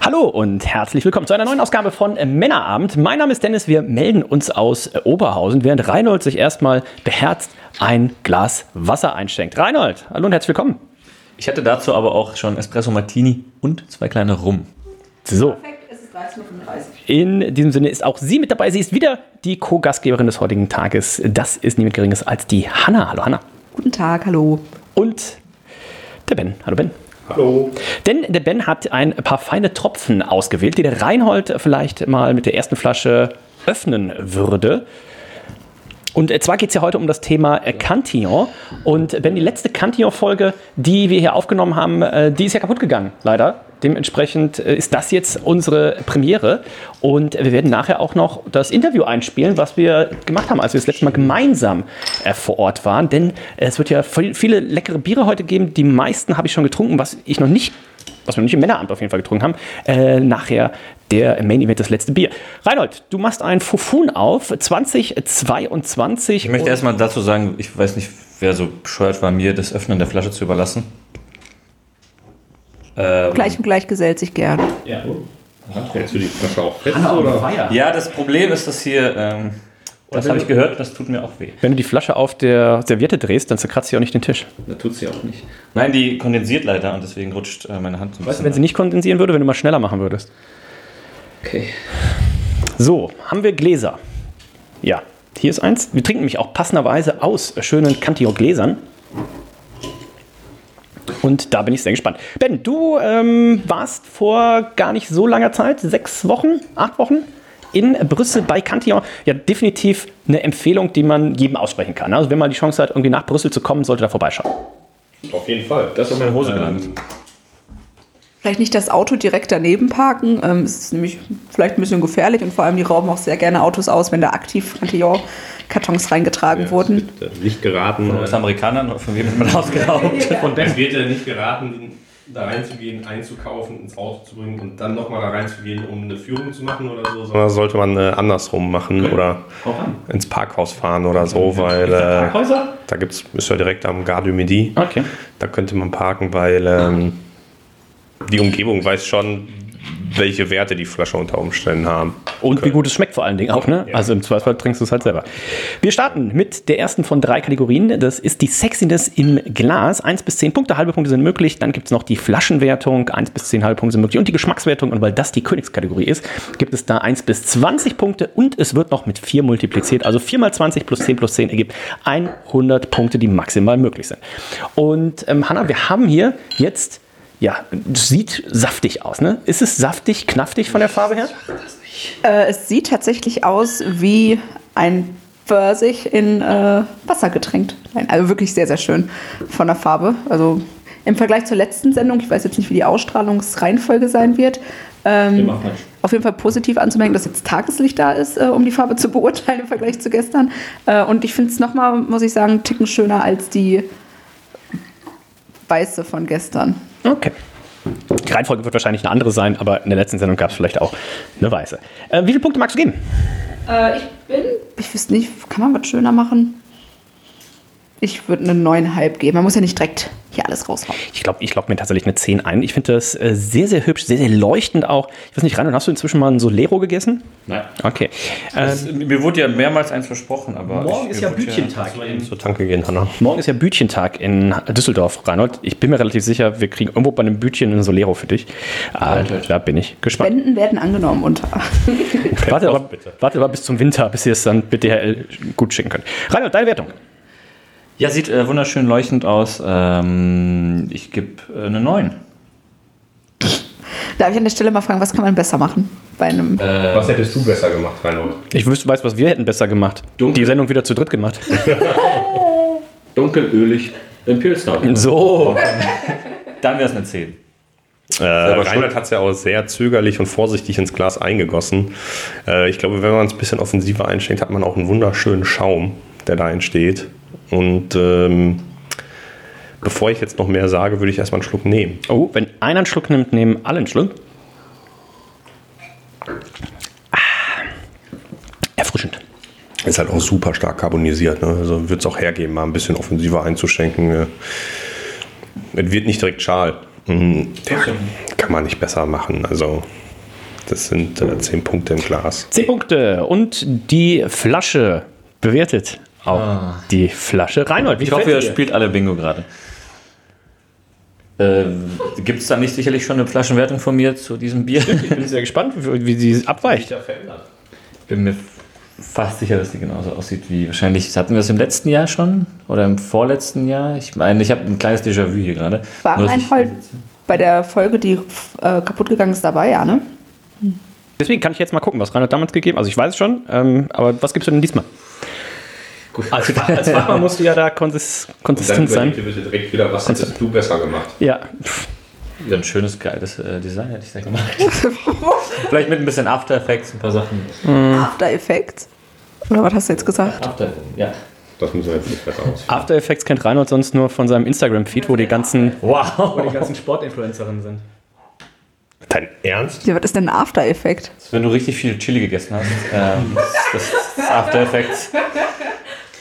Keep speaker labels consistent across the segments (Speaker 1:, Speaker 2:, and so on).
Speaker 1: Hallo und herzlich willkommen zu einer neuen Ausgabe von Männerabend. Mein Name ist Dennis, wir melden uns aus Oberhausen, während Reinhold sich erstmal beherzt ein Glas Wasser einschenkt. Reinhold, hallo und herzlich willkommen.
Speaker 2: Ich hatte dazu aber auch schon Espresso Martini und zwei kleine Rum.
Speaker 1: So. In diesem Sinne ist auch sie mit dabei. Sie ist wieder die Co-Gastgeberin des heutigen Tages. Das ist niemand Geringes als die Hanna. Hallo Hanna.
Speaker 3: Guten Tag, hallo.
Speaker 1: Und der Ben. Hallo Ben.
Speaker 4: Hallo.
Speaker 1: Denn der Ben hat ein paar feine Tropfen ausgewählt, die der Reinhold vielleicht mal mit der ersten Flasche öffnen würde. Und zwar geht es ja heute um das Thema äh, Cantillon. Und Ben, die letzte Cantillon-Folge, die wir hier aufgenommen haben, äh, die ist ja kaputt gegangen, leider. Dementsprechend äh, ist das jetzt unsere Premiere. Und wir werden nachher auch noch das Interview einspielen, was wir gemacht haben, als wir das letzte Mal gemeinsam äh, vor Ort waren. Denn es wird ja viele leckere Biere heute geben. Die meisten habe ich schon getrunken, was ich noch nicht, was wir noch nicht im Männeramt auf jeden Fall getrunken haben. Äh, nachher der Main Event, das letzte Bier. Reinhold, du machst ein Fufun auf 2022.
Speaker 2: Ich möchte erstmal dazu sagen, ich weiß nicht, wer so bescheuert war, mir das Öffnen der Flasche zu überlassen.
Speaker 3: Ähm, gleich und gleich gesellt sich gern.
Speaker 2: Ja.
Speaker 4: Hältst du die Flasche auch fest?
Speaker 1: Oder?
Speaker 2: Ja, das Problem ist, dass hier, ähm, das habe ich gehört, das tut mir auch weh.
Speaker 1: Wenn du die Flasche auf der Serviette drehst, dann zerkratzt sie auch nicht den Tisch.
Speaker 2: Da tut sie auch nicht. Nein, die kondensiert leider und deswegen rutscht äh, meine Hand so ein
Speaker 1: Weißt du, wenn sie nicht kondensieren würde, wenn du mal schneller machen würdest?
Speaker 2: Okay.
Speaker 1: So, haben wir Gläser. Ja, hier ist eins. Wir trinken nämlich auch passenderweise aus schönen Cantillon-Gläsern. Und da bin ich sehr gespannt. Ben, du ähm, warst vor gar nicht so langer Zeit, sechs Wochen, acht Wochen, in Brüssel bei Cantillon. Ja, definitiv eine Empfehlung, die man jedem aussprechen kann. Also wenn man die Chance hat, irgendwie nach Brüssel zu kommen, sollte da vorbeischauen.
Speaker 4: Auf jeden Fall.
Speaker 2: Das ist meine Hose.
Speaker 3: Ähm, Vielleicht nicht das Auto direkt daneben parken. Ähm, es ist nämlich vielleicht ein bisschen gefährlich und vor allem die rauben auch sehr gerne Autos aus, wenn da aktiv Cantillon-Kartons reingetragen
Speaker 4: Ja,
Speaker 3: wurden.
Speaker 4: äh, nicht geraten.
Speaker 2: Von Amerikanern, von wem ist man ausgeraubt?
Speaker 4: Von es wird ja nicht geraten, da reinzugehen, einzukaufen, ins Auto zu bringen und dann nochmal da reinzugehen, um eine Führung zu machen oder so. Sondern das sollte man äh, andersrum machen oder ins Parkhaus fahren oder so, weil äh,
Speaker 1: Parkhäuser?
Speaker 4: da gibt's, ist ja direkt am Gare du Midi.
Speaker 1: Okay.
Speaker 4: Da könnte man parken, weil ähm, die Umgebung weiß schon, welche Werte die Flasche unter Umständen haben.
Speaker 1: Und wie gut es schmeckt vor allen Dingen auch, ne? Also im Zweifelsfall trinkst du es halt selber. Wir starten mit der ersten von drei Kategorien. Das ist die Sexiness im Glas. Eins bis zehn Punkte, halbe Punkte sind möglich. Dann gibt es noch die Flaschenwertung. Eins bis zehn halbe Punkte sind möglich. Und die Geschmackswertung. Und weil das die Königskategorie ist, gibt es da eins bis 20 Punkte. Und es wird noch mit vier multipliziert. Also vier mal 20 plus 10 plus 10 ergibt 100 Punkte, die maximal möglich sind. Und ähm, Hanna, wir haben hier jetzt ja, sieht saftig aus, ne? Ist es saftig, knaftig von der Farbe her?
Speaker 3: Äh, es sieht tatsächlich aus wie ein Pfirsich in äh, Wasser getränkt. Also wirklich sehr, sehr schön von der Farbe. Also im Vergleich zur letzten Sendung, ich weiß jetzt nicht, wie die Ausstrahlungsreihenfolge sein wird, ähm, auf jeden Fall positiv anzumerken, dass jetzt Tageslicht da ist, äh, um die Farbe zu beurteilen im Vergleich zu gestern. Äh, und ich finde es nochmal, muss ich sagen, einen Ticken schöner als die weiße von gestern.
Speaker 1: Okay. Die Reihenfolge wird wahrscheinlich eine andere sein, aber in der letzten Sendung gab es vielleicht auch eine weiße. Äh, wie viele Punkte magst du geben?
Speaker 3: Äh, ich bin, ich wüsste nicht, kann man was schöner machen? Ich würde eine 9,5 geben. Man muss ja nicht direkt hier alles raushauen.
Speaker 1: Ich glaube, ich logge mir tatsächlich eine 10 ein. Ich finde das äh, sehr, sehr hübsch, sehr, sehr leuchtend auch. Ich weiß nicht, Reinhold, hast du inzwischen mal ein Solero gegessen?
Speaker 2: Nein.
Speaker 1: Okay.
Speaker 2: Das,
Speaker 1: Ähm,
Speaker 2: mir wurde ja mehrmals eins versprochen, aber.
Speaker 1: Morgen
Speaker 2: ich,
Speaker 1: ist ja Bütchentag.
Speaker 4: Zur Tanke gehen, Hanna.
Speaker 1: morgen ist ja Bütchentag in Düsseldorf, Reinhold. Ich bin mir relativ sicher, wir kriegen irgendwo bei einem Bütchen ein Solero für dich. Äh, da bin ich gespannt.
Speaker 3: Spenden werden angenommen unter.
Speaker 1: Warte aber,
Speaker 4: bitte.
Speaker 1: warte aber bis zum Winter, bis ihr es dann mit DHL gut schicken könnt. Reinhold, deine Wertung?
Speaker 2: Ja, sieht äh, wunderschön leuchtend aus. Ähm, ich gebe äh, eine 9.
Speaker 3: Darf ich an der Stelle mal fragen, was kann man besser machen bei einem?
Speaker 4: Was hättest du besser gemacht, Reinhold?
Speaker 1: Ich wüsste, weiß, was wir hätten besser gemacht. Die Sendung wieder zu dritt gemacht.
Speaker 2: Dunkelölig im Pilsner.
Speaker 1: So.
Speaker 2: Dann wäre es eine 10.
Speaker 4: Äh, Reinhard hat es ja auch sehr zögerlich und vorsichtig ins Glas eingegossen. Äh, ich glaube, wenn man es ein bisschen offensiver einschenkt, hat man auch einen wunderschönen Schaum, der da entsteht. Und ähm, bevor ich jetzt noch mehr sage, würde ich erstmal einen Schluck nehmen.
Speaker 1: Oh, wenn einer einen Schluck nimmt, nehmen alle einen Schluck. Ah, erfrischend.
Speaker 4: Ist halt auch super stark carbonisiert. Ne? Also würde es auch hergeben, mal ein bisschen offensiver einzuschenken. Es wird nicht direkt schal. Mhm. Ja, kann man nicht besser machen. Also das sind äh, 10 Punkte im Glas.
Speaker 1: 10 Punkte und die Flasche bewertet auch die Flasche. Reinhold, wie
Speaker 2: Ich hoffe, ihr spielt alle Bingo gerade. Äh, Gibt es da nicht sicherlich schon eine Flaschenwertung von mir zu diesem Bier?
Speaker 1: Ich bin sehr gespannt, wie, wie sie abweicht.
Speaker 2: bin mir fast sicher, dass die genauso aussieht wie wahrscheinlich. Hatten wir das im letzten Jahr schon? Oder im vorletzten Jahr? Ich meine, ich habe ein kleines Déjà-vu hier gerade.
Speaker 3: War
Speaker 2: ich-
Speaker 3: Reinhold bei der Folge, die äh, kaputt gegangen ist, dabei, ja, ne?
Speaker 1: Deswegen kann ich jetzt mal gucken, was Reinhold damals gegeben hat. Also ich weiß es schon, ähm, aber was gibst du denn diesmal? Als, als Fachmann musst du ja da konsis konsistent sein.
Speaker 4: bitte direkt wieder, was hättest du besser gemacht?
Speaker 1: Ja,
Speaker 2: Wieder ein schönes, geiles äh, Design hätte ich da gemacht. Vielleicht mit ein bisschen After Effects, ein paar Sachen.
Speaker 3: After Effects. Oder was hast du jetzt gesagt?
Speaker 2: After, ja.
Speaker 4: Das müssen wir jetzt nicht besser aus.
Speaker 1: After Effects kennt Reinhold sonst nur von seinem Instagram-Feed, wo die ganzen,
Speaker 2: Wow.
Speaker 1: die ganzen Sportinfluencerinnen sind.
Speaker 4: Dein Ernst?
Speaker 3: Ja, was ist denn ein After Effect?
Speaker 2: Wenn du richtig viel Chili gegessen hast, ähm, das, das ist After Effects.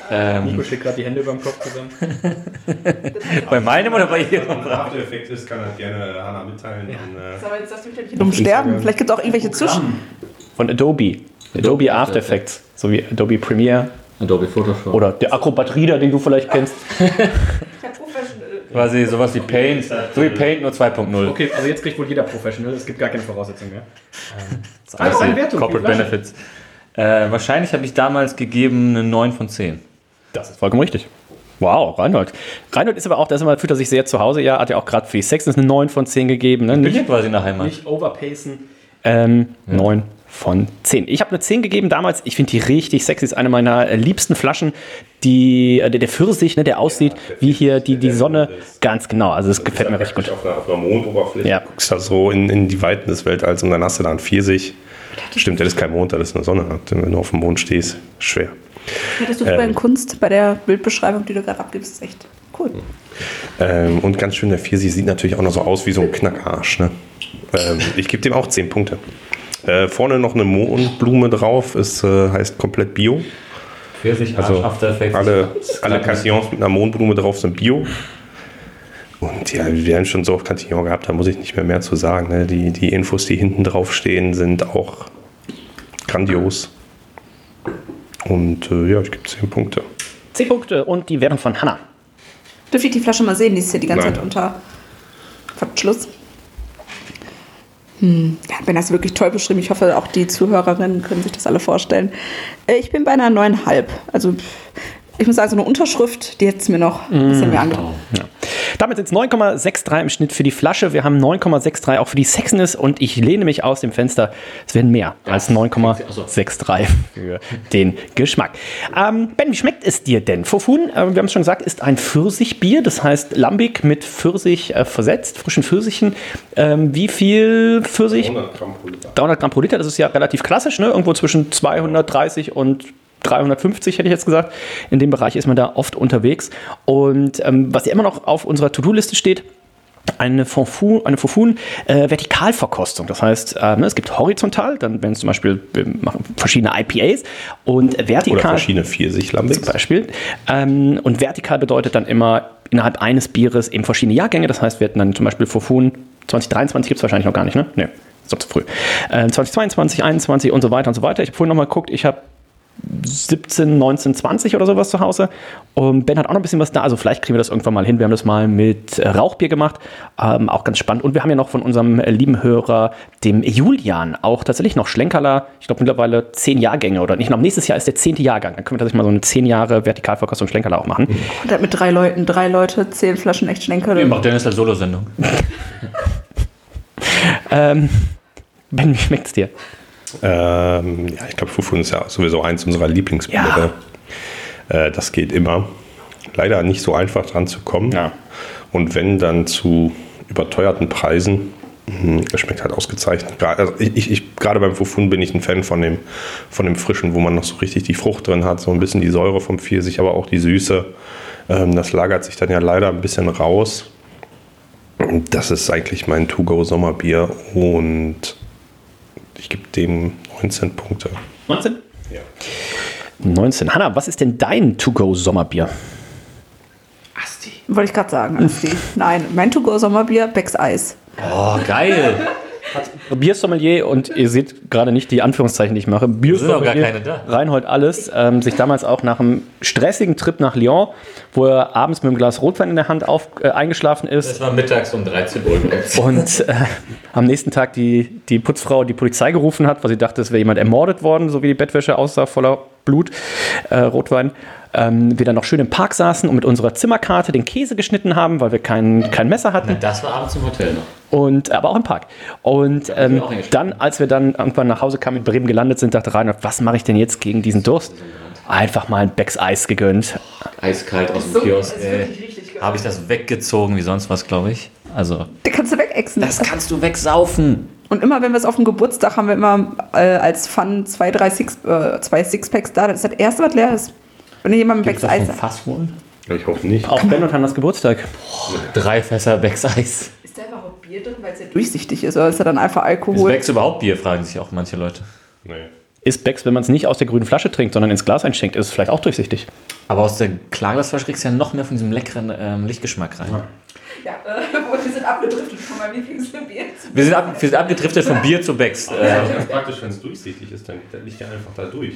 Speaker 2: Ähm,
Speaker 1: schlägt gerade die Hände über dem Kopf zusammen.
Speaker 2: bei meinem oder bei ihrem?
Speaker 4: After Effect ist, kann halt gerne Hanna mitteilen. Und, äh,
Speaker 3: dumm sterben. Vielleicht gibt es auch irgendwelche Zwischen.
Speaker 1: Von Adobe. Adobe After Effects, so wie Adobe Premiere
Speaker 2: Adobe Photoshop.
Speaker 1: oder der Acrobat Reader, den du vielleicht kennst.
Speaker 2: Quasi sowas wie Paint, so wie Paint nur 2.0.
Speaker 1: Okay, also jetzt kriegt wohl jeder Professional, es gibt gar keine Voraussetzungen mehr.
Speaker 2: Also
Speaker 1: eine Wertung,
Speaker 2: Corporate. Benefits. Äh, wahrscheinlich habe ich damals gegeben eine 9 von 10.
Speaker 1: Das ist vollkommen richtig. Wow, Reinhold. Reinhold ist aber auch, da ist immer, fühlt er sich sehr zu Hause. Ja, hat ja auch gerade für die Sextons eine 9 von 10 gegeben. Ne?
Speaker 2: Bin
Speaker 1: Nicht,
Speaker 2: hier quasi in der Heimat.
Speaker 1: nicht overpacen. Ähm, 9 von 10. Ich habe eine 10 gegeben damals. Ich finde die richtig sexy. Ist eine meiner äh, liebsten Flaschen. Die, äh, der, der Pfirsich, ne, der aussieht wie hier die, die Sonne. Ganz genau. Also es gefällt mir recht gut.
Speaker 4: Auf einer, auf einer Mondoberfläche.
Speaker 1: Ja.
Speaker 4: Du guckst da so in, in die Weiten des Weltalls und dann hast du da einen Pfirsich. Stimmt, das ist kein Mond, das ist eine Sonne. Wenn du auf dem Mond stehst, schwer.
Speaker 3: Hättest du früher in Kunst bei der Bildbeschreibung, die du gerade abgibst, ist echt cool.
Speaker 4: Ähm, und ganz schön, der Pfirsich sieht natürlich auch noch so aus wie so ein Knackarsch. Ne? Ähm, ich gebe dem auch 10 Punkte. Äh, vorne noch eine Mohnblume drauf, es äh, heißt komplett Bio.
Speaker 2: Pfirsich,
Speaker 4: Also
Speaker 2: After Effects.
Speaker 4: alle, alle Cantillons mit einer Mohnblume drauf sind Bio. Und ja, wir haben schon so oft Cantillon gehabt, da muss ich nicht mehr mehr zu sagen. Ne? Die, die Infos, die hinten drauf stehen, sind auch grandios. Und äh, ja, ich gebe 10 Punkte.
Speaker 1: 10 Punkte und die Wertung von Hannah.
Speaker 3: Dürfte ich die Flasche mal sehen? Die ist hier die ganze
Speaker 4: Nein.
Speaker 3: Zeit unter Verschluss. Hm. Ja, Ben hast du wirklich toll beschrieben. Ich hoffe, auch die Zuhörerinnen können sich das alle vorstellen. Äh, Ich bin bei einer 9,5. Also ich muss sagen, so eine Unterschrift, die hätte es mir noch ein bisschen mehr angetan.
Speaker 1: Ja. Damit sind es 9,63 im Schnitt für die Flasche. Wir haben 9,63 auch für die Sexiness und ich lehne mich aus dem Fenster. Es werden mehr als 9,63 für den Geschmack. Ähm, ben, wie schmeckt es dir denn? Fofun, äh, wir haben es schon gesagt, ist ein Pfirsichbier. Das heißt Lambic mit Pfirsich äh, versetzt, frischen Pfirsichen. Ähm, wie viel Pfirsich?
Speaker 4: 100 Gramm pro Liter.
Speaker 1: 300 Gramm pro Liter, das ist ja relativ klassisch, ne? irgendwo zwischen 230 und 350 hätte ich jetzt gesagt. In dem Bereich ist man da oft unterwegs. Und ähm, was ja immer noch auf unserer To-Do-Liste steht, eine Fofun, eine Fofun äh, Vertikalverkostung. Das heißt, äh, ne, es gibt horizontal, dann wenn es zum Beispiel, wir machen verschiedene IPAs und
Speaker 4: Oder
Speaker 1: vertikal
Speaker 4: verschiedene Pfirsich-Lambics.
Speaker 1: zum Beispiel. Ähm, und vertikal bedeutet dann immer innerhalb eines Bieres eben verschiedene Jahrgänge. Das heißt, wir hätten dann zum Beispiel Fofun 2023 gibt es wahrscheinlich noch gar nicht, ne? Nee, ist doch zu früh. Äh, 2022, 21 und so weiter und so weiter. Ich habe vorhin nochmal geguckt, ich habe 17, 19, 20 oder sowas zu Hause. Und Ben hat auch noch ein bisschen was da. Also vielleicht kriegen wir das irgendwann mal hin. Wir haben das mal mit äh, Rauchbier gemacht. Ähm, auch ganz spannend. Und wir haben ja noch von unserem äh, lieben Hörer, dem Julian, auch tatsächlich noch Schlenkerler. Ich glaube mittlerweile zehn Jahrgänge oder nicht. Noch nächstes Jahr ist der zehnte Jahrgang. Dann können wir tatsächlich mal so eine zehn Jahre Vertikalverkostung Schlenkerler auch machen.
Speaker 3: Und halt mit drei Leuten, drei Leute, zehn Flaschen echt Schlenker.
Speaker 2: Ihr macht Dennis als Solo-Sendung.
Speaker 1: Ähm, ben, wie schmeckt es dir?
Speaker 4: Ähm, ja, ich glaube, Fufun ist ja sowieso eins unserer Lieblingsbiere. Äh, das geht immer. Leider nicht so einfach dran zu kommen.
Speaker 1: Ja.
Speaker 4: Und wenn, dann zu überteuerten Preisen. Mhm, Es schmeckt halt ausgezeichnet. Also ich, ich, ich, gerade beim Fufun bin ich ein Fan von dem, von dem Frischen, wo man noch so richtig die Frucht drin hat, so ein bisschen die Säure vom Pfirsich, aber auch die Süße. Ähm, das lagert sich dann ja leider ein bisschen raus. Das ist eigentlich mein To-Go-Sommerbier und ich gebe dem 19 Punkte.
Speaker 1: 19?
Speaker 4: Ja.
Speaker 1: 19. Hanna, was ist denn dein To-Go-Sommerbier?
Speaker 3: Wollte ich gerade sagen, Asti. Nein, mein To-Go-Sommerbier, Becks Eis.
Speaker 2: Oh, geil.
Speaker 1: Biersommelier und ihr seht gerade nicht die Anführungszeichen, die ich mache. Biersommelier
Speaker 2: keine da.
Speaker 1: Reinhold Alles, ähm, sich damals auch nach einem stressigen Trip nach Lyon, wo er abends mit einem Glas Rotwein in der Hand auf, äh, eingeschlafen ist
Speaker 2: Das war mittags um 13 Uhr.
Speaker 1: und äh, am nächsten Tag die, die Putzfrau die Polizei gerufen hat, weil sie dachte, es wäre jemand ermordet worden, so wie die Bettwäsche aussah, voller Blut, äh, Rotwein. Ähm, wir dann noch schön im Park saßen und mit unserer Zimmerkarte den Käse geschnitten haben, weil wir kein, kein Messer hatten.
Speaker 2: Na, das war abends im Hotel noch.
Speaker 1: Und, aber auch im Park. Und ähm, dann, als wir dann irgendwann nach Hause kamen, in Bremen gelandet sind, dachte Reinhard, was mache ich denn jetzt gegen diesen Durst? Einfach mal ein Becks Eis gegönnt.
Speaker 2: Eiskalt aus dem
Speaker 3: So,
Speaker 2: Kiosk.
Speaker 3: geil.
Speaker 2: Habe ich das weggezogen wie sonst was, glaube ich. Also,
Speaker 3: Den kannst du wegexen.
Speaker 2: das kannst du wegsaufen.
Speaker 3: Und immer, wenn wir es auf dem Geburtstag haben, wir immer äh, als Fun zwei, drei Six, äh, zwei Sixpacks da. Das ist das erste, was leer ist. Wenn ihr jemandem Becks
Speaker 2: das
Speaker 3: Eis
Speaker 2: vom Fass holen?
Speaker 4: Ich hoffe nicht.
Speaker 1: Auch Ben und Hannas Geburtstag.
Speaker 2: Drei Fässer Becks Eis.
Speaker 3: Ist da überhaupt Bier drin, weil es ja durchsichtig ist? Oder ist da dann einfach
Speaker 2: Ist
Speaker 3: Alkohol?
Speaker 2: Becks überhaupt Bier, fragen sich auch manche Leute.
Speaker 4: Nee.
Speaker 1: Ist Becks, wenn man es nicht aus der grünen Flasche trinkt, sondern ins Glas einschenkt, ist es vielleicht auch durchsichtig.
Speaker 2: Aber aus der Klarglasflasche kriegst du ja noch mehr von diesem leckeren ähm, Lichtgeschmack rein.
Speaker 3: Ja, äh, wir sind abgedriftet von meinem Lieblingsbier.
Speaker 2: Wir sind, ab, wir sind abgedriftet von Bier zu Becks. Äh,
Speaker 4: Ja, praktisch, wenn es durchsichtig ist, dann liegt ja einfach da durch.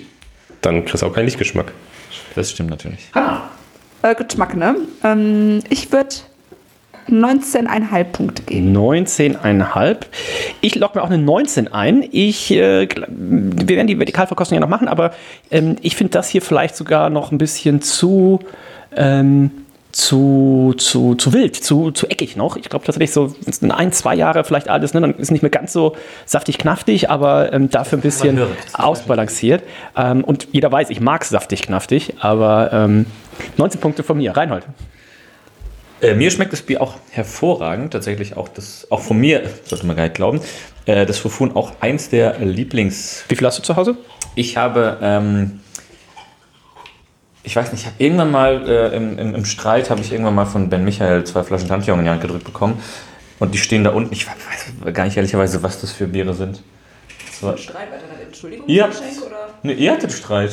Speaker 4: Dann kriegst du auch keinen Lichtgeschmack.
Speaker 2: Das stimmt natürlich.
Speaker 3: Äh, Geschmack, ne? Ähm, ich würde 19,5 Punkte geben.
Speaker 1: 19,5. Ich logge mir auch eine 19 ein. Ich, äh, wir werden die Vertikalverkostung ja noch machen, aber ähm, ich finde das hier vielleicht sogar noch ein bisschen zu, ähm, zu, zu, zu wild, zu, zu eckig noch. Ich glaube tatsächlich so in ein, zwei Jahre vielleicht alles, ne? dann ist nicht mehr ganz so saftig knaftig, aber ähm, dafür ein bisschen ausbalanciert. Ähm, und jeder weiß, ich mag saftig knaftig, aber ähm, 19 Punkte von mir. Reinhold.
Speaker 2: Äh, mir schmeckt das Bier auch hervorragend. Tatsächlich auch das, auch von mir, sollte man gar nicht glauben, äh, das Fufun auch eins der Lieblings.
Speaker 1: Wie viel hast du zu Hause?
Speaker 2: Ich habe, ähm, ich weiß nicht, ich habe irgendwann mal äh, im, im, im Streit habe ich irgendwann mal von Ben Michael zwei Flaschen Cantillon in die Hand gedrückt bekommen. Und die stehen da unten. Ich weiß gar nicht ehrlicherweise, was das für Biere sind. Das war,
Speaker 3: Streit weiter, Entschuldigung,
Speaker 2: Ihr-
Speaker 3: Geschenk, oder?
Speaker 2: ne, ihr hattet Streit.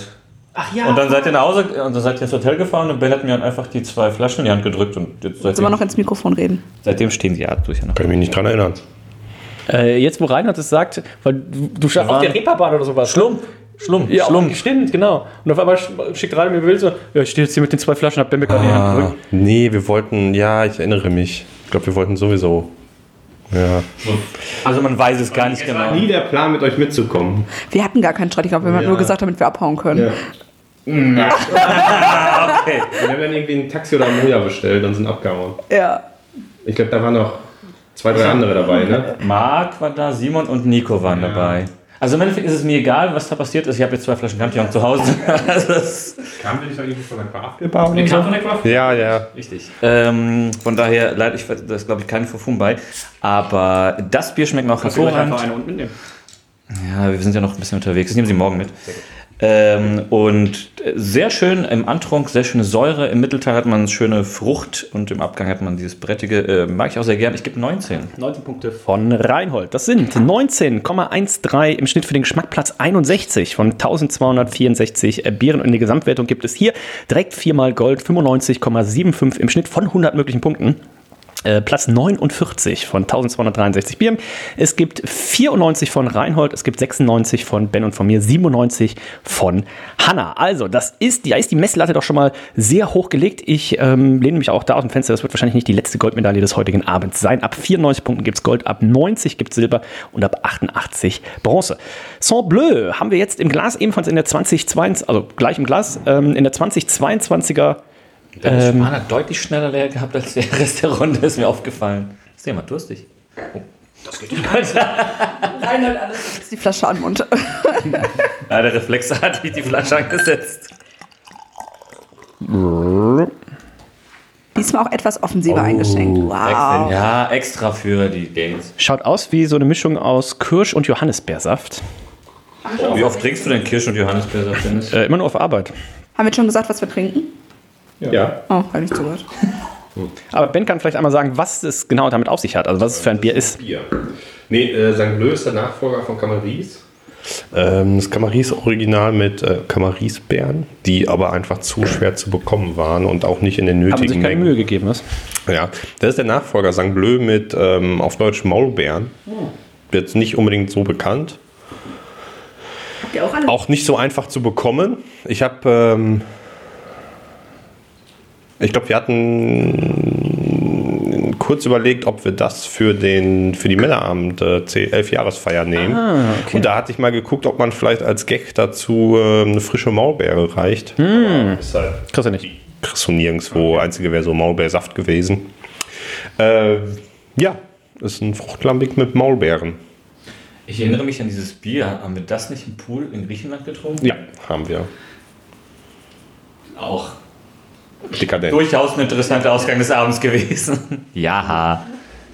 Speaker 1: Ach ja.
Speaker 2: Und dann seid ihr nach Hause und dann seid ihr ins Hotel gefahren und Ben hat mir dann einfach die zwei Flaschen in die Hand gedrückt und jetzt seitdem,
Speaker 3: noch ins Mikrofon reden?
Speaker 2: seitdem stehen die ja durch. Ja noch.
Speaker 4: Kann ich mich nicht dran erinnern.
Speaker 1: Äh, jetzt, wo Reinhard es sagt, weil du, du schaffst auf der Reeperbahn oder sowas.
Speaker 2: Schlumpf, Schlumpf,
Speaker 1: Ja,
Speaker 2: Schlumpf.
Speaker 1: stimmt, genau. Und auf einmal sch- schickt Reinhard mir Bild so, ja, ich stehe jetzt hier mit den zwei Flaschen, hab Ben mir gerade die Hand
Speaker 4: Ah,
Speaker 1: gedrückt.
Speaker 4: nee, wir wollten, ja, ich erinnere mich. Ich glaube, wir wollten sowieso. Ja.
Speaker 2: Also man weiß es gar nicht genau.
Speaker 4: nie der Plan, mit euch mitzukommen.
Speaker 3: Wir hatten gar keinen Streit, ich glaube, wir haben
Speaker 4: Ja.
Speaker 3: nur gesagt, damit wir abhauen können.
Speaker 2: Okay.
Speaker 4: Wir haben dann irgendwie ein Taxi oder ein Moja bestellt und sind abgehauen.
Speaker 3: Ja.
Speaker 4: Ich glaube, da waren noch zwei, drei andere dabei, ne?
Speaker 2: Marc war da, Simon und Nico waren dabei. Also im Endeffekt ist es mir egal, was da passiert ist. Ich habe jetzt zwei Flaschen Cantillon zu Hause. also das
Speaker 4: Kamen wir nicht irgendwie von der Craftbeer oder
Speaker 2: kam von der Craft
Speaker 4: Ja, ja.
Speaker 2: Richtig. Ähm, von daher, leider, ich, da ist glaube ich kein Fufun bei. Aber das Bier schmeckt noch hervorragend.
Speaker 1: eine und mitnehmen.
Speaker 2: Ja, wir sind ja noch ein bisschen unterwegs. Ich nehme sie morgen mit. Ähm, und sehr schön im Antrunk, sehr schöne Säure. Im Mittelteil hat man schöne Frucht und im Abgang hat man dieses brettige. Äh, mag ich auch sehr gern. Ich gebe 19.
Speaker 1: 19 Punkte von Reinhold. Das sind 19,13 im Schnitt für den Geschmack, Platz 61 von 1264 Bieren. Und in der Gesamtwertung gibt es hier direkt viermal Gold, 95,75 im Schnitt von 100 möglichen Punkten. Äh, Platz 49 von 1263 Bieren. Es gibt 94 von Reinhold, es gibt 96 von Ben und von mir, 97 von Hanna. Also, das ist, da ist die Messlatte doch schon mal sehr hoch gelegt. Ich ähm, lehne mich auch da aus dem Fenster. Das wird wahrscheinlich nicht die letzte Goldmedaille des heutigen Abends sein. Ab 94 Punkten gibt es Gold, ab 90 gibt es Silber und ab 88 Bronze. Saint Bleu haben wir jetzt im Glas ebenfalls in der 2022, also gleich im Glas, ähm, in der 2022er
Speaker 2: Der ähm, hat deutlich schneller leer gehabt als der Rest der Runde, ist mir aufgefallen. Ist der mal durstig? Oh.
Speaker 3: Reinhold alles jetzt die Flasche an den Mund.
Speaker 2: Ja, der Reflex hat sich die Flasche angesetzt.
Speaker 3: Diesmal auch etwas offensiver
Speaker 1: Oh,
Speaker 3: eingeschenkt. Wow.
Speaker 2: Ja, extra für die Games.
Speaker 1: Schaut aus wie so eine Mischung aus Kirsch- und Johannisbeersaft.
Speaker 2: Wie oft trinkst du denn Kirsch- und Johannisbeersaft, Dennis?
Speaker 1: Äh, immer nur auf Arbeit.
Speaker 3: Haben wir jetzt schon gesagt, was wir trinken?
Speaker 4: Ja.
Speaker 3: Oh, habe ich zugehört.
Speaker 1: Aber Ben kann vielleicht einmal sagen, was es genau damit auf sich hat, also was es für ein Bier ist.
Speaker 4: Bier. Nee, äh, St. Bleu ist der Nachfolger von Camaris. Ähm, das Camaris Original mit äh, Camaris-Beeren, die aber einfach zu schwer zu bekommen waren und auch nicht in den
Speaker 1: Haben
Speaker 4: nötigen
Speaker 1: sich keine
Speaker 4: Mengen.
Speaker 1: Mühe gegeben, was?
Speaker 4: Ja, das ist der Nachfolger St. Bleu mit ähm, auf Deutsch Maulbeeren. Jetzt nicht unbedingt so bekannt.
Speaker 3: Habt ihr auch alle?
Speaker 4: Auch nicht so einfach zu bekommen. Ich habe, ähm, ich glaube, wir hatten kurz überlegt, ob wir das für, den, für die Männerabend äh, 11-Jahresfeier nehmen. Und da hatte ich mal geguckt, ob man vielleicht als Gag dazu äh, eine frische Maulbeere reicht. Ist halt
Speaker 1: Kriegst du nicht.
Speaker 4: kriegst du nirgendwo. Einzige wäre so Maulbeersaft gewesen. Äh, ja, ist ein Fruchtlambic mit Maulbeeren.
Speaker 2: Ich erinnere mich an dieses Bier. Haben wir das nicht im Pool in Griechenland getrunken?
Speaker 4: Ja, haben wir.
Speaker 2: Auch
Speaker 4: Dekadent.
Speaker 2: durchaus ein interessanter Ausgang des Abends gewesen. ja.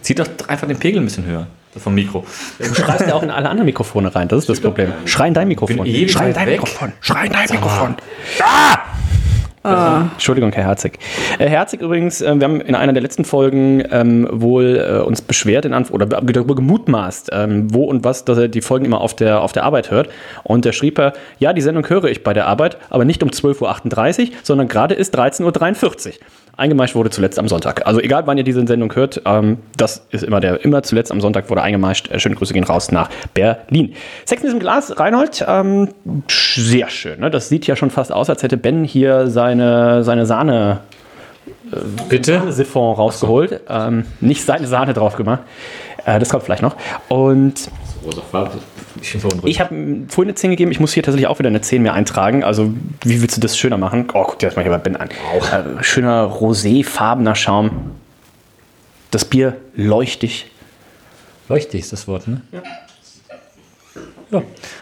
Speaker 2: Zieht doch einfach den Pegel ein bisschen höher. Vom Mikro.
Speaker 1: Du schreist ja auch in alle anderen Mikrofone rein, das ist das Problem. Schrei in dein Mikrofon.
Speaker 2: Bin ewig
Speaker 1: Schrei in
Speaker 2: weit
Speaker 1: dein
Speaker 2: weg.
Speaker 1: Mikrofon. Schrei in dein Mikrofon. Ah! Entschuldigung, Herr Herzig. Herr Herzig übrigens, äh, wir haben in einer der letzten Folgen ähm, wohl äh, uns beschwert in Anf oder be- darüber gemutmaßt, ähm, wo und was, dass er die Folgen immer auf der, auf der Arbeit hört. Und da schrieb er, ja, die Sendung höre ich bei der Arbeit, aber nicht um 12.38 Uhr, sondern gerade ist 13.43 Uhr. Eingemeischt wurde zuletzt am Sonntag. Also egal, wann ihr diese Sendung hört, ähm, das ist immer der, immer zuletzt am Sonntag wurde eingemeischt. Äh, schöne Grüße gehen raus nach Berlin. Sex in diesem Glas, Reinhold, ähm, sehr schön. Ne? Das sieht ja schon fast aus, als hätte Ben hier seine, seine Sahne
Speaker 2: Bitte?
Speaker 1: Siphon rausgeholt. Ähm, nicht seine Sahne drauf gemacht. Äh, das kommt vielleicht noch. Und
Speaker 2: Ich bin verunruhigt.
Speaker 1: ich habe vorhin eine 10 gegeben. Ich muss hier tatsächlich auch wieder eine 10 mehr eintragen. Also, wie willst du das schöner machen? Oh, guck dir das mal hier bei Ben an. Äh, schöner roséfarbener Schaum. Das Bier leuchtig.
Speaker 2: Leuchtig ist das Wort, ne? Ja.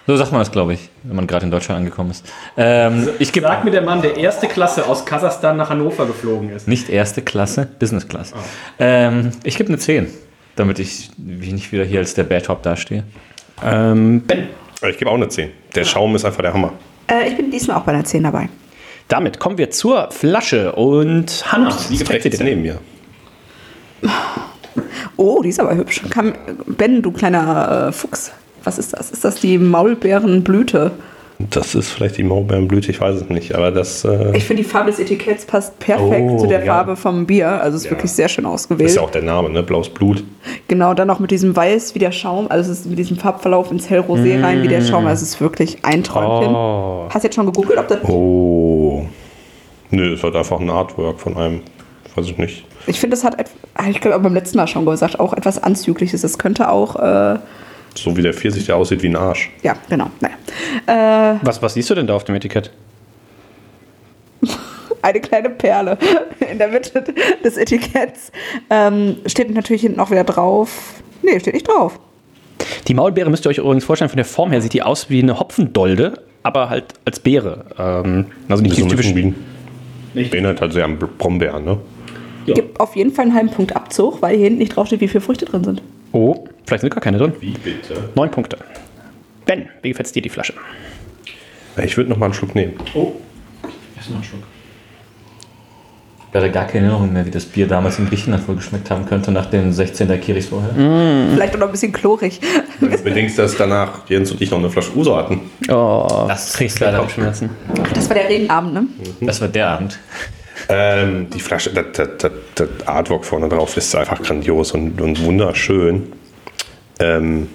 Speaker 2: So sagt man das, glaube ich, wenn man gerade in Deutschland angekommen ist. Ähm, ich gebe
Speaker 1: Sag mir der Mann, der erste Klasse aus Kasachstan nach Hannover geflogen ist.
Speaker 2: nicht erste Klasse, Business Class. Ähm, ich gebe eine 10, damit ich wie nicht wieder hier als der Bad Top dastehe.
Speaker 1: Ähm, ben.
Speaker 4: Ich gebe auch eine 10. Der Schaum ist einfach der Hammer.
Speaker 3: Äh, ich bin diesmal auch bei der 10 dabei.
Speaker 1: Damit kommen wir zur Flasche und Hand. Wie gefällt sie dir
Speaker 4: neben mir.
Speaker 3: Oh, die ist aber hübsch. Kam, ben, du kleiner äh, Fuchs. Was ist das? Ist das die Maulbeerenblüte?
Speaker 4: Das ist vielleicht die Maulbeerenblüte, ich weiß es nicht. Aber das äh,
Speaker 3: Ich finde, die Farbe des Etiketts passt perfekt
Speaker 4: Oh,
Speaker 3: zu der
Speaker 4: ja.
Speaker 3: Farbe vom Bier. Also es ist wirklich sehr schön ausgewählt.
Speaker 4: ist ja auch der Name, ne? Blaues Blut.
Speaker 3: Genau, dann noch mit diesem Weiß wie der Schaum. Also es ist mit diesem Farbverlauf ins Hellrosé rein wie der Schaum. Also es ist wirklich ein Träumchen.
Speaker 1: Oh.
Speaker 3: Hast du jetzt schon gegoogelt, ob das...
Speaker 4: Oh. Nö, ist halt einfach ein Artwork von einem. Weiß ich nicht.
Speaker 3: Ich finde, das hat, ich glaube, beim letzten Mal schon gesagt, auch etwas Anzügliches. Das könnte auch, äh,
Speaker 4: So wie der Pfirsich, der aussieht wie ein Arsch.
Speaker 3: ja, genau. Naja. Äh,
Speaker 1: Was, was siehst du denn da auf dem Etikett?
Speaker 3: eine kleine Perle in der Mitte des Etiketts. Ähm, steht natürlich hinten auch wieder drauf. Nee, steht nicht drauf.
Speaker 1: Die Maulbeere müsst ihr euch übrigens vorstellen, von der Form her sieht die aus wie eine Hopfendolde, aber halt als Beere. Ähm, also nicht
Speaker 4: So
Speaker 1: typisch.
Speaker 4: bisschen wie ein- Erinnert halt sehr an Brombeeren, ne?
Speaker 3: Gibt auf jeden Fall einen halben Punkt Abzug, weil hier hinten nicht draufsteht, wie viele Früchte drin sind.
Speaker 1: Oh, vielleicht sind gar keine drin.
Speaker 4: Wie bitte?
Speaker 1: Neun Punkte. Ben, wie gefällt dir die Flasche?
Speaker 4: Ich würde noch mal einen Schluck nehmen.
Speaker 2: Erstmal einen Schluck. Ich hatte gar keine Erinnerung mehr, wie das Bier damals in Griechenland wohl geschmeckt haben könnte, nach den 16 der Kiris vorher.
Speaker 3: Vielleicht auch noch ein bisschen klorig.
Speaker 4: Bedenkst, dass danach Jens und ich noch eine Flasche Uso hatten.
Speaker 1: Oh,
Speaker 2: Das
Speaker 1: kriegst leider Kopfschmerzen.
Speaker 3: Das war der Regenabend, ne?
Speaker 2: Das war der Abend.
Speaker 4: Ähm, die Flasche, das, das, das, das Artwork vorne drauf ist einfach grandios und, und wunderschön. Ähm,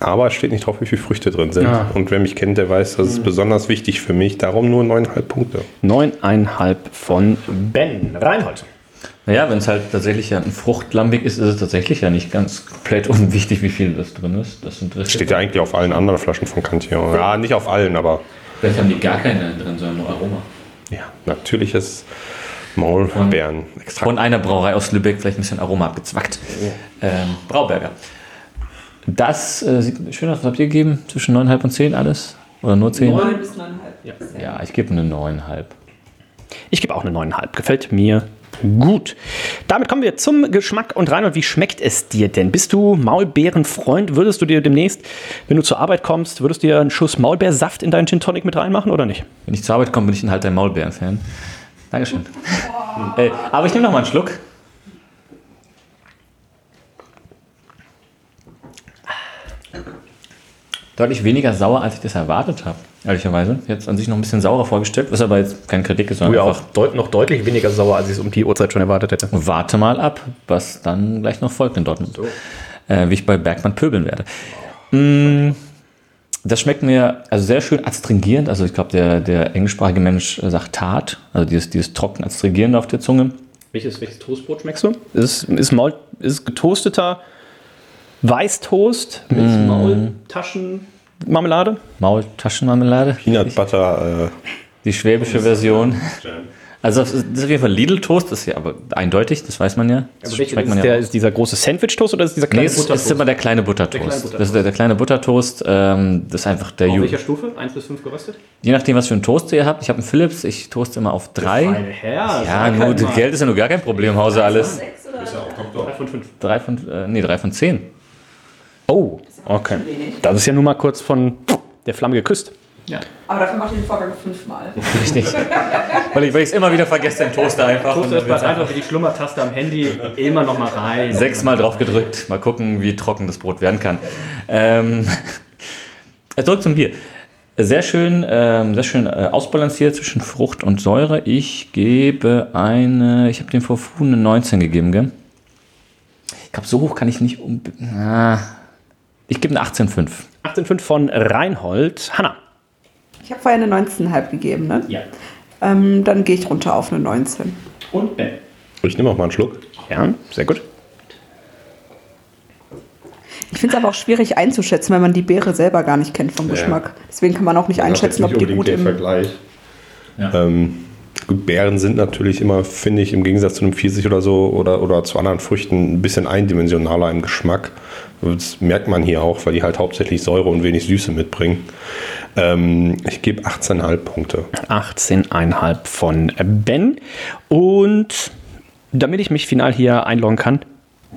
Speaker 4: aber es steht nicht drauf, wie viele Früchte drin sind.
Speaker 1: Ah.
Speaker 4: Und wer mich kennt, der weiß, das ist besonders wichtig für mich. Darum nur 9,5 Punkte.
Speaker 1: Neuneinhalb von Ben. Reinhold.
Speaker 2: Naja, wenn es halt tatsächlich ja ein Fruchtlambik ist, ist es tatsächlich ja nicht ganz komplett unwichtig, wie viel das drin ist. Das sind
Speaker 4: Steht ja eigentlich auf allen anderen Flaschen von Cantillon. Ja, nicht auf allen, aber
Speaker 2: Vielleicht haben die gar keine drin, sondern nur Aroma.
Speaker 4: ja, natürliches Maulbeeren. Extra.
Speaker 2: Von einer Brauerei aus Lübeck vielleicht ein bisschen Aroma abgezwackt. Ähm, Brauberger. Das äh, sieht schön aus. Was habt ihr gegeben? Zwischen 9,5 und 10 alles? Oder nur 10?
Speaker 3: bis 9,5.
Speaker 2: Ja, ich gebe eine 9,5.
Speaker 1: Ich gebe auch eine neuneinhalb. Gefällt mir Gut. Damit kommen wir zum Geschmack und Reinhold, wie schmeckt es dir denn? Bist du Maulbeerenfreund? Würdest du dir demnächst, wenn du zur Arbeit kommst, würdest du dir einen Schuss Maulbeersaft in deinen Gin Tonic mit reinmachen oder nicht?
Speaker 2: Wenn ich zur Arbeit komme, bin ich halt ein Maulbeeren-Fan. Dankeschön. äh, aber ich nehme noch mal einen Schluck. Deutlich weniger sauer, als ich das erwartet habe, ehrlicherweise. Jetzt an sich noch ein bisschen saurer vorgestellt, was aber jetzt keine Kritik ist,
Speaker 1: Du
Speaker 2: sondern
Speaker 1: ja
Speaker 2: einfach
Speaker 1: auch deut noch deutlich weniger sauer, als ich es um die Uhrzeit schon erwartet hätte.
Speaker 2: warte mal ab, was dann gleich noch folgt in Dortmund. Äh, wie ich bei Bergmann pöbeln werde. Mm, Das schmeckt mir also sehr schön astringierend. Also ich glaube, der, der englischsprachige Mensch äh, sagt tart, also dieses, dieses trocken astringierende auf der Zunge.
Speaker 1: Welches, welches Toastbrot schmeckst du? Ist, ist, Maul, ist getoasteter Weißtoast mit Maultaschenmarmelade?
Speaker 2: Maultaschenmarmelade.
Speaker 4: Peanut Butter. Äh,
Speaker 2: Die schwäbische Version. Also das ist das auf jeden Fall Lidl-Toast, das ist ja aber eindeutig, das weiß man ja. Das schmeckt
Speaker 1: ist,
Speaker 2: man
Speaker 1: der,
Speaker 2: ja.
Speaker 1: ist dieser große Sandwich-Toast oder ist dieser
Speaker 2: Nee,
Speaker 1: kleine
Speaker 2: es ist, es ist immer der kleine Buttertoast.
Speaker 1: kleine Buttertoast.
Speaker 2: Das ist der, der kleine Buttertoast. Ähm, das ist einfach der
Speaker 1: Auf
Speaker 2: Ju
Speaker 1: welcher Stufe? 1 bis 5 geröstet?
Speaker 2: Je nachdem, was für einen Toaster ihr habt. Ich habe einen Philips, ich toaste immer auf drei.
Speaker 1: Herr,
Speaker 2: Ja, gut, Geld ist ja nur gar kein Problem im Hause alles.
Speaker 1: Drei von 5.
Speaker 2: Drei von, äh, nee, drei von zehn.
Speaker 1: Oh, okay. Das ist ja nur mal kurz von der Flamme geküsst.
Speaker 3: Aber dafür macht ihr den Vorgang fünfmal.
Speaker 2: Richtig. weil ich es immer wieder vergesse, den Toaster einfach. und dann wird's
Speaker 1: einfach wie die Schlummertaste am Handy immer noch mal rein.
Speaker 2: Sechsmal drauf gedrückt. Mal gucken, wie trocken das Brot werden kann. Ähm, zurück zum Bier. Sehr schön, ähm, sehr schön äh, ausbalanciert zwischen Frucht und Säure. Ich gebe eine, ich habe dem Vorfu eine 19 gegeben, gell? Ich glaube, so hoch kann ich nicht um. Ah, ich gebe eine 18,5.
Speaker 1: 18,5 von Reinhold. Hanna.
Speaker 3: Ich habe vorher eine 19,5 gegeben, ne?
Speaker 1: Ja.
Speaker 3: Ähm, dann gehe ich runter auf eine 19.
Speaker 1: Und Ben.
Speaker 4: ich nehme auch mal einen Schluck.
Speaker 1: Ja, sehr gut.
Speaker 3: Ich finde es aber auch schwierig einzuschätzen, wenn man die Beere selber gar nicht kennt vom Geschmack. Deswegen kann man auch nicht einschätzen, ob die gut im...
Speaker 4: Vergleich.
Speaker 2: Ja.
Speaker 4: Ähm, Beeren sind natürlich immer, finde ich, im Gegensatz zu einem Pfirsich oder so oder, oder zu anderen Früchten ein bisschen eindimensionaler im Geschmack. Das merkt man hier auch, weil die halt hauptsächlich Säure und wenig Süße mitbringen. Ähm, ich gebe 18,5 Punkte.
Speaker 1: 18,5 von Ben. Und damit ich mich final hier einloggen kann,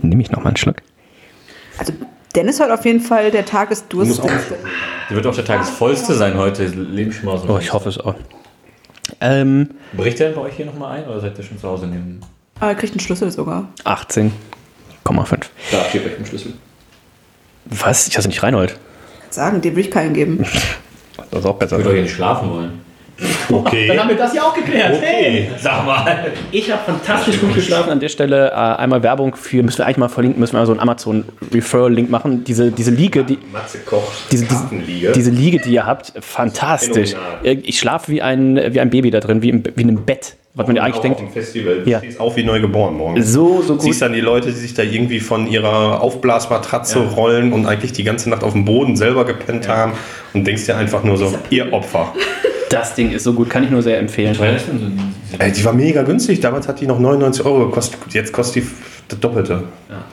Speaker 1: nehme ich noch mal einen Schluck.
Speaker 3: Also Dennis hat auf jeden Fall der Tagesdurst.
Speaker 2: Die wird auch der Tagesvollste sein heute. Ich mal
Speaker 1: Oh, ich hoffe es auch. Ähm,
Speaker 2: Bricht der denn bei euch hier nochmal ein oder seid ihr schon zu Hause neben?
Speaker 3: Aber er kriegt einen Schlüssel sogar.
Speaker 1: 18,5.
Speaker 2: Da, gebt euch einen Schlüssel.
Speaker 1: Was? Ich hasse nicht Reinhold.
Speaker 3: Sagen, dem will ich keinen geben.
Speaker 1: Das ist auch besser.
Speaker 2: Ich würde doch hier nicht schlafen wollen.
Speaker 4: Okay.
Speaker 1: haben wir das ja auch geklärt.
Speaker 4: Okay.
Speaker 2: Sag mal.
Speaker 1: Ich habe fantastisch gut geschlafen. An der Stelle äh, einmal Werbung für, müssen wir eigentlich mal verlinken, müssen wir mal so einen Amazon-Referral-Link machen. Diese, diese Liege, die,
Speaker 4: Matze kocht.
Speaker 1: diese, diese, diese Liege, die ihr habt, fantastisch.
Speaker 4: Phänomenal.
Speaker 1: Äh, Ich schlafe wie ein, wie ein Baby da drin, wie, im, wie in einem Bett. Was man ja eigentlich
Speaker 4: Auch
Speaker 1: denkt.
Speaker 4: Auf dem Festival. Du
Speaker 1: Ja.
Speaker 4: stehst auf wie neu geboren morgen.
Speaker 1: So, so
Speaker 4: Du siehst
Speaker 1: gut.
Speaker 4: dann die Leute, die sich da irgendwie von ihrer Aufblasmatratze rollen und eigentlich die ganze Nacht auf dem Boden selber gepennt haben und denkst dir einfach nur so, ihr Opfer.
Speaker 1: Das Ding ist so gut, kann ich nur sehr empfehlen.
Speaker 4: Ey, die war mega günstig. Damals hat die noch 99 Euro gekostet. Jetzt kostet die das Doppelte.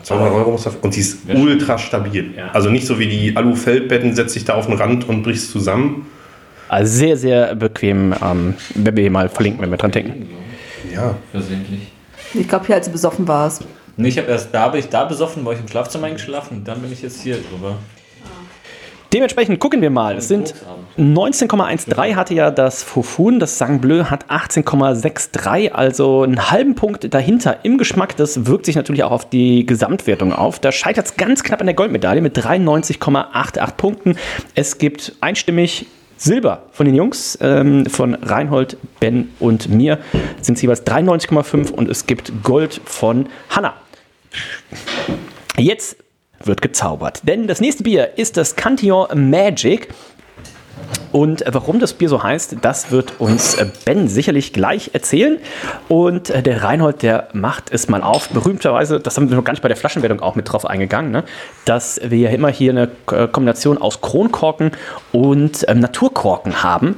Speaker 4: 200 Euro muss. Und die ist ultra stabil. Also nicht so wie die Alu-Feldbetten, setzt dich da auf den Rand und brichst zusammen.
Speaker 1: Also sehr, sehr bequem, ähm, wenn wir hier mal verlinken, wenn wir dran denken.
Speaker 4: Ja.
Speaker 2: Versehentlich.
Speaker 3: Ich glaube, hier als du besoffen warst.
Speaker 2: Nee, ich habe erst da bin ich da besoffen, war ich im Schlafzimmer eingeschlafen dann bin ich jetzt hier drüber.
Speaker 1: Dementsprechend gucken wir mal. Es sind 19,13 hatte ja das Fofun, das Sangbleu hat 18,63, also einen halben Punkt dahinter im Geschmack. Das wirkt sich natürlich auch auf die Gesamtwertung auf. Da scheitert es ganz knapp an der Goldmedaille mit 93,88 Punkten. Es gibt einstimmig Silber von den Jungs, ähm, von Reinhold, Ben und mir sind es jeweils 93,5 und es gibt Gold von Hanna. Jetzt wird gezaubert. Denn das nächste Bier ist das Cantillon Magic. Und warum das Bier so heißt, das wird uns Ben sicherlich gleich erzählen. Und der Reinhold, der macht es mal auf. Berühmterweise, das haben wir noch gar nicht bei der Flaschenwertung auch mit drauf eingegangen, ne? dass wir ja immer hier eine äh, Kombination aus Kronkorken und ähm, Naturkorken haben.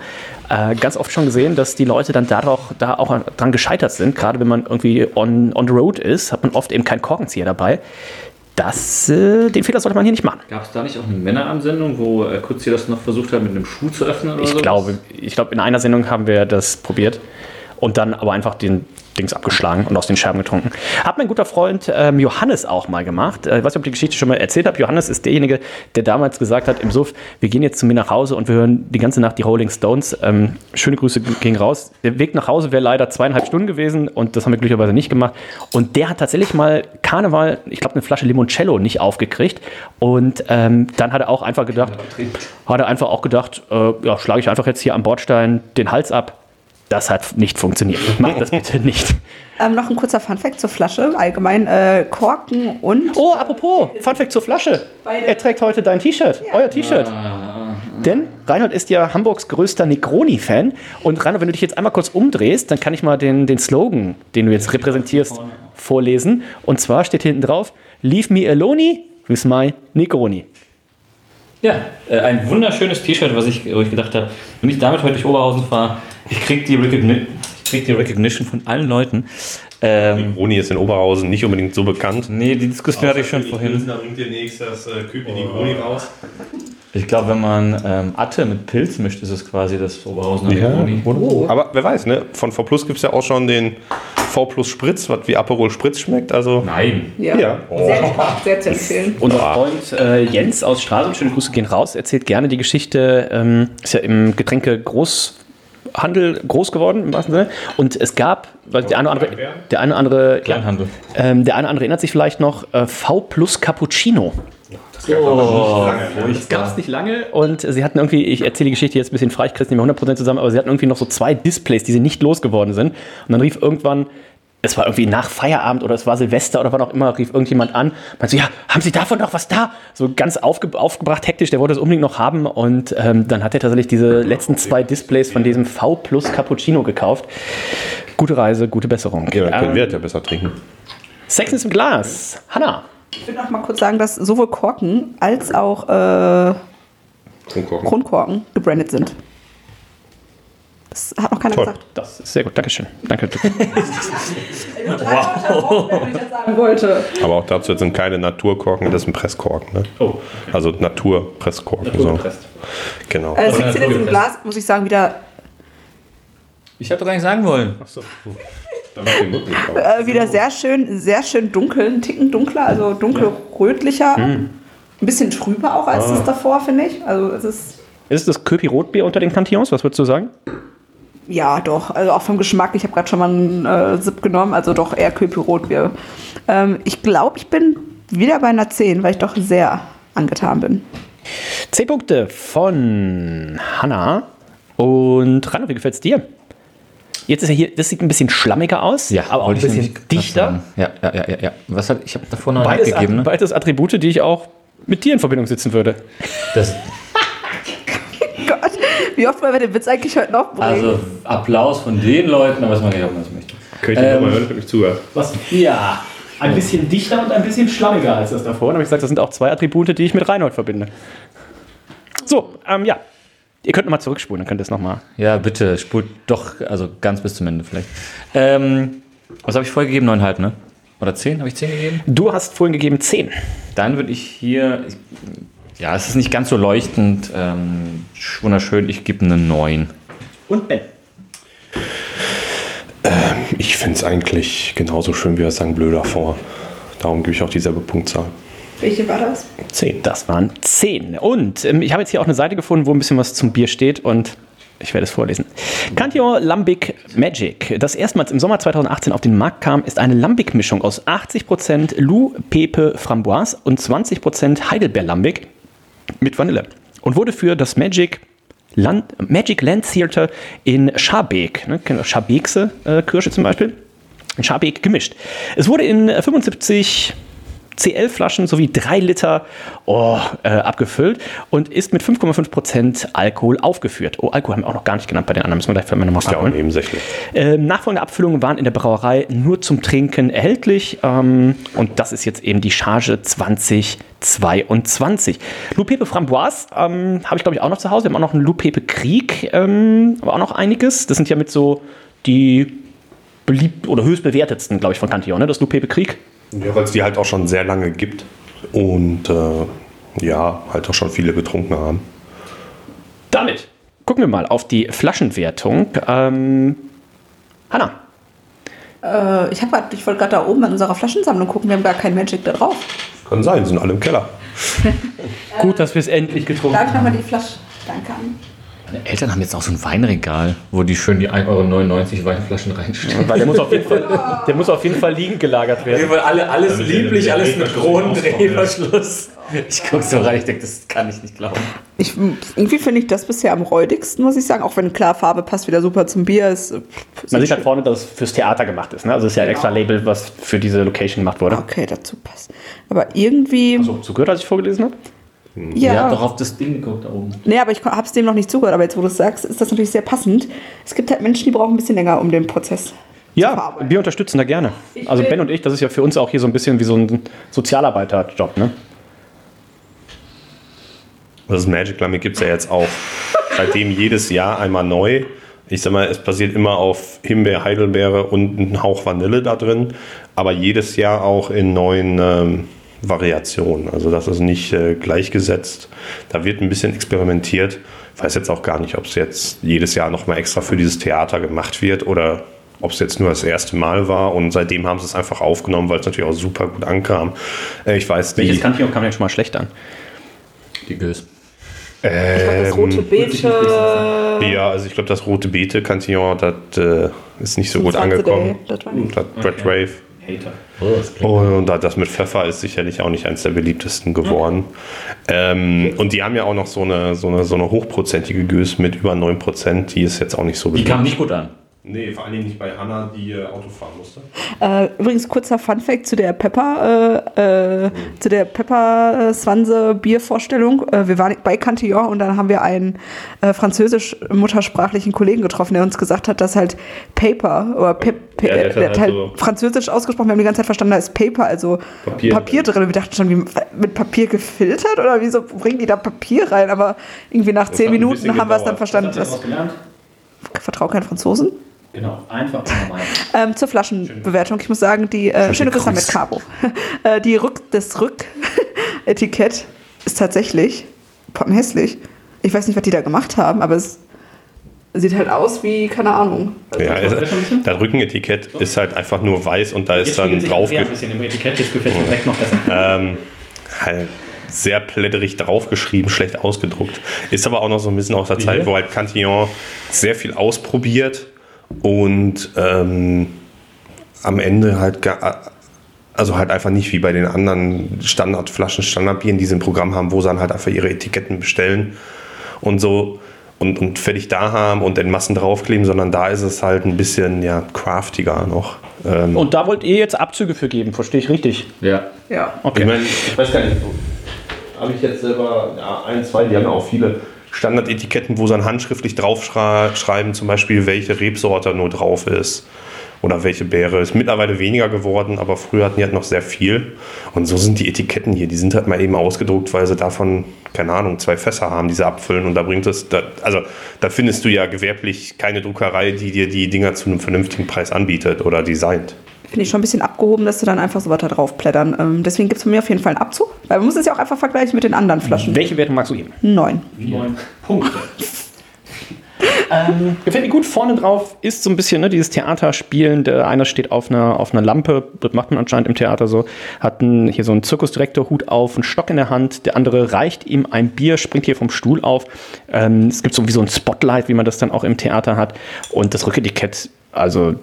Speaker 1: Äh, ganz oft schon gesehen, dass die Leute dann dadurch, da auch dran gescheitert sind. Gerade wenn man irgendwie on, on the road ist, hat man oft eben keinen Korkenzieher dabei. Das, äh, den Fehler sollte man hier nicht machen.
Speaker 2: Gab es da nicht auch eine Männerandsendung, wo äh, Kurz hier das noch versucht hat, mit einem Schuh zu öffnen oder
Speaker 1: Ich glaube, ich glaube, in einer Sendung haben wir das probiert und dann aber einfach den, Dings abgeschlagen und aus den Scherben getrunken. Hat mein guter Freund ähm, Johannes auch mal gemacht. Äh, ich weiß nicht, ob ich die Geschichte schon mal erzählt habe. Johannes ist derjenige, der damals gesagt hat im Suff, wir gehen jetzt zu mir nach Hause und wir hören die ganze Nacht die Rolling Stones. Ähm, schöne Grüße gingen raus. Der Weg nach Hause wäre leider zweieinhalb Stunden gewesen und das haben wir glücklicherweise nicht gemacht. Und der hat tatsächlich mal Karneval, ich glaube, eine Flasche Limoncello nicht aufgekriegt. Und ähm, dann hat er auch einfach gedacht, hat er einfach auch gedacht, äh, ja, schlage ich einfach jetzt hier am Bordstein den Hals ab. Das hat nicht funktioniert. Mach das bitte nicht.
Speaker 3: Ähm, noch ein kurzer Funfact zur Flasche. Allgemein äh, Korken und.
Speaker 1: Oh, apropos, Funfact zur Flasche. Er trägt heute dein T-Shirt, euer T-Shirt. Denn Reinhold ist ja Hamburgs größter Negroni-Fan. Und Reinhold, wenn du dich jetzt einmal kurz umdrehst, dann kann ich mal den, den Slogan, den du jetzt repräsentierst, vorlesen. Und zwar steht hinten drauf: Leave me alone with my Negroni.
Speaker 2: Ja, äh, ein wunderschönes T-Shirt, was ich, wo ich gedacht habe, wenn ich damit heute durch Oberhausen fahre, ich krieg die, Recogni ich krieg die Recognition von allen Leuten. Ähm,
Speaker 4: Roni ist in Oberhausen nicht unbedingt so bekannt.
Speaker 2: nee, die Diskussion hatte ich schon vorhin.
Speaker 4: Da bringt demnächst das äh, Küpi die Roni raus.
Speaker 2: Ich glaube, wenn man ähm, Atte mit Pilz mischt, ist es quasi das Oberhausener Negroni.
Speaker 4: Aber wer weiß, ne? Von V Plus gibt es ja auch schon den V Plus Spritz, was wie Aperol Spritz schmeckt. Also
Speaker 2: Nein.
Speaker 3: Ja.
Speaker 4: Ja.
Speaker 3: Sehr, lecker, sehr zu empfehlen.
Speaker 1: Unser Freund äh, Jens aus Stralsund, schöne Grüße gehen raus, erzählt gerne die Geschichte, ähm, ist ja im Getränke Großhandel groß geworden im wahrsten Sinne. Und es gab, weil der eine oder andere, der eine oder andere, ja,
Speaker 2: Kleinhandel.
Speaker 1: ähm, der eine oder andere erinnert sich vielleicht noch, äh, V plus Cappuccino.
Speaker 2: Oh,
Speaker 1: Das gab es nicht lange und sie hatten irgendwie, ich erzähle die Geschichte jetzt ein bisschen frei, ich kriege es nicht mehr 100% zusammen, aber sie hatten irgendwie noch so zwei Displays, die sie nicht losgeworden sind. Und dann rief irgendwann, es war irgendwie nach Feierabend oder es war Silvester oder wann auch immer, rief irgendjemand an, meinte so, ja, haben Sie davon noch was da? So ganz aufge aufgebracht, hektisch, der wollte es unbedingt noch haben und ähm, dann hat er tatsächlich diese letzten zwei Displays von diesem V Plus Cappuccino gekauft. Gute Reise, gute Besserung.
Speaker 4: Ja, dann können
Speaker 1: Ähm,
Speaker 4: wir ja besser trinken.
Speaker 1: Sex ist im Glas. Hanna.
Speaker 3: Ich will noch mal kurz sagen, dass sowohl Korken als auch äh,
Speaker 4: Kronkorken.
Speaker 3: Kronkorken gebrandet sind. Das hat noch keiner
Speaker 4: Toll.
Speaker 3: gesagt.
Speaker 1: Das ist sehr gut, Dankeschön. Danke.
Speaker 3: Wow. Wenn ich das sagen wollte.
Speaker 4: Aber auch dazu sind keine Naturkorken, das ist ein Presskorken. Ne?
Speaker 1: Oh,
Speaker 4: Also Naturpresskorken. So. Genau.
Speaker 3: Äh, Sex in im Glas, muss ich sagen, wieder,
Speaker 2: Ich habe doch gar nicht sagen wollen.
Speaker 3: äh, wieder sehr schön, sehr schön dunkel, ein Ticken dunkler, also dunkelrötlicher. Ein bisschen trüber auch als das davor, finde ich. Also es ist,
Speaker 1: Ist es das Köpi Rotbier unter den Cantillons? Was würdest du sagen?
Speaker 3: Ja doch, also auch vom Geschmack. Ich habe gerade schon mal einen äh, Sip genommen, also doch eher Köpi-Rotbier. Ähm, ich glaube, ich bin wieder bei einer 10, weil ich doch sehr angetan bin.
Speaker 1: 10 Punkte von Hanna. Und Rano, wie gefällt es dir? Jetzt ist ja hier, das sieht ein bisschen schlammiger aus, aber auch ein bisschen dichter.
Speaker 2: Ja, ja, ja, ja, ja. Was hat, ich habe davor noch
Speaker 1: Beides,
Speaker 2: gegeben, ne?
Speaker 1: beides Attribute, die ich auch mit dir in Verbindung setzen würde.
Speaker 2: Das,
Speaker 3: Gott, wie oft wollen wir den Witz eigentlich heute noch bringen?
Speaker 2: also Applaus von den Leuten, aber was man nicht auch was möchte.
Speaker 4: Könnte ich
Speaker 2: Ähm,
Speaker 4: nochmal hören, ich mich zugehört.
Speaker 1: Was? Ja. Ein bisschen dichter und ein bisschen schlammiger als das davor. Und habe ich gesagt, das sind auch zwei Attribute, die ich mit Reinhold verbinde. So, ähm, ja. Ihr könnt nochmal zurückspulen, dann könnt ihr es nochmal.
Speaker 2: Ja, bitte, spult doch, also ganz bis zum Ende vielleicht. Ähm, was habe ich vorher gegeben? 9,5, ne? Oder 10? Habe ich 10 gegeben?
Speaker 1: Du hast vorhin gegeben 10.
Speaker 2: Dann würde ich hier, ja, es ist nicht ganz so leuchtend, ähm, wunderschön, ich gebe eine 9.
Speaker 1: Und Ben.
Speaker 4: Ich finde es eigentlich genauso schön wie das St. Blöder vor. Darum gebe ich auch dieselbe Punktzahl.
Speaker 3: Welche war das?
Speaker 4: 10.
Speaker 1: Das waren 10. Und ähm, ich habe jetzt hier auch eine Seite gefunden, wo ein bisschen was zum Bier steht und ich werde es vorlesen. Cantillon Lambic Magic, das erstmals im Sommer 2018 auf den Markt kam, ist eine Lambic-Mischung aus 80% Lou Pepe Framboise und 20% Heidelbeer Lambic mit Vanille und wurde für das Magic Land, Magic Land Theater in Schabeek, ne, Schabekse äh, Kirsche zum Beispiel, in Schabeek gemischt. Es wurde in äh, 75 CL-Flaschen sowie 3 Liter oh, äh, abgefüllt und ist mit 5,5% Alkohol aufgeführt. Oh, Alkohol haben wir auch noch gar nicht genannt bei den anderen, müssen wir gleich nochmal
Speaker 4: Ist ja auch
Speaker 1: nachholen.
Speaker 4: nebensächlich.
Speaker 1: Ähm, nachfolgende Abfüllungen waren in der Brauerei nur zum Trinken erhältlich. Ähm, und das ist jetzt eben die Charge 2022. Lupepe Framboise ähm, habe ich, glaube ich, auch noch zu Hause. Wir haben auch noch einen Lupepe Krieg, ähm, aber auch noch einiges. Das sind ja mit so die beliebt oder höchst bewertetsten, glaube ich, von Cantillon, ne? das Lupepe Krieg.
Speaker 4: Ja, weil es die halt auch schon sehr lange gibt. Und äh, ja, halt auch schon viele getrunken haben.
Speaker 1: Damit gucken wir mal auf die Flaschenwertung. Ähm, Hanna,
Speaker 3: Äh, ich, hab ich wollte gerade da oben an unserer Flaschensammlung gucken, wir haben gar kein Magic da drauf.
Speaker 4: Kann sein, sind alle im Keller.
Speaker 1: Gut, dass wir es endlich getrunken
Speaker 3: Darf ich
Speaker 1: haben.
Speaker 3: nochmal die Flasche? Danke an.
Speaker 2: Meine Eltern haben jetzt auch so ein Weinregal, wo die schön die 1,99 Euro Weinflaschen reinstellen.
Speaker 1: Weil der muss, auf jeden Fall, der muss auf jeden Fall liegend gelagert werden.
Speaker 2: Weil alle, alles
Speaker 4: Damit der-
Speaker 2: lieblich,
Speaker 4: der
Speaker 2: alles mit
Speaker 4: Drehverschluss
Speaker 2: großen
Speaker 4: nicht auskommt, ja.
Speaker 2: Drehverschluss. Ich gucke so rein, ich denke, das kann ich nicht glauben.
Speaker 3: Ich, irgendwie finde ich das bisher am räudigsten, muss ich sagen. Auch wenn klar, Farbe passt wieder super zum Bier. Ist,
Speaker 1: Man sieht halt vorne, dass es fürs Theater gemacht ist. Ne? Also es ist ja ein extra Label, was für diese Location gemacht wurde.
Speaker 3: Okay, dazu passt. Aber irgendwie.
Speaker 1: So zugehört, als ich vorgelesen habe?
Speaker 3: Ja.
Speaker 2: Ihr habt doch auf das Ding geguckt da oben.
Speaker 3: Nee, aber ich habe es dem noch nicht zugehört. Aber jetzt, wo du es sagst, ist das natürlich sehr passend. Es gibt halt Menschen, die brauchen ein bisschen länger um den Prozess.
Speaker 1: Ja,
Speaker 3: verarbeiten.
Speaker 1: wir unterstützen da gerne.
Speaker 3: Ich
Speaker 1: Also Ben und ich, das ist ja für uns auch hier so ein bisschen wie so ein Sozialarbeiterjob. Ne?
Speaker 4: Das Magic Lammy gibt es ja jetzt auch seitdem jedes Jahr einmal neu. Ich sag mal, es basiert immer auf Himbeer, Heidelbeere und ein Hauch Vanille da drin, aber jedes Jahr auch in neuen ähm, Variationen. Also das ist nicht äh, gleichgesetzt. Da wird ein bisschen experimentiert. Ich weiß jetzt auch gar nicht, ob es jetzt jedes Jahr nochmal extra für dieses Theater gemacht wird oder ob es jetzt nur das erste Mal war und seitdem haben sie es einfach aufgenommen, weil es natürlich auch super gut ankam. Äh, ich weiß, die,
Speaker 1: Welches Cantillon kam denn schon mal schlecht an?
Speaker 2: Die Gös.
Speaker 3: Ich glaube, das rote Beete.
Speaker 4: Ja, also ich glaube, das rote Beete Cantillon, das äh, ist nicht so gut
Speaker 3: 25
Speaker 4: angekommen.
Speaker 3: Day, das war nicht.
Speaker 4: Das Red Rave. Und das mit Pfeffer ist sicherlich auch nicht eins der beliebtesten geworden. Ähm, und die haben ja auch noch so eine, so eine, so eine hochprozentige Gös mit über 9%, die ist jetzt auch nicht so
Speaker 2: Die
Speaker 4: beliebt.
Speaker 2: kam nicht gut an.
Speaker 4: Nee, vor allem nicht bei Hanna, die äh, Auto fahren musste.
Speaker 3: Äh, übrigens kurzer Funfact zu der Pepper, äh, äh, zu der Pepper äh, Swanse Biervorstellung. Äh, wir waren bei Cantillon und dann haben wir einen äh, französisch muttersprachlichen Kollegen getroffen, der uns gesagt hat, dass halt Paper oder Pe Pe
Speaker 4: Ja, der hat
Speaker 3: der
Speaker 4: halt
Speaker 3: halt
Speaker 4: so-
Speaker 3: französisch ausgesprochen. Wir haben die ganze Zeit verstanden, da ist Paper, also
Speaker 4: Papier.
Speaker 3: Papier, drin. Und wir dachten schon, wie, mit Papier gefiltert oder wieso bringen die da Papier rein? Aber irgendwie nach zehn Minuten haben wir es dann verstanden. Dass, vertrau keinen Franzosen.
Speaker 1: Genau, einfach mal.
Speaker 3: Ähm, zur Flaschenbewertung. Ich muss sagen, die äh, schöne Grüße mit Cabo. äh, die Rück, das Rücketikett ist tatsächlich hässlich. Ich weiß nicht, was die da gemacht haben, aber es sieht halt aus wie, keine Ahnung.
Speaker 4: Ja, es, das Rückenetikett ist halt einfach nur weiß und da ist dann drauf
Speaker 1: ein bisschen im Etikett, jetzt gefällt mir direkt noch besser.
Speaker 4: ähm, halt sehr plätterig draufgeschrieben, schlecht ausgedruckt. Ist aber auch noch so ein bisschen aus der Zeit, wo halt Cantillon sehr viel ausprobiert und ähm, am Ende halt also halt einfach nicht wie bei den anderen Standardflaschen, Standardbieren, die sie im Programm haben, wo sie dann halt einfach ihre Etiketten bestellen und so und, und fertig da haben und in Massen draufkleben, sondern da ist es halt ein bisschen ja craftiger noch. Ähm,
Speaker 1: Und da wollt ihr jetzt Abzüge für geben, verstehe ich richtig?
Speaker 2: Ja.
Speaker 3: Ja.
Speaker 1: Okay.
Speaker 4: Ich meine, ich weiß gar nicht, habe ich jetzt selber ja, ein, zwei, die haben ja auch viele Standardetiketten, wo sie dann handschriftlich draufschreiben, zum Beispiel, welche Rebsorte nur drauf ist oder welche Beere. Ist mittlerweile weniger geworden, aber früher hatten die halt noch sehr viel. Und so sind die Etiketten hier, die sind halt mal eben ausgedruckt, weil sie davon, keine Ahnung, zwei Fässer haben, die sie abfüllen. Und da bringt es, da, also da findest du ja gewerblich keine Druckerei, die dir die Dinger zu einem vernünftigen Preis anbietet oder designt.
Speaker 3: Finde ich schon ein bisschen abgehoben, dass sie dann einfach so weiter draufplättern. Ähm, deswegen gibt es von mir auf jeden Fall einen Abzug. Weil man muss es ja auch einfach vergleichen mit den anderen Flaschen.
Speaker 1: Welche Wertung magst du geben?
Speaker 3: Neun.
Speaker 1: Neun Punkte. ähm, gefällt mir gut. Vorne drauf ist so ein bisschen ne, dieses Theaterspielen. Der eine steht auf einer, auf einer Lampe, das macht man anscheinend im Theater so, hat einen, hier so einen Zirkusdirektor-Hut auf, einen Stock in der Hand. Der andere reicht ihm ein Bier, springt hier vom Stuhl auf. Ähm, es gibt so wie so ein Spotlight, wie man das dann auch im Theater hat. Und das Rücketikett, also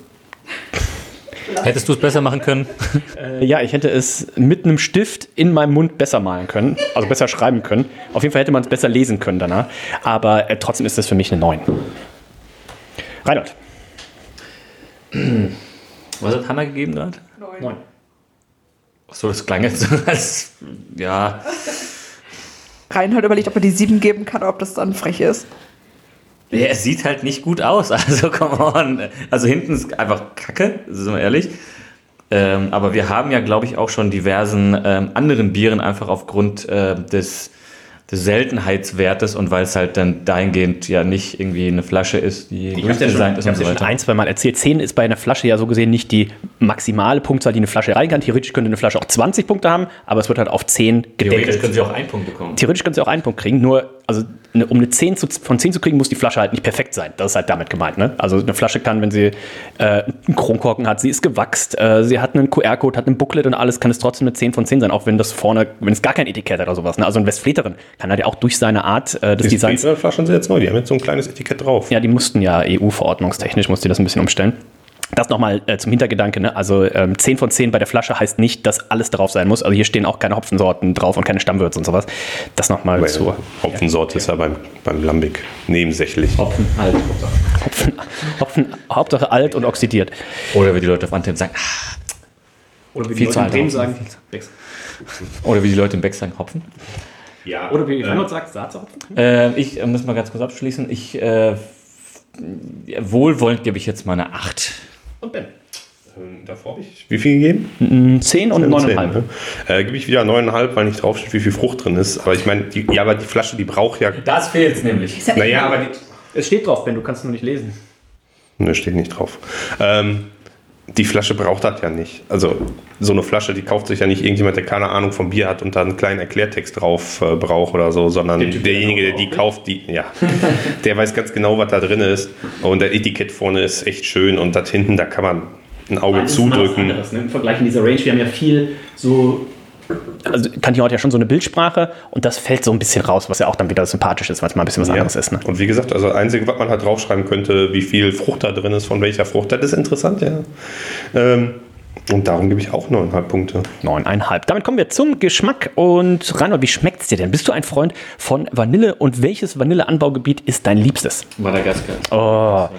Speaker 2: Hättest du es besser machen können?
Speaker 1: äh, ja, ich hätte es mit einem Stift in meinem Mund besser malen können, also besser schreiben können. Auf jeden Fall hätte man es besser lesen können danach. Aber äh, trotzdem ist das für mich eine 9. Reinhold.
Speaker 2: Was hat Hanna gegeben gerade?
Speaker 1: Neun.
Speaker 2: Achso, das klang jetzt so, als. Ja.
Speaker 3: Reinhold überlegt, ob er die sieben geben kann, ob das dann frech ist.
Speaker 2: Ja. Es sieht halt nicht gut aus. Also, come on. Also, hinten ist einfach kacke, sind wir ehrlich. Ähm, aber wir haben ja, glaube ich, auch schon diversen ähm, anderen Bieren einfach aufgrund äh, des, des Seltenheitswertes und weil es halt dann dahingehend ja nicht irgendwie eine Flasche ist, die
Speaker 1: Ich habe ja
Speaker 2: durchdesignt ist
Speaker 1: ich hab's
Speaker 2: so
Speaker 1: ja schon ein, zwei Mal erzählt. 10 ist bei einer Flasche ja so gesehen nicht die maximale Punktzahl, die eine Flasche rein kann. Theoretisch könnte eine Flasche auch 20 Punkte haben, aber es wird halt auf 10
Speaker 2: Theoretisch
Speaker 1: gedeckelt.
Speaker 2: können sie auch einen Punkt bekommen.
Speaker 1: Theoretisch können sie auch einen Punkt kriegen, nur also eine, um eine 10 zu, von 10 zu kriegen, muss die Flasche halt nicht perfekt sein. Das ist halt damit gemeint. Ne? Also eine Flasche kann, wenn sie äh, einen Kronkorken hat, sie ist gewachst, äh, sie hat einen QR-Code, hat einen Booklet und alles, kann es trotzdem eine 10 von 10 sein, auch wenn das vorne, wenn es gar kein Etikett hat oder sowas. Ne? Also ein Westfleterin kann halt ja auch durch seine Art äh, des
Speaker 4: Die
Speaker 1: Designs.
Speaker 4: Flaschen sind jetzt neu, die haben jetzt so ein kleines Etikett drauf.
Speaker 1: Ja, die mussten ja EU-verordnungstechnisch, musste das ein bisschen umstellen. Das nochmal äh, zum Hintergedanke, ne? also ähm, 10 von 10 bei der Flasche heißt nicht, dass alles drauf sein muss. Also hier stehen auch keine Hopfensorten drauf und keine Stammwürze und sowas. Das nochmal zu.
Speaker 4: Hopfensorte ist ja beim, beim Lambic nebensächlich.
Speaker 2: Hopfen, alt.
Speaker 1: Hopfen, Hopfen, Hauptsache alt und oxidiert.
Speaker 2: Oder wie die Leute auf Antenne sagen, ah,
Speaker 1: Oder wie
Speaker 2: Viel zu alt.
Speaker 1: sagen,
Speaker 2: oder wie die Leute im Beck sagen, Hopfen.
Speaker 4: Ja,
Speaker 1: Oder wie Reinhold sagt, Saatshopfen.
Speaker 2: Äh, ich äh, muss mal ganz kurz abschließen. Ich, äh, wohlwollend gebe ich jetzt mal eine 8.
Speaker 1: Und Ben.
Speaker 4: Ähm, Davor habe ich wie viel gegeben?
Speaker 1: 10 und 9,5.
Speaker 4: Ne? Äh, Gebe ich wieder 9,5, weil nicht draufsteht, wie viel Frucht drin ist. Aber ich meine, die, ja, aber die Flasche, die braucht ja.
Speaker 2: Das fehlt nämlich.
Speaker 4: Naja, aber die.
Speaker 1: Es steht drauf, Ben, du kannst nur nicht lesen.
Speaker 4: Ne, steht nicht drauf. Ähm, die Flasche braucht das ja nicht. Also so eine Flasche, die kauft sich ja nicht irgendjemand, der keine Ahnung vom Bier hat und da einen kleinen Erklärtext drauf äh, braucht oder so, sondern derjenige, der die kauft, die, ja, der weiß ganz genau, was da drin ist. Und der Etikett vorne ist echt schön und das hinten, da kann man ein Auge zudrücken.
Speaker 1: ne? Im Vergleich in dieser Range, wir haben ja viel so. Also Cantillon hat ja schon so eine Bildsprache und das fällt so ein bisschen raus, was ja auch dann wieder sympathisch ist, weil es mal ein bisschen was anderes ist. Ne?
Speaker 4: Und wie gesagt, also das Einzige, was man halt draufschreiben könnte, wie viel Frucht da drin ist, von welcher Frucht, das ist interessant, ja. Ähm, und darum gebe ich auch 9,5 Punkte.
Speaker 1: Neuneinhalb. Damit kommen wir zum Geschmack. Und Reinhold, wie schmeckt es dir denn? Bist du ein Freund von Vanille und welches Vanilleanbaugebiet ist dein liebstes?
Speaker 2: Madagaskar.
Speaker 1: Oh,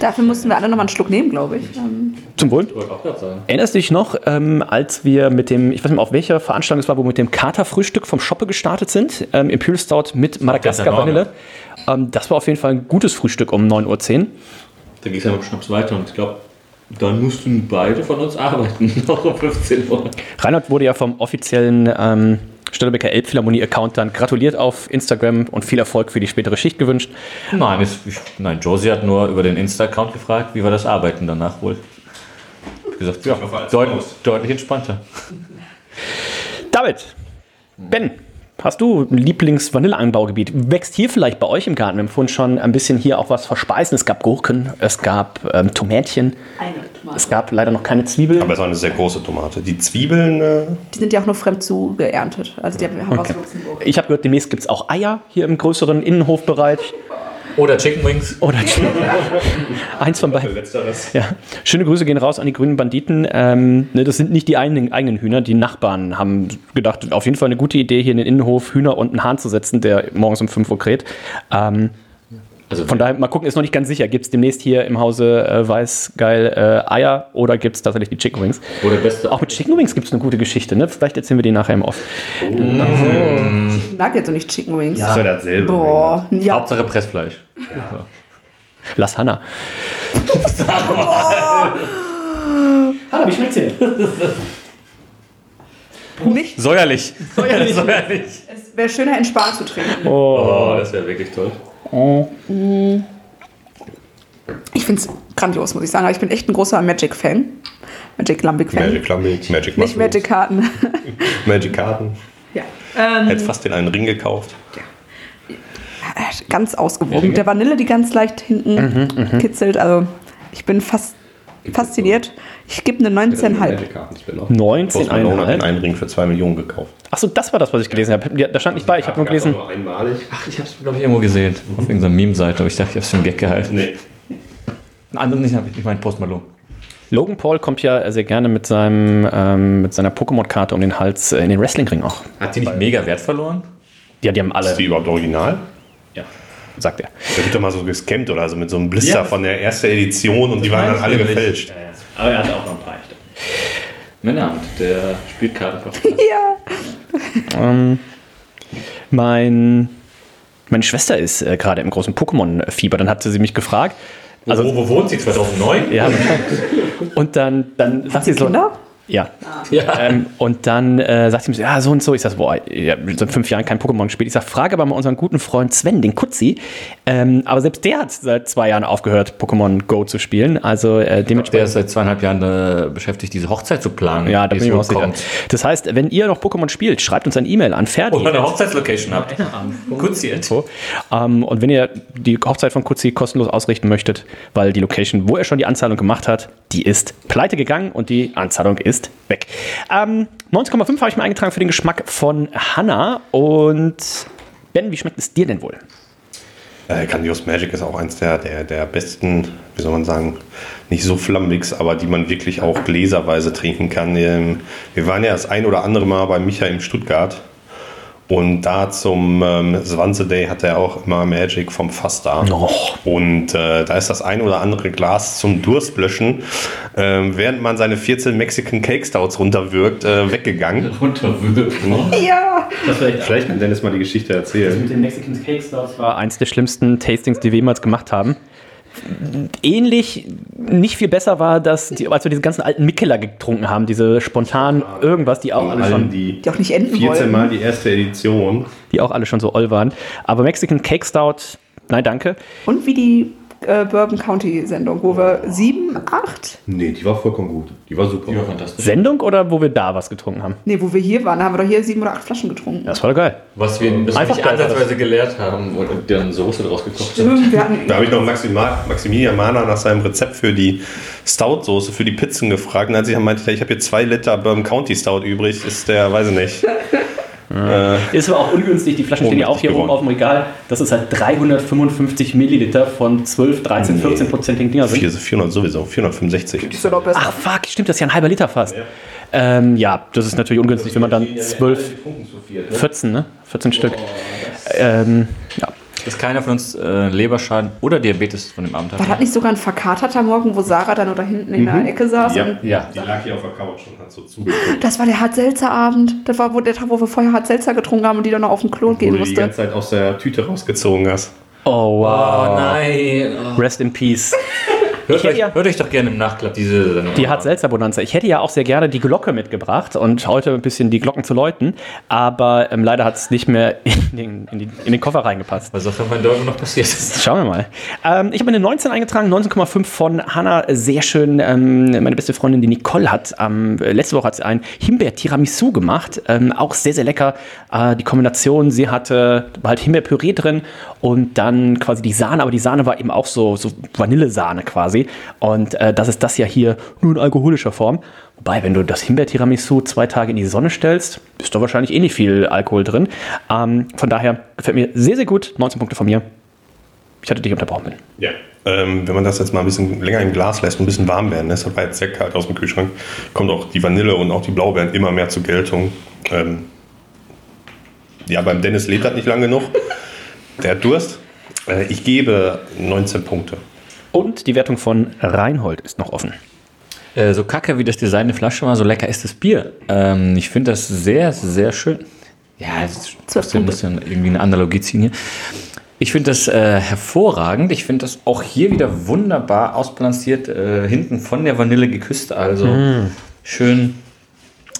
Speaker 3: Dafür mussten wir alle noch mal einen Schluck nehmen, glaube ich. Ähm,
Speaker 1: zum Wohl.
Speaker 2: Wollte auch gerade sagen.
Speaker 1: Erinnerst du dich noch, ähm, als wir mit dem, ich weiß nicht mehr, auf welcher Veranstaltung es war, wo wir mit dem Katerfrühstück vom Shoppe gestartet sind, ähm, Imperial Stout mit Madagaskar
Speaker 2: enorm.
Speaker 1: Vanille. Ähm, das war auf jeden Fall ein gutes Frühstück um 9.10 Uhr.
Speaker 2: Da ging es ja mit Schnaps weiter und ich glaube, dann mussten beide von uns arbeiten, noch um 15 Uhr.
Speaker 1: Reinhold wurde ja vom offiziellen ähm, Störtebecker Elbphilharmonie-Account dann gratuliert auf Instagram und viel Erfolg für die spätere Schicht gewünscht.
Speaker 2: Nein, es, ich, nein, Josie hat nur über den Insta-Account gefragt, wie wir das Arbeiten danach wohl. Ich gesagt, ja, deut, deutlich entspannter.
Speaker 1: David, Ben, hast du ein Lieblings-Vanilleanbaugebiet? Wächst hier vielleicht bei euch im Garten? Wir haben vorhin schon ein bisschen hier auch was verspeisen. Es gab Gurken, es gab ähm, Tomätchen,
Speaker 3: eine Tomate.
Speaker 1: es gab leider noch keine Zwiebeln.
Speaker 4: Aber es war eine sehr große Tomate. Die Zwiebeln, äh,
Speaker 3: Die sind ja auch nur fremd zu geerntet. Also die haben wir aus Luxemburg.
Speaker 1: Ich habe gehört, demnächst gibt es auch Eier hier im größeren Innenhofbereich.
Speaker 2: Oder Chicken Wings.
Speaker 1: Oder eins von beiden. Ja. Schöne Grüße gehen raus an die grünen Banditen. Ähm, ne, das sind nicht die eigenen, eigenen Hühner. Die Nachbarn haben gedacht, auf jeden Fall eine gute Idee, hier in den Innenhof Hühner und einen Hahn zu setzen, der morgens um 5 Uhr kräht. Ähm,
Speaker 2: Also
Speaker 1: von daher, mal gucken, ist noch nicht ganz sicher. Gibt es demnächst hier im Hause äh, Weiß geil äh, Eier oder gibt es tatsächlich die Chicken Wings?
Speaker 2: Wo der beste
Speaker 1: Auch mit Chicken Wings gibt es eine gute Geschichte. Ne? Vielleicht erzählen wir die nachher im Off.
Speaker 3: Nuggets und nicht Chicken Wings.
Speaker 4: ist ja dasselbe.
Speaker 3: Boah, ja.
Speaker 2: Hauptsache Pressfleisch.
Speaker 1: Lass Hanna. Hanna, wie schmeckt's dir?
Speaker 3: Nicht,
Speaker 2: Säuerlich. Säuerlich.
Speaker 3: es wäre schöner, in Spar zu trinken.
Speaker 2: Oh, das wäre wirklich toll.
Speaker 3: Ich finde es grandios, muss ich sagen. Aber ich bin echt ein großer Magic-Fan. Magic Lambic-Fan.
Speaker 4: Magic Lambic, Magic
Speaker 3: Nicht
Speaker 4: Mushrooms,
Speaker 3: Magic-Karten.
Speaker 4: Magic Karten.
Speaker 3: ja. Ähm,
Speaker 4: Hätte fast in einen Ring gekauft.
Speaker 3: ganz ausgewogen. Mit der Vanille, die ganz leicht hinten kitzelt. Also ich bin fast fasziniert. Ich gebe eine 19,5.
Speaker 1: 19,
Speaker 4: Post Malone hat in
Speaker 1: 1,5.
Speaker 4: einen Ring für 2 Millionen gekauft.
Speaker 1: Achso, das war das, was ich gelesen habe. Da stand nicht bei, ich habe nur gelesen.
Speaker 4: Nur einmalig.
Speaker 2: Ach, ich hab's, glaube ich, irgendwo gesehen. Auf irgendeiner Meme-Seite. Aber ich dachte, ich hab's für einen Gag gehalten.
Speaker 4: Nee.
Speaker 2: Einen anderen nicht, hab ich, ich meine Post Malone.
Speaker 1: Logan Paul kommt ja sehr gerne mit, seinem, ähm, mit seiner Pokémon-Karte um den Hals äh, in den Wrestlingring auch.
Speaker 2: Hat die nicht mega Wert verloren?
Speaker 1: Ja, die haben alle,
Speaker 4: Ist die überhaupt original?
Speaker 1: ja, sagt er.
Speaker 4: Da wird doch mal so gescampt oder so mit so einem Blister
Speaker 2: Ja.
Speaker 4: von der ersten Edition und die waren dann alle gefälscht.
Speaker 1: Aber er hat auch noch ein paar echte.
Speaker 2: Männerabend, der Spielkarte.
Speaker 3: Ja.
Speaker 1: Ähm, mein, meine Schwester ist äh, gerade im großen Pokémon-Fieber. Dann hat sie mich gefragt.
Speaker 2: Also, wo, wo wohnt sie? 2009?
Speaker 1: Ja. Und dann, dann sagt sie so,
Speaker 3: Kinder?
Speaker 1: Ja. Ähm, und dann äh, sagt sie mir, so, ja, so und so. Ich sag, boah, ich habe seit fünf Jahren kein Pokémon gespielt. Ich sag, frage aber mal unseren guten Freund Sven, den Kutzi. Ähm, aber selbst der hat seit zwei Jahren aufgehört, Pokémon Go zu spielen. Also äh,
Speaker 2: Der
Speaker 1: dementsprechend.
Speaker 2: ist seit zweieinhalb Jahren äh, beschäftigt, diese Hochzeit zu planen.
Speaker 1: Ja, da bin ich mir auch sicher. Das heißt, wenn ihr noch Pokémon spielt, schreibt uns eine E-Mail an Ferdi.
Speaker 2: Oder eine Hochzeitslocation habt. Kutziert.
Speaker 1: So. Ähm, und wenn ihr die Hochzeit von Kutzi kostenlos ausrichten möchtet, weil die Location, wo er schon die Anzahlung gemacht hat, die ist pleite gegangen und die Anzahlung ist weg. Ähm, 19,5 habe ich mir eingetragen für den Geschmack von Hanna. Und Ben, wie schmeckt es dir denn wohl?
Speaker 4: Äh, Grandios Magic ist auch eins der, der, der besten, wie soll man sagen, nicht so flammigs, aber die man wirklich auch gläserweise trinken kann. Ähm, wir waren ja das ein oder andere Mal bei Micha in Stuttgart. Und da zum ähm, Swanse Day hat er auch immer Magic vom Fass da. Und äh, da ist das ein oder andere Glas zum Durstlöschen, ähm, während man seine 14 Mexican Cake Stouts runterwirkt, äh, weggegangen.
Speaker 2: Runterwirkt.
Speaker 3: Ja.
Speaker 4: Vielleicht kann Dennis mal die Geschichte erzählen.
Speaker 1: den Mexican Cakes, das war eins der schlimmsten Tastings, die wir jemals gemacht haben. Ähnlich, nicht viel besser war, dass die, als wir diese ganzen alten Mikkeler getrunken haben, diese spontan irgendwas, die auch alle schon,
Speaker 4: die
Speaker 3: Die auch nicht enden
Speaker 4: 14
Speaker 3: wollen.
Speaker 4: Mal die erste Edition.
Speaker 1: die auch alle schon so oll waren. Aber Mexican Cake Stout, nein, danke.
Speaker 3: Und wie die äh, Bourbon County Sendung, wo wir sieben, acht,
Speaker 4: Nee, die war vollkommen gut. Die war super.
Speaker 2: Ja, fantastisch.
Speaker 1: Sendung oder wo wir da was getrunken haben?
Speaker 3: nee, wo wir hier waren, da haben wir doch hier sieben oder acht Flaschen getrunken.
Speaker 1: Das war doch geil.
Speaker 2: Was wir das
Speaker 1: Einfach
Speaker 2: nicht
Speaker 1: geil war
Speaker 2: ansatzweise gelehrt haben und dann Soße draus gekocht haben.
Speaker 3: Stimmt, hatten
Speaker 4: Da habe ich noch Maxima, Maximilian Mahner nach seinem Rezept für die Stout-Soße für die Pizzen gefragt. Und als ich meinte, ich habe hier zwei Liter Bourbon County Stout übrig, ist der, weiß ich nicht.
Speaker 1: Ist aber auch ungünstig, die Flaschen stehen ja auch hier oben auf dem Regal. Das ist halt 355 Milliliter von 12, 13,
Speaker 4: Nee.
Speaker 1: 14 prozentigen Dinger sind.
Speaker 4: 400 400 sowieso, 465.
Speaker 3: ist doch besser.
Speaker 1: Ach fuck, stimmt, das ist ja ein halber Liter fast. Ja, ähm, ja das ist natürlich ungünstig, wenn man dann 12, 14, ne? 14 Stück. Ähm, ja.
Speaker 2: Dass keiner von uns äh, Leberschaden oder Diabetes von dem Abend
Speaker 3: War
Speaker 2: hat.
Speaker 3: das nicht sogar ein verkaterter Morgen, wo Sarah dann oder hinten in der Ecke saß?
Speaker 4: Ja,
Speaker 3: Und
Speaker 2: Ja.
Speaker 4: Die lag hier auf der Couch und hat so zugeguckt.
Speaker 3: das war der Hart-Seltzer-Abend. Das war wo der Tag, wo wir vorher Hart-Seltzer getrunken haben und die dann noch auf den Klo
Speaker 4: Wo
Speaker 3: gehen
Speaker 4: du die
Speaker 3: musste.
Speaker 4: ganze Zeit aus der Tüte rausgezogen hast.
Speaker 1: Oh wow.
Speaker 2: nein.
Speaker 1: Rest in Peace.
Speaker 2: Hört, euch,
Speaker 1: ja-
Speaker 2: hört euch doch gerne im Nachklapp diese Sendung
Speaker 1: Die hat Seltzer-Bonanza. Ich hätte ja auch sehr gerne die Glocke mitgebracht und heute ein bisschen die Glocken zu läuten, aber ähm, leider hat es nicht mehr in den, in, die, in den Koffer reingepasst.
Speaker 2: Was auch immer da noch passiert ist.
Speaker 1: Schauen wir mal. Ähm, ich habe eine 19 eingetragen, 19,5 von Hanna. Sehr schön. Ähm, meine beste Freundin, die Nicole, hat ähm, letzte Woche hat sie ein Himbeer-Tiramisu gemacht. Ähm, auch sehr, sehr lecker. Äh, die Kombination, sie hatte halt Himbeerpüree drin und dann quasi die Sahne, aber die Sahne war eben auch so, so Vanillesahne quasi. Und äh, das ist das ja hier nur in alkoholischer Form. Wobei, wenn du das Himbeer-Tiramisu zwei Tage in die Sonne stellst, ist da wahrscheinlich eh nicht viel Alkohol drin. Ähm, von daher gefällt mir sehr, sehr gut. 19 Punkte von mir. Ich hatte dich unterbrochen.
Speaker 4: Ja. Ähm, wenn man das jetzt mal ein bisschen länger im Glas lässt und ein bisschen warm werden lässt, das war jetzt sehr kalt aus dem Kühlschrank, kommt auch die Vanille und auch die Blaubeeren immer mehr zur Geltung. Ähm, ja, beim Dennis lebt das nicht lange genug. Der hat Durst. Äh, ich gebe 19 Punkte.
Speaker 1: Und die Wertung von Reinhold ist noch offen.
Speaker 2: Äh, so kacke wie das Design der Flasche war, so lecker ist das Bier. Ähm, ich finde das sehr, sehr schön. Ja, es muss ja, muss ja irgendwie eine Analogie ziehen hier. Ich finde das äh, hervorragend. Ich finde das auch hier wieder wunderbar ausbalanciert. Äh, hinten von der Vanille geküsst. Also schön.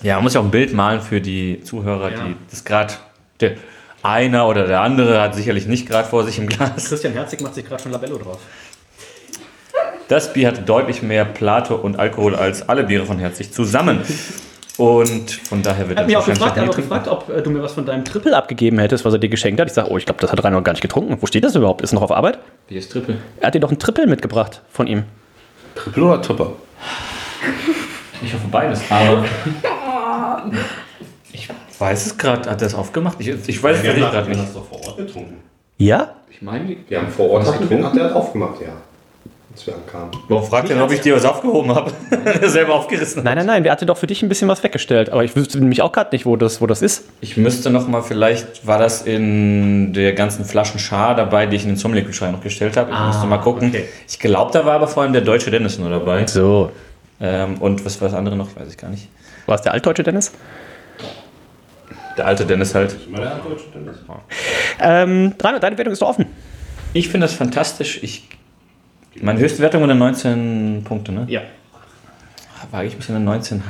Speaker 2: Ja, man muss ja auch ein Bild malen für die Zuhörer, die das gerade. Der einer oder der andere hat sicherlich nicht gerade vor sich im Glas.
Speaker 1: Christian Herzig macht sich gerade schon Labello drauf.
Speaker 2: Das Bier hat deutlich mehr Plato und Alkohol als alle Biere von Herzig zusammen. Und von daher wird
Speaker 1: Er mich
Speaker 2: wahrscheinlich
Speaker 1: gefragt, er hat
Speaker 2: trinken.
Speaker 1: gefragt, ob äh, du mir was von deinem Triple abgegeben hättest, was er dir geschenkt hat. Ich sage, oh, ich glaube, das hat Reinhold gar nicht getrunken. Wo steht das überhaupt? Ist noch auf Arbeit?
Speaker 2: Wie ist Triple?
Speaker 1: Er hat dir doch ein Triple mitgebracht von ihm.
Speaker 4: Triple oder Tupper?
Speaker 2: Ich hoffe beides. Aber ich weiß es gerade. Hat er es aufgemacht? Ich, ich weiß es
Speaker 4: Wir
Speaker 2: ehrlich
Speaker 4: haben
Speaker 2: gerade
Speaker 4: das
Speaker 2: nicht.
Speaker 4: doch vor Ort getrunken.
Speaker 1: Ja?
Speaker 2: Ich meine,
Speaker 4: Wir haben vor Ort getrunken, hat er aufgemacht, ja. Als wir ankamen.
Speaker 2: warum fragt er, ob ich dir was aufgehoben habe? selber aufgerissen.
Speaker 1: Nein, nein, nein. Der hatte doch für dich ein bisschen was weggestellt. Aber ich wüsste nämlich auch gerade nicht, wo das, wo das ist.
Speaker 2: Ich müsste noch mal, vielleicht war das in der ganzen Flaschen Char dabei, die ich in den Sommelier-Kühlschrank noch gestellt habe. Ich müsste mal gucken. Ich glaube, da war aber vor allem der deutsche Dennis nur dabei.
Speaker 1: So.
Speaker 2: Ähm, und was war das andere noch? Weiß ich gar nicht.
Speaker 1: War es der altdeutsche Dennis?
Speaker 2: Der alte Dennis halt.
Speaker 1: Ähm, Reinhold, deine Wertung ist doch offen.
Speaker 2: Ich finde das fantastisch. Ich, meine höchste Wertung war eine 19 Punkte, ne?
Speaker 1: Ja.
Speaker 2: Wage ich ein bisschen eine 19,5.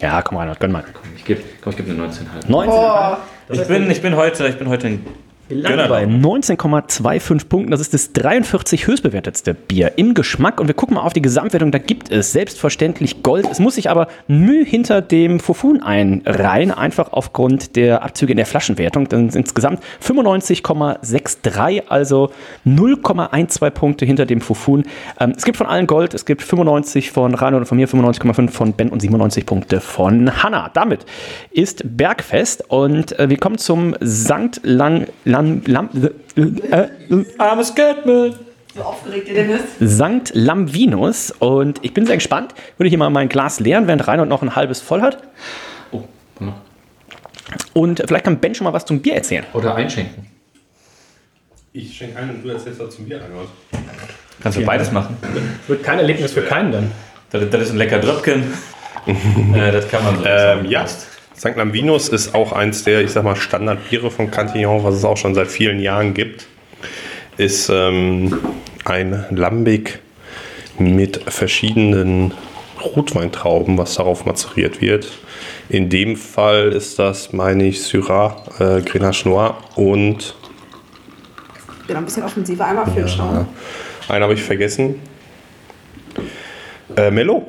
Speaker 1: Ja, komm rein, gönn mal.
Speaker 2: Ich gebe ich geb eine 19,5.
Speaker 1: 19.
Speaker 2: Ich bin, ich bin heute, ich bin heute ein
Speaker 1: Landen bei 19,25 Punkten. Das ist das 43 höchstbewertetste Bier im Geschmack. Und wir gucken mal auf die Gesamtwertung. Da gibt es selbstverständlich Gold. Es muss sich aber Mühe hinter dem Fufun einreihen, einfach aufgrund der Abzüge in der Flaschenwertung. Dann sind insgesamt 95,63, also 0,12 Punkte hinter dem Fufun. Ähm, es gibt von allen Gold. Es gibt 95 von Rano und von mir, 95,5 von Ben und 97 Punkte von Hanna. Damit ist Bergfest und äh, wir kommen zum Sankt Lang, Lang Lam, äh, äh,
Speaker 2: Armes Goldman.
Speaker 3: So aufgeregt ihr denn ist.
Speaker 1: Sankt Lamvinus. Und ich bin sehr gespannt. Würde ich hier mal mein Glas leeren, während Reinhold noch ein halbes voll hat.
Speaker 2: Oh, komm
Speaker 1: Und vielleicht kann Ben schon mal was zum Bier erzählen.
Speaker 2: Oder einschenken.
Speaker 4: Ich schenke ein und du erzählst was zum Bier an.
Speaker 2: Kannst du beides machen.
Speaker 1: Wird kein Erlebnis für keinen dann.
Speaker 2: Das, das ist ein lecker Dröpken. äh, das kann man so.
Speaker 4: Ähm, ja. St. Lamvinus ist auch eins der, ich sag mal, Standardbiere von Cantillon, was es auch schon seit vielen Jahren gibt. Ist ähm, ein Lambic mit verschiedenen Rotweintrauben, was darauf mazeriert wird. In dem Fall ist das, meine ich, Syrah, äh, Grenache Noir und
Speaker 3: Bin ein bisschen offensiver, einmal für schauen.
Speaker 4: einen habe ich vergessen. Äh, Mello.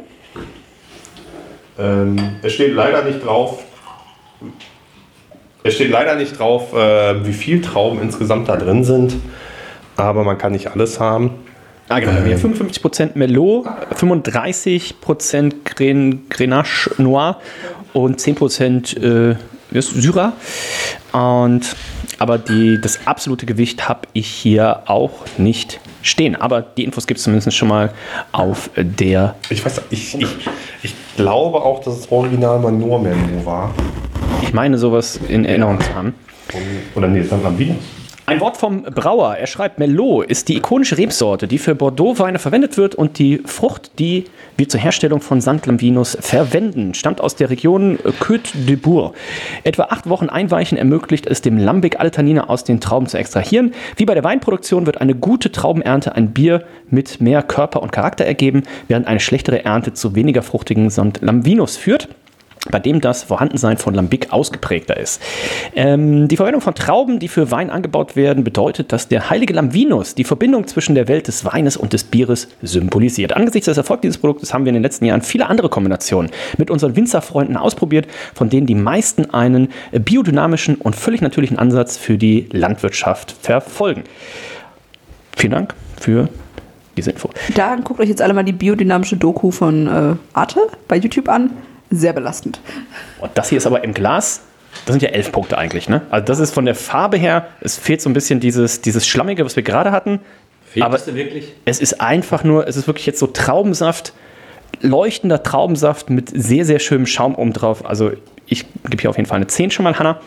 Speaker 4: Ähm, es steht leider nicht drauf. Es steht leider nicht drauf, äh, wie viel Trauben insgesamt da drin sind. Aber man kann nicht alles haben.
Speaker 1: Ah, genau. Haben 55% Merlot, 35% Gren, Grenache Noir und 10% äh, Syrah. Und, aber die, das absolute Gewicht habe ich hier auch nicht stehen. Aber die Infos gibt es zumindest schon mal auf der.
Speaker 4: Ich weiß, ich, ich, ich glaube auch, dass das Original mal nur Merlot war.
Speaker 1: Ich meine, sowas in Erinnerung zu haben.
Speaker 4: Oder nee, St. Lamvinus.
Speaker 1: Ein Wort vom Brauer. Er schreibt, Merlot ist die ikonische Rebsorte, die für Bordeaux-Weine verwendet wird und die Frucht, die wir zur Herstellung von St. Lamvinus verwenden, stammt aus der Region Côte de Bourg. Etwa acht Wochen Einweichen ermöglicht es dem Lambic alle Tannine aus den Trauben zu extrahieren. Wie bei der Weinproduktion wird eine gute Traubenernte ein Bier mit mehr Körper und Charakter ergeben, während eine schlechtere Ernte zu weniger fruchtigen St. Lamvinus führt bei dem das Vorhandensein von Lambic ausgeprägter ist. Ähm, die Verwendung von Trauben, die für Wein angebaut werden, bedeutet, dass der heilige Lamvinus die Verbindung zwischen der Welt des Weines und des Bieres symbolisiert. Angesichts des Erfolgs dieses Produktes haben wir in den letzten Jahren viele andere Kombinationen mit unseren Winzerfreunden ausprobiert, von denen die meisten einen biodynamischen und völlig natürlichen Ansatz für die Landwirtschaft verfolgen. Vielen Dank für diese Info.
Speaker 3: Da guckt euch jetzt alle mal die biodynamische Doku von äh, Arte bei YouTube an. Sehr belastend.
Speaker 1: Und das hier ist aber im Glas. Das sind ja elf Punkte eigentlich, ne? Also das ist von der Farbe her, es fehlt so ein bisschen dieses, dieses Schlammige, was wir gerade hatten.
Speaker 2: Fehlt
Speaker 1: aber
Speaker 2: es dir wirklich?
Speaker 1: es ist einfach nur, es ist wirklich jetzt so Traubensaft, leuchtender Traubensaft mit sehr, sehr schönem Schaum oben drauf. Also ich gebe hier auf jeden Fall eine 10 schon mal, Hanna.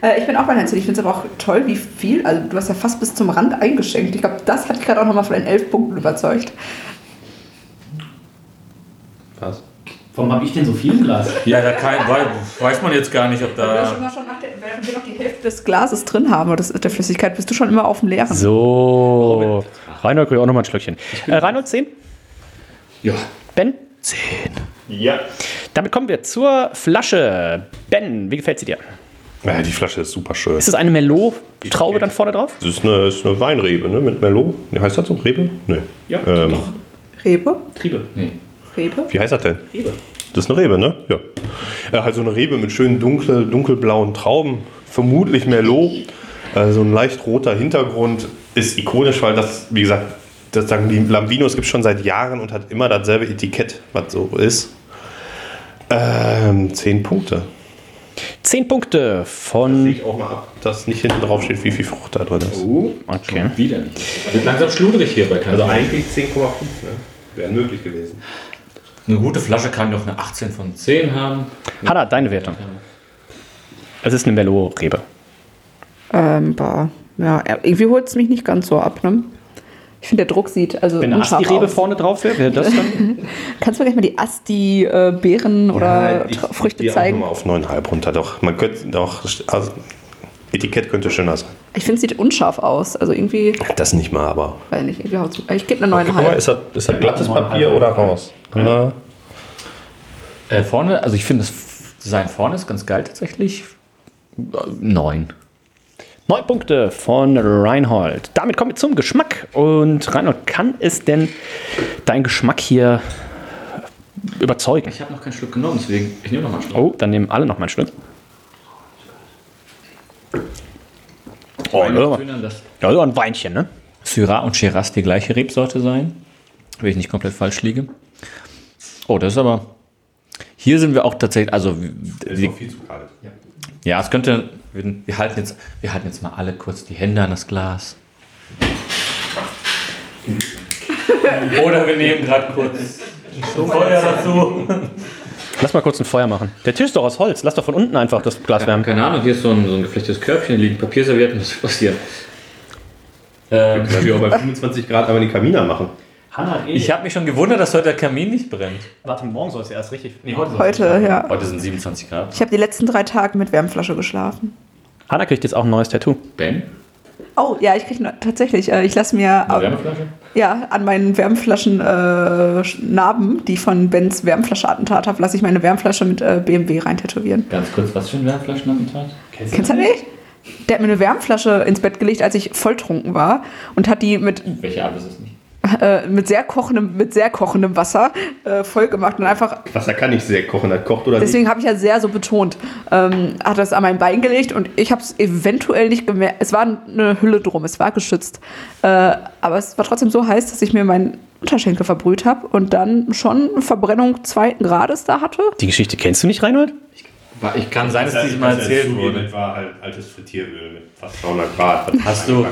Speaker 3: Äh, ich bin auch bei Nancy. Ich finde es aber auch toll, wie viel. Also, du hast ja fast bis zum Rand eingeschenkt. Ich glaube, das hat gerade auch nochmal von den elf Punkten überzeugt.
Speaker 4: Was?
Speaker 1: Warum habe ich denn so viel im Glas?
Speaker 2: Ja, da kann, weiß man jetzt gar nicht, ob da.
Speaker 3: schon immer schon nach der, während wir noch die Hälfte des Glases drin haben, oder des, der Flüssigkeit, bist du schon immer auf dem Leeren.
Speaker 1: So. Reinhold kriegt auch nochmal ein Schlückchen. Äh, Reinhold 10?
Speaker 2: Ja.
Speaker 1: Ben? 10.
Speaker 4: Ja.
Speaker 1: Damit kommen wir zur Flasche. Ben, wie gefällt sie dir?
Speaker 4: ja. Die Flasche ist super schön.
Speaker 1: Ist es eine Merlot-Traube dann vorne drauf?
Speaker 4: Das ist eine, ist eine Weinrebe, ne? Mit Merlot. Nee, heißt das so? Rebe? Nee.
Speaker 1: Ja,
Speaker 4: Ähm,
Speaker 3: Rebe?
Speaker 1: Triebe.
Speaker 3: Rebe?
Speaker 4: wie heißt das denn?
Speaker 1: Rebe.
Speaker 4: Das ist eine Rebe, ne? Ja. ja halt so eine Rebe mit schönen dunkel, dunkelblauen Trauben. Vermutlich Merlot. Also ein leicht roter Hintergrund. Ist ikonisch, weil das, wie gesagt, das sagen die Lambinos gibt es schon seit Jahren und hat immer dasselbe Etikett, was so ist. Ähm, zehn Punkte.
Speaker 1: 10 Punkte von.
Speaker 4: ich auch mal ab, dass nicht hinten drauf steht, wie viel Frucht da drin ist.
Speaker 1: Okay.
Speaker 2: Wieder. Wird langsam schludrig hier bei.
Speaker 4: Also eigentlich 10,5, ne? Wäre möglich gewesen.
Speaker 2: Eine gute Flasche kann doch eine 18 von 10 haben.
Speaker 1: Hanna, deine Wertung. Es ist eine Merlot-Rebe.
Speaker 3: Ähm, boah. Ja, irgendwie holt es mich nicht ganz so ab, ne? Ich finde, der Druck sieht also
Speaker 1: Wenn eine Asti-Rebe
Speaker 3: aus.
Speaker 1: vorne drauf wäre, wäre das dann.
Speaker 3: Kannst du gleich mal die Asti-Beeren oder
Speaker 4: ich-
Speaker 3: Früchte
Speaker 4: ich
Speaker 3: zeigen?
Speaker 4: mal auf 9,5 runter. Doch, man könnte doch. Also, Etikett könnte schöner sein.
Speaker 3: Ich finde, es sieht unscharf aus. Also irgendwie,
Speaker 4: Das nicht mal, aber.
Speaker 3: weiß nicht, irgendwie Ich gebe eine
Speaker 4: Guck mal,
Speaker 3: 9,5.
Speaker 4: ist das, ist das glattes Papier oder raus? Na,
Speaker 2: Äh, vorne, also ich finde das Design vorne ist ganz geil tatsächlich. Äh, Neun.
Speaker 1: Neun Punkte von Reinhold. Damit kommen wir zum Geschmack. Und Reinhold, kann es denn dein Geschmack hier überzeugen?
Speaker 2: Ich habe noch keinen Schluck genommen, deswegen ich nehme noch mal einen Schluck.
Speaker 1: Oh, dann nehmen alle noch mal ein Stück. Oh, ja, ja, so ein Weinchen, ne?
Speaker 2: Syrah und Shiraz die gleiche Rebsorte sein. Wenn ich nicht komplett falsch liege. Oh, das ist aber. Hier sind wir auch tatsächlich, also
Speaker 4: Das ist viel zu kalt.
Speaker 2: ja, es könnte. Wir, wir halten jetzt, wir halten jetzt mal alle kurz die Hände an das Glas. Oder wir nehmen gerade kurz Feuer dazu.
Speaker 1: Lass mal kurz ein Feuer machen. Der Tisch ist doch aus Holz. Lass doch von unten einfach das Glas wärmen.
Speaker 2: Keine Ahnung, hier ist so ein, so ein geflechtes Körbchen, liegen Papierservietten, was passiert. Ähm,
Speaker 4: wir auch bei 25 Grad aber die Kaminer machen.
Speaker 1: Hanna,
Speaker 2: ich habe mich schon gewundert, dass heute der Kamin nicht brennt.
Speaker 1: Warte, morgen soll es ja erst richtig. Nee, heute.
Speaker 3: Heute, ja.
Speaker 2: Heute sind 27 Grad.
Speaker 3: Ich habe die letzten drei Tage mit Wärmflasche geschlafen.
Speaker 1: Hanna kriegt jetzt auch ein neues Tattoo.
Speaker 2: Ben?
Speaker 3: Oh, ja, ich kriege tatsächlich, äh, ich lasse mir
Speaker 2: Eine Wärmeflasche?
Speaker 3: ja, an meinen Wärmflaschen äh, Narben, die von Bens Wärmflasche-Attentat habe, lasse ich meine Wärmflasche mit äh, BMW rein tätowieren.
Speaker 2: Ganz kurz, was für ein Wärmflaschenattentat?
Speaker 3: Kennst du nicht? Der hat mir eine Wärmflasche ins Bett gelegt, als ich volltrunken war und hat die mit,
Speaker 2: Welche Art ist es?
Speaker 3: Äh, mit, sehr kochendem, mit sehr kochendem Wasser äh, voll gemacht und einfach
Speaker 4: Wasser kann nicht sehr kochen, das kocht oder
Speaker 3: Deswegen habe ich ja sehr so betont. Ähm, hat das an mein Bein gelegt und ich habe es eventuell nicht gemerkt. Es war eine Hülle drum, es war geschützt. Äh, aber es war trotzdem so heiß, dass ich mir meinen Unterschenkel verbrüht habe und dann schon eine Verbrennung zweiten Grades da hatte.
Speaker 1: Die Geschichte kennst du nicht, Reinhold?
Speaker 2: Ich kann sein, dass diese mal erzählt wurde.
Speaker 4: Das war halt altes Frittieröl mit fast 300 Grad. Das
Speaker 2: Hast du,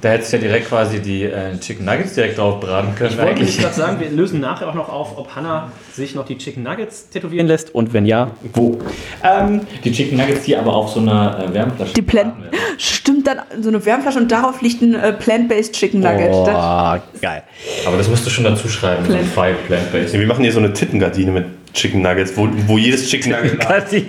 Speaker 2: da hättest du ja direkt quasi die äh, Chicken Nuggets direkt drauf braten können. eigentlich.
Speaker 1: gerade sagen, wir lösen nachher auch noch auf, ob Hanna sich noch die Chicken Nuggets tätowieren lässt und wenn ja, wo. Ähm,
Speaker 2: Die Chicken Nuggets, die aber auf so einer äh, Wärmflasche
Speaker 3: Die Plant. Stimmt dann so eine Wärmflasche und darauf liegt ein äh, Plant-Based Chicken Nugget. Das,
Speaker 1: oh, geil.
Speaker 2: Aber das musst du schon dazu schreiben, so
Speaker 3: Plant-
Speaker 2: Five Plant-Based.
Speaker 4: wir machen hier so eine Tittengardine mit Chicken Nuggets, wo, wo jedes Chicken Nugget
Speaker 2: Gardine.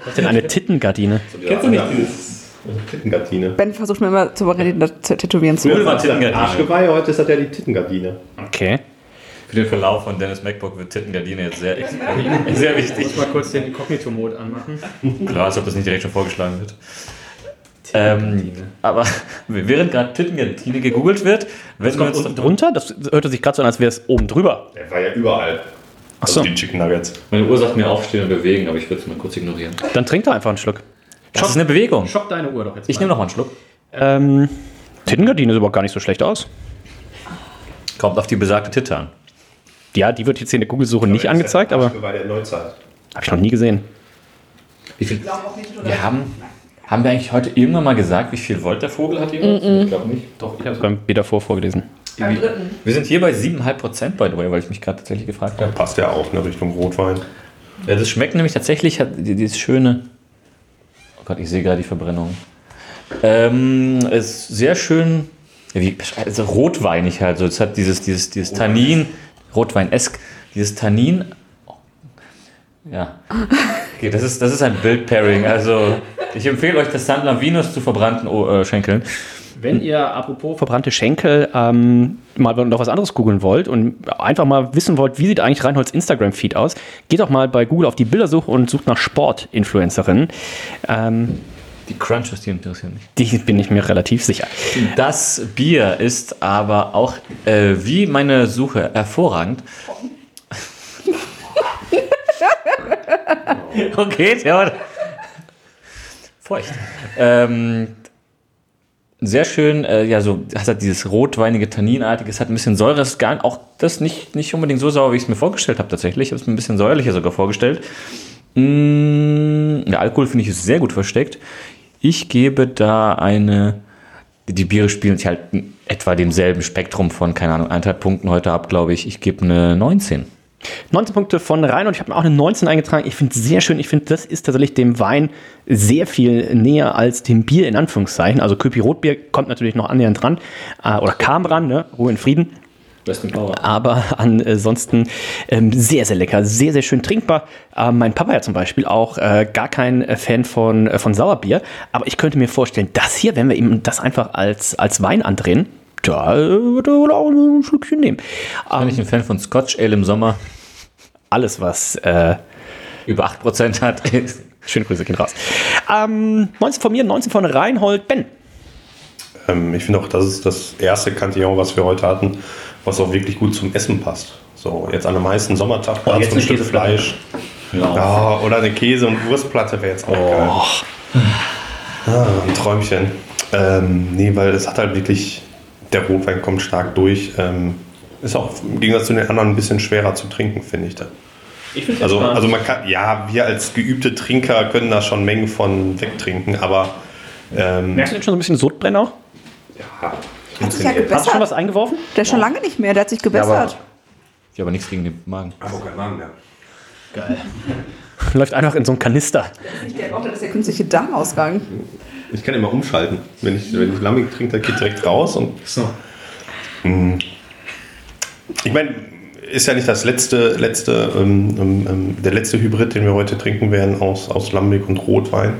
Speaker 1: Was ist denn eine Tittengardine?
Speaker 4: Kennst du nicht dieses Tittengardine?
Speaker 3: ben versucht mir immer zu überreden, das zu tätowieren zu
Speaker 2: Früher war Tittengardine.
Speaker 4: Arschgeweih, heute ist das ja die Tittengardine.
Speaker 1: Okay.
Speaker 2: Für den Verlauf von Dennis MacBook wird Tittengardine jetzt sehr, sehr wichtig.
Speaker 1: mal kurz den Inkognito-Mode anmachen.
Speaker 2: Klar, als ob das nicht direkt schon vorgeschlagen wird. Ähm, aber während gerade Tittengardine gegoogelt wird, wenn wir
Speaker 1: Kommt
Speaker 2: uns
Speaker 1: unten drunter? Das hörte sich gerade so an, als wäre es oben drüber.
Speaker 4: Der war ja überall.
Speaker 1: Achso.
Speaker 4: Also die Chicken Nuggets.
Speaker 2: Meine Uhr sagt mir aufstehen und bewegen, aber ich würde es mal kurz ignorieren.
Speaker 1: Dann trink doch einfach einen Schluck.
Speaker 2: Das ist eine Bewegung.
Speaker 1: Schock deine Uhr doch jetzt.
Speaker 2: Ich nehme noch mal einen Schluck.
Speaker 1: Ähm, Tittengardine sieht aber gar nicht so schlecht aus.
Speaker 2: Kommt auf die besagte Titte an.
Speaker 1: Ja, die wird jetzt hier in der Google-Suche nicht angezeigt, aber
Speaker 4: Arschgeweih der Neuzeit.
Speaker 1: habe ich noch nie gesehen.
Speaker 2: Wie viel? Wir haben, haben wir eigentlich heute irgendwann mal gesagt, wie viel Volt der Vogel hat jeweils? Ich glaube nicht.
Speaker 1: Doch, ich habe es beim Bier davor vorgelesen.
Speaker 2: Wir sind hier bei 7,5 Prozent, by the way, weil ich mich gerade tatsächlich gefragt habe.
Speaker 4: Passt ja auch in Richtung Rotwein.
Speaker 2: Ja, das schmeckt nämlich tatsächlich, hat die- dieses schöne. Oh Gott, ich sehe gerade die Verbrennung. Ähm, ist sehr schön. Wie, also rotweinig halt. So, es hat dieses, dieses, dieses Tannin, Rotwein-esk, dieses Tannin. Ja. Okay, das ist, das ist ein Bild-Pairing. Also, ich empfehle euch das San Lavinus zu verbrannten oh, äh, Schenkeln.
Speaker 1: Wenn ihr apropos verbrannte Schenkel ähm, mal noch was anderes googeln wollt und einfach mal wissen wollt, wie sieht eigentlich Reinholds Instagram-Feed aus, geht doch mal bei Google auf die Bildersuche und sucht nach Sport-Influencerinnen. Ähm,
Speaker 2: Die Crunches, die interessieren mich.
Speaker 1: die bin ich mir relativ sicher.
Speaker 2: Das Bier ist aber auch äh, wie meine Suche hervorragend. okay, der war feucht. Ähm, sehr schön, äh, ja, so hat halt dieses rotweinige, tanninartige, es hat ein bisschen Säure, ist gar auch das nicht, nicht unbedingt so sauer, wie ich es mir vorgestellt habe tatsächlich. Ich habe es mir ein bisschen säuerlicher sogar vorgestellt. Mm, der Alkohol finde ich ist sehr gut versteckt. Ich gebe da eine. Die Biere spielen sich halt etwa demselben Spektrum von, keine Ahnung, eineinhalb Punkten heute ab, glaube ich. Ich gebe eine 19.
Speaker 1: 19 Punkte von Rhein und ich habe mir auch eine 19 eingetragen. Ich finde es sehr schön. Ich finde, das ist tatsächlich dem Wein sehr viel näher als dem Bier in Anführungszeichen. Also Köpi Rotbier kommt natürlich noch annähernd dran äh, oder kam ran, ne? Ruhe in Frieden. Aber ansonsten ähm, sehr, sehr lecker, sehr, sehr schön trinkbar. Äh, mein Papa ja zum Beispiel auch äh, gar kein Fan von, äh, von Sauerbier. Aber ich könnte mir vorstellen, das hier, wenn wir ihm das einfach als, als Wein andrehen, da äh, wird er wohl auch ein Schlückchen nehmen.
Speaker 2: Bin ich ein Fan von Scotch Ale im Sommer.
Speaker 1: alles, was äh,
Speaker 2: über 8% hat.
Speaker 1: Schöne Grüße, gehen raus. Ähm, 19 von mir, 19 von Reinhold. Ben.
Speaker 4: Ähm, ich finde auch, das ist das erste Cantillon, was wir heute hatten, was auch wirklich gut zum Essen passt. So, jetzt an einem heißen Sommertag
Speaker 1: Oh, jetzt eine
Speaker 4: Stück. Fleisch. Ja, oder eine Käse- und Wurstplatte wäre jetzt auch geil. Ah, ein Träumchen. Ähm, nee, weil es hat halt wirklich, der Rotwein kommt stark durch. Ähm, ist auch im Gegensatz zu den anderen ein bisschen schwerer zu trinken, finde ich da.
Speaker 1: Ich finde
Speaker 4: Also, also man kann, ja, wir als geübte Trinker können da schon Mengen von wegtrinken, aber ähm,
Speaker 1: Merkst du denn schon so ein bisschen Sodbrenner?
Speaker 4: ja,
Speaker 3: Hat sich ja
Speaker 1: Hast du schon
Speaker 3: gebessert.
Speaker 1: was eingeworfen?
Speaker 3: Der ist schon lange nicht mehr, der hat sich gebessert.
Speaker 2: Ich habe aber nichts gegen den Magen.
Speaker 4: aber kein Magen mehr.
Speaker 1: Läuft einfach in so einen Kanister.
Speaker 3: Der braucht das ist der künstliche Darmausgang.
Speaker 4: Ich kann immer umschalten. Wenn ich, wenn ich Lammig trinke, dann geht direkt raus. Und Mm. Ich meine, ist ja nicht das letzte, letzte ähm, ähm, ähm, der letzte Hybrid, den wir heute trinken werden aus, aus Lambic und Rotwein.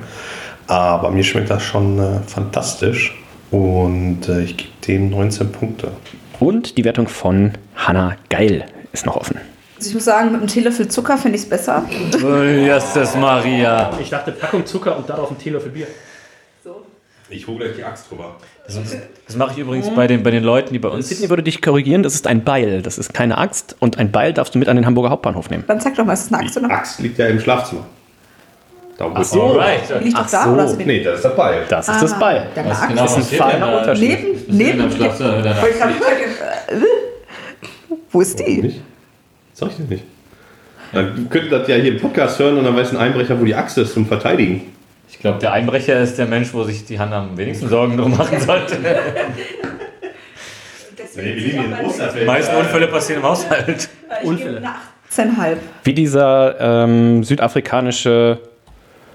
Speaker 4: Aber mir schmeckt das schon äh, fantastisch. Und äh, ich gebe dem 19 Punkte.
Speaker 1: Und die Wertung von Hanna Geil ist noch offen.
Speaker 3: Also ich muss sagen, mit einem Teelöffel Zucker finde ich es besser.
Speaker 2: Oh, Justus Maria.
Speaker 1: Ich dachte Packung Zucker und darauf ein Teelöffel Bier.
Speaker 4: Ich hole gleich die Axt drüber.
Speaker 2: Das mache ich übrigens bei den, bei den Leuten, die bei uns.
Speaker 1: Sydney würde dich korrigieren, das ist ein Beil. Das ist keine Axt. Und ein Beil darfst du mit an den Hamburger Hauptbahnhof nehmen.
Speaker 3: Dann zeig doch mal, ist das eine Axt
Speaker 4: Die
Speaker 3: oder?
Speaker 4: Axt liegt ja im Schlafzimmer. Da Ach
Speaker 2: so. Alright.
Speaker 3: Die liegt doch
Speaker 1: Ach
Speaker 3: da
Speaker 1: so.
Speaker 3: oder ist
Speaker 4: Nee, das ist das Beil.
Speaker 1: Das ist das Beil.
Speaker 3: Ja, eine
Speaker 2: Was
Speaker 3: Axt.
Speaker 2: genau
Speaker 1: Das ist ein feiner
Speaker 2: da?
Speaker 1: Unterschied.
Speaker 3: Neben,
Speaker 2: Was ist
Speaker 3: neben. sagen, äh, Wo ist die?
Speaker 4: Nicht? Sag ich dir nicht. Dann könnte das ja hier im Podcast hören und dann weiß ein Einbrecher, wo die Axt ist zum Verteidigen.
Speaker 2: Ich glaube, der Einbrecher ist der Mensch, wo sich die Hand am wenigsten Sorgen drum machen sollte. Die meisten Unfälle passieren im Haushalt.
Speaker 1: Unfälle.
Speaker 3: Eine 18,5.
Speaker 1: Wie dieser ähm, südafrikanische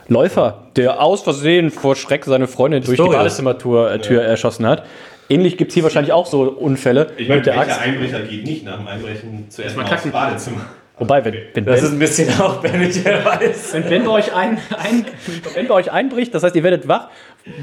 Speaker 1: Läufer, der aus Versehen vor Schreck seine Freundin durch die. Badezimmertür äh, Tür erschossen hat. Ähnlich gibt es hier wahrscheinlich auch so Unfälle
Speaker 4: Ich meine,
Speaker 1: mit der Axt.
Speaker 4: Einbrecher geht nicht nach dem Einbrechen zuerst
Speaker 1: mal kacken.
Speaker 4: Badezimmer?
Speaker 1: Wobei, wenn, wenn,
Speaker 2: Das
Speaker 1: ben,
Speaker 2: ist ein bisschen auch Ben Michael weiß.
Speaker 1: wenn Ben bei euch ein, ein, wenn bei euch einbricht, das heißt, ihr werdet wach,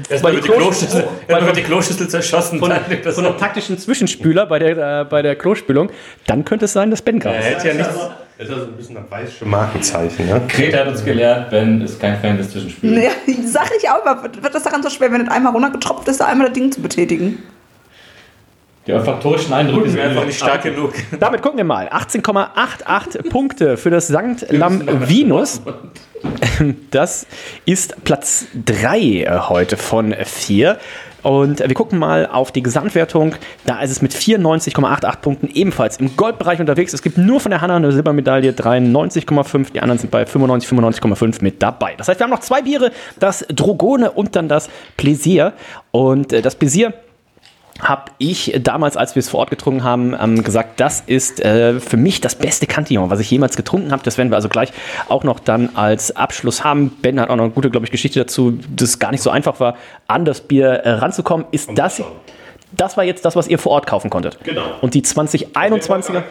Speaker 2: Erstmal
Speaker 1: Weil
Speaker 2: wird
Speaker 1: die
Speaker 2: die
Speaker 1: Klosch-
Speaker 2: Kloschüssel,
Speaker 1: weil-
Speaker 2: erstmal wird die Kloschüssel zerschossen.
Speaker 1: von, von einem taktischen Zwischenspüler bei der, äh, bei der Klospülung, dann könnte es sein, dass Ben gerade
Speaker 2: Er hätte ja nichts.
Speaker 4: Das ist also ein bisschen das weiße Markenzeichen, ne?
Speaker 2: Greta hat uns gelehrt, Ben ist kein Fan des Zwischenspiels.
Speaker 3: Ja, sag ich auch immer. Wird das daran so schwer, wenn es einmal runtergetropft ist, da einmal das Ding zu betätigen?
Speaker 2: Die olfaktorischen Eindrücke sind einfach nicht stark genug.
Speaker 1: Damit gucken wir mal. 18,88 Punkte für das St. Lamvinus. Das ist Platz 3 heute von 4. Und wir gucken mal auf die Gesamtwertung. Da ist es mit 94,88 Punkten ebenfalls im Goldbereich unterwegs. Es gibt nur von der Hanna eine Silbermedaille, 93,5. Die anderen sind bei 95, 95,5 mit dabei. Das heißt, wir haben noch zwei Biere, das Drogone und dann das Pläsier. Und äh, das Pläsier habe ich damals, als wir es vor Ort getrunken haben, ähm, gesagt, das ist äh, für mich das beste Cantillon, was ich jemals getrunken habe. Das werden wir also gleich auch noch dann als Abschluss haben. Ben hat auch noch eine gute, glaube ich, Geschichte dazu, dass es gar nicht so einfach war, an das Bier äh, ranzukommen. Ist das, das war jetzt das, was ihr vor Ort kaufen konntet?
Speaker 4: Genau.
Speaker 1: Und die 2021er?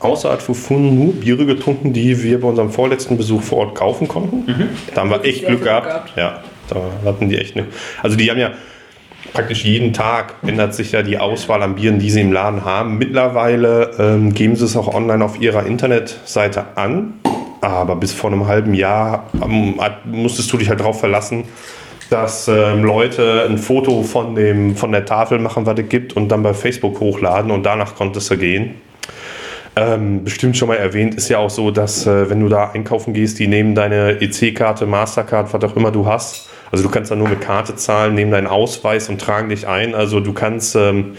Speaker 4: Außer Art Fufun nur Biere getrunken, die wir bei unserem vorletzten Besuch vor Ort kaufen konnten. Da haben wir echt Glück
Speaker 3: Glück
Speaker 4: gehabt. Ja, da hatten die echt eine. Also die haben ja praktisch jeden Tag ändert sich ja die Auswahl an Bieren, die sie im Laden haben. Mittlerweile ähm, geben sie es auch online auf ihrer Internetseite an. Aber bis vor einem halben Jahr ähm, musstest du dich halt darauf verlassen, dass ähm, Leute ein Foto von, dem, von der Tafel machen, was es gibt, und dann bei Facebook hochladen und danach konntest du gehen. Ähm, bestimmt schon mal erwähnt, ist ja auch so, dass äh, wenn du da einkaufen gehst, die nehmen deine EC-Karte, Mastercard, was auch immer du hast. Also du kannst da nur mit Karte zahlen, nehmen deinen Ausweis und tragen dich ein. Also du kannst, ähm,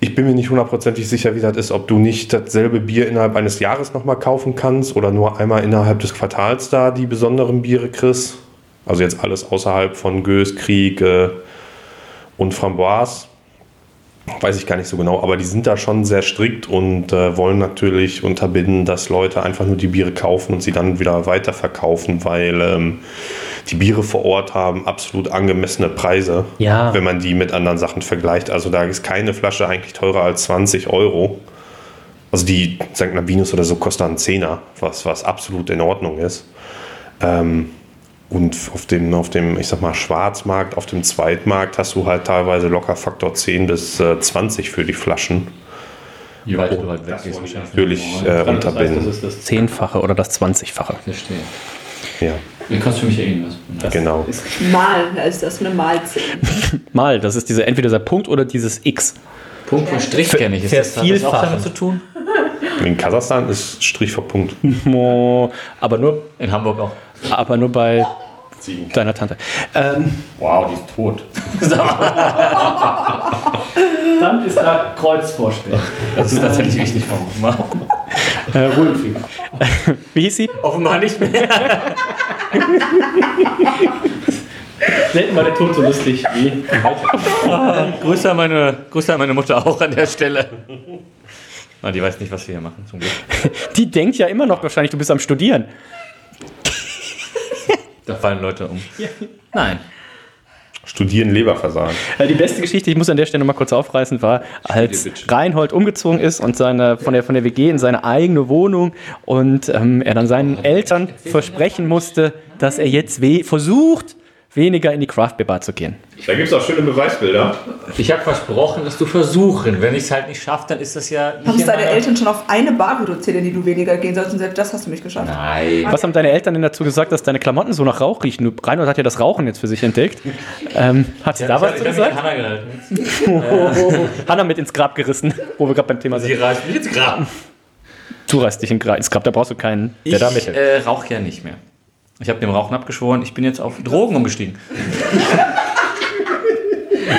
Speaker 4: ich bin mir nicht hundertprozentig sicher, wie das ist, ob du nicht dasselbe Bier innerhalb eines Jahres nochmal kaufen kannst oder nur einmal innerhalb des Quartals da die besonderen Biere kriegst. Also jetzt alles außerhalb von Gös, Krieg äh, und Framboise weiß ich gar nicht so genau, aber die sind da schon sehr strikt und äh, wollen natürlich unterbinden, dass Leute einfach nur die Biere kaufen und sie dann wieder weiterverkaufen, weil ähm, die Biere vor Ort haben absolut angemessene Preise,
Speaker 1: Ja.
Speaker 4: wenn man die mit anderen Sachen vergleicht. Also da ist keine Flasche eigentlich teurer als 20 Euro. Also die St. Nabinus oder so kostet einen Zehner, was, was absolut in Ordnung ist. Ähm, und auf dem, auf dem, ich sag mal, Schwarzmarkt, auf dem Zweitmarkt hast du halt teilweise locker Faktor 10 bis äh, 20 für die Flaschen.
Speaker 2: Je weiter du halt weg gehst.
Speaker 4: Natürlich äh,
Speaker 1: Das
Speaker 4: runterbinden.
Speaker 1: ist das Zehnfache oder das Zwanzigfache.
Speaker 2: Verstehe.
Speaker 4: Ja,
Speaker 2: Du kannst für mich irgendwas.
Speaker 4: genau.
Speaker 3: Mal, also das ist eine Mahlzeit.
Speaker 1: Mal, das ist diese, entweder dieser Punkt oder dieses X.
Speaker 2: Punkt und Strich kenne ich. Ist das, hat das auch damit zu tun?
Speaker 4: In Kasachstan ist Strich vor Punkt.
Speaker 1: Mo, aber nur,
Speaker 2: In Hamburg auch.
Speaker 1: Aber nur bei deiner Tante. Ähm,
Speaker 2: Wow, die ist tot.
Speaker 1: dann ist da Kreuzvorspiel.
Speaker 2: Das ist tatsächlich richtig warum.
Speaker 1: Äh, Ruhig. Wie hieß sie?
Speaker 2: Offenbar nicht mehr.
Speaker 1: Selten war der Tod so lustig wie
Speaker 2: Grüße an meine, Grüße an meine Mutter auch an der Stelle. Ah, die weiß nicht, was wir hier machen, zum Glück.
Speaker 1: Die denkt ja immer noch wahrscheinlich, du bist am Studieren.
Speaker 2: Da fallen Leute um. Nein.
Speaker 4: Studieren Leberversagen.
Speaker 1: Äh, Die beste Geschichte, ich muss an der Stelle noch mal kurz aufreißen, war, als Reinhold umgezogen ist und seine, von, der, von der WG in seine eigene Wohnung und ähm, er dann seinen Eltern versprechen musste, dass er jetzt versucht, weniger in die Craft Beer Bar zu gehen.
Speaker 4: Da gibt es auch schöne Beweisbilder.
Speaker 2: Ich habe versprochen, dass du versuchen. Wenn ich es halt nicht schaffe, dann ist das ja. nicht
Speaker 3: Haben es
Speaker 2: in
Speaker 3: deine Eltern schon auf eine Bar reduziert, in die du weniger gehen sollst und selbst das hast du nicht geschafft?
Speaker 2: Nein.
Speaker 1: Was haben deine Eltern denn dazu gesagt, dass deine Klamotten so nach Rauch riechen? Reinhold hat ja das Rauchen jetzt für sich entdeckt. Ähm, hat sie da was zu
Speaker 2: Ich
Speaker 1: gesagt?
Speaker 2: Hannah gehalten.
Speaker 1: Hanna mit ins Grab gerissen, wo wir gerade beim Thema
Speaker 2: Sie
Speaker 1: sind.
Speaker 2: reißt mich ins Grab.
Speaker 1: Du reißt dich ins Grab, da brauchst du keinen, der
Speaker 2: Ich
Speaker 1: da mithilft.
Speaker 2: äh, rauche ja nicht mehr. Ich habe dem Rauchen abgeschworen. Ich bin jetzt auf Drogen umgestiegen.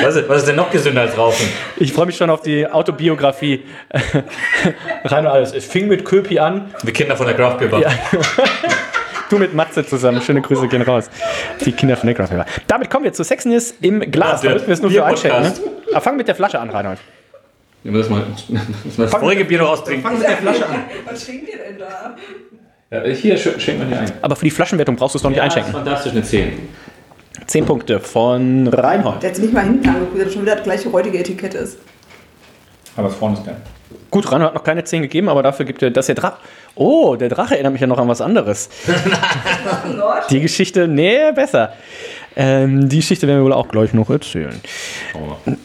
Speaker 2: was, ist, was ist denn noch gesünder als Rauchen?
Speaker 1: Ich freue mich schon auf die Autobiografie. Rein und alles. Es fing mit Köpi an.
Speaker 2: Wir Kinder von der Craft Beer Bar.
Speaker 1: Ja. Du mit Matze zusammen. Schöne Grüße gehen raus. Die Kinder von der Craft Beer. Damit kommen wir zu Sexiness im Glas.
Speaker 2: Ja,
Speaker 1: Da müssen wir es nur für einschenken. Ne? Aber fang mit der Flasche an, Reinhold.
Speaker 2: Wir müssen mal das vorige Bier noch austrinken.
Speaker 1: mit der Flasche an.
Speaker 3: Was trinkt ihr denn da?
Speaker 2: Ja, hier sch- schenkt man die ein.
Speaker 1: Aber für die Flaschenwertung brauchst du es noch nicht einschenken.
Speaker 2: fantastisch, eine 10.
Speaker 1: Zehn Punkte von Reinhold.
Speaker 3: Der hat sich nicht mal hinten angeguckt, der hat schon wieder das gleiche räudige Etikett ist.
Speaker 2: Aber das vorne ist geil.
Speaker 1: Gut, Reinhold hat noch keine 10 gegeben, aber dafür gibt er das der Drache. Oh, der Drache erinnert mich ja noch an was anderes. die Geschichte, nee, besser. Ähm, die Geschichte werden wir wohl auch gleich noch erzählen.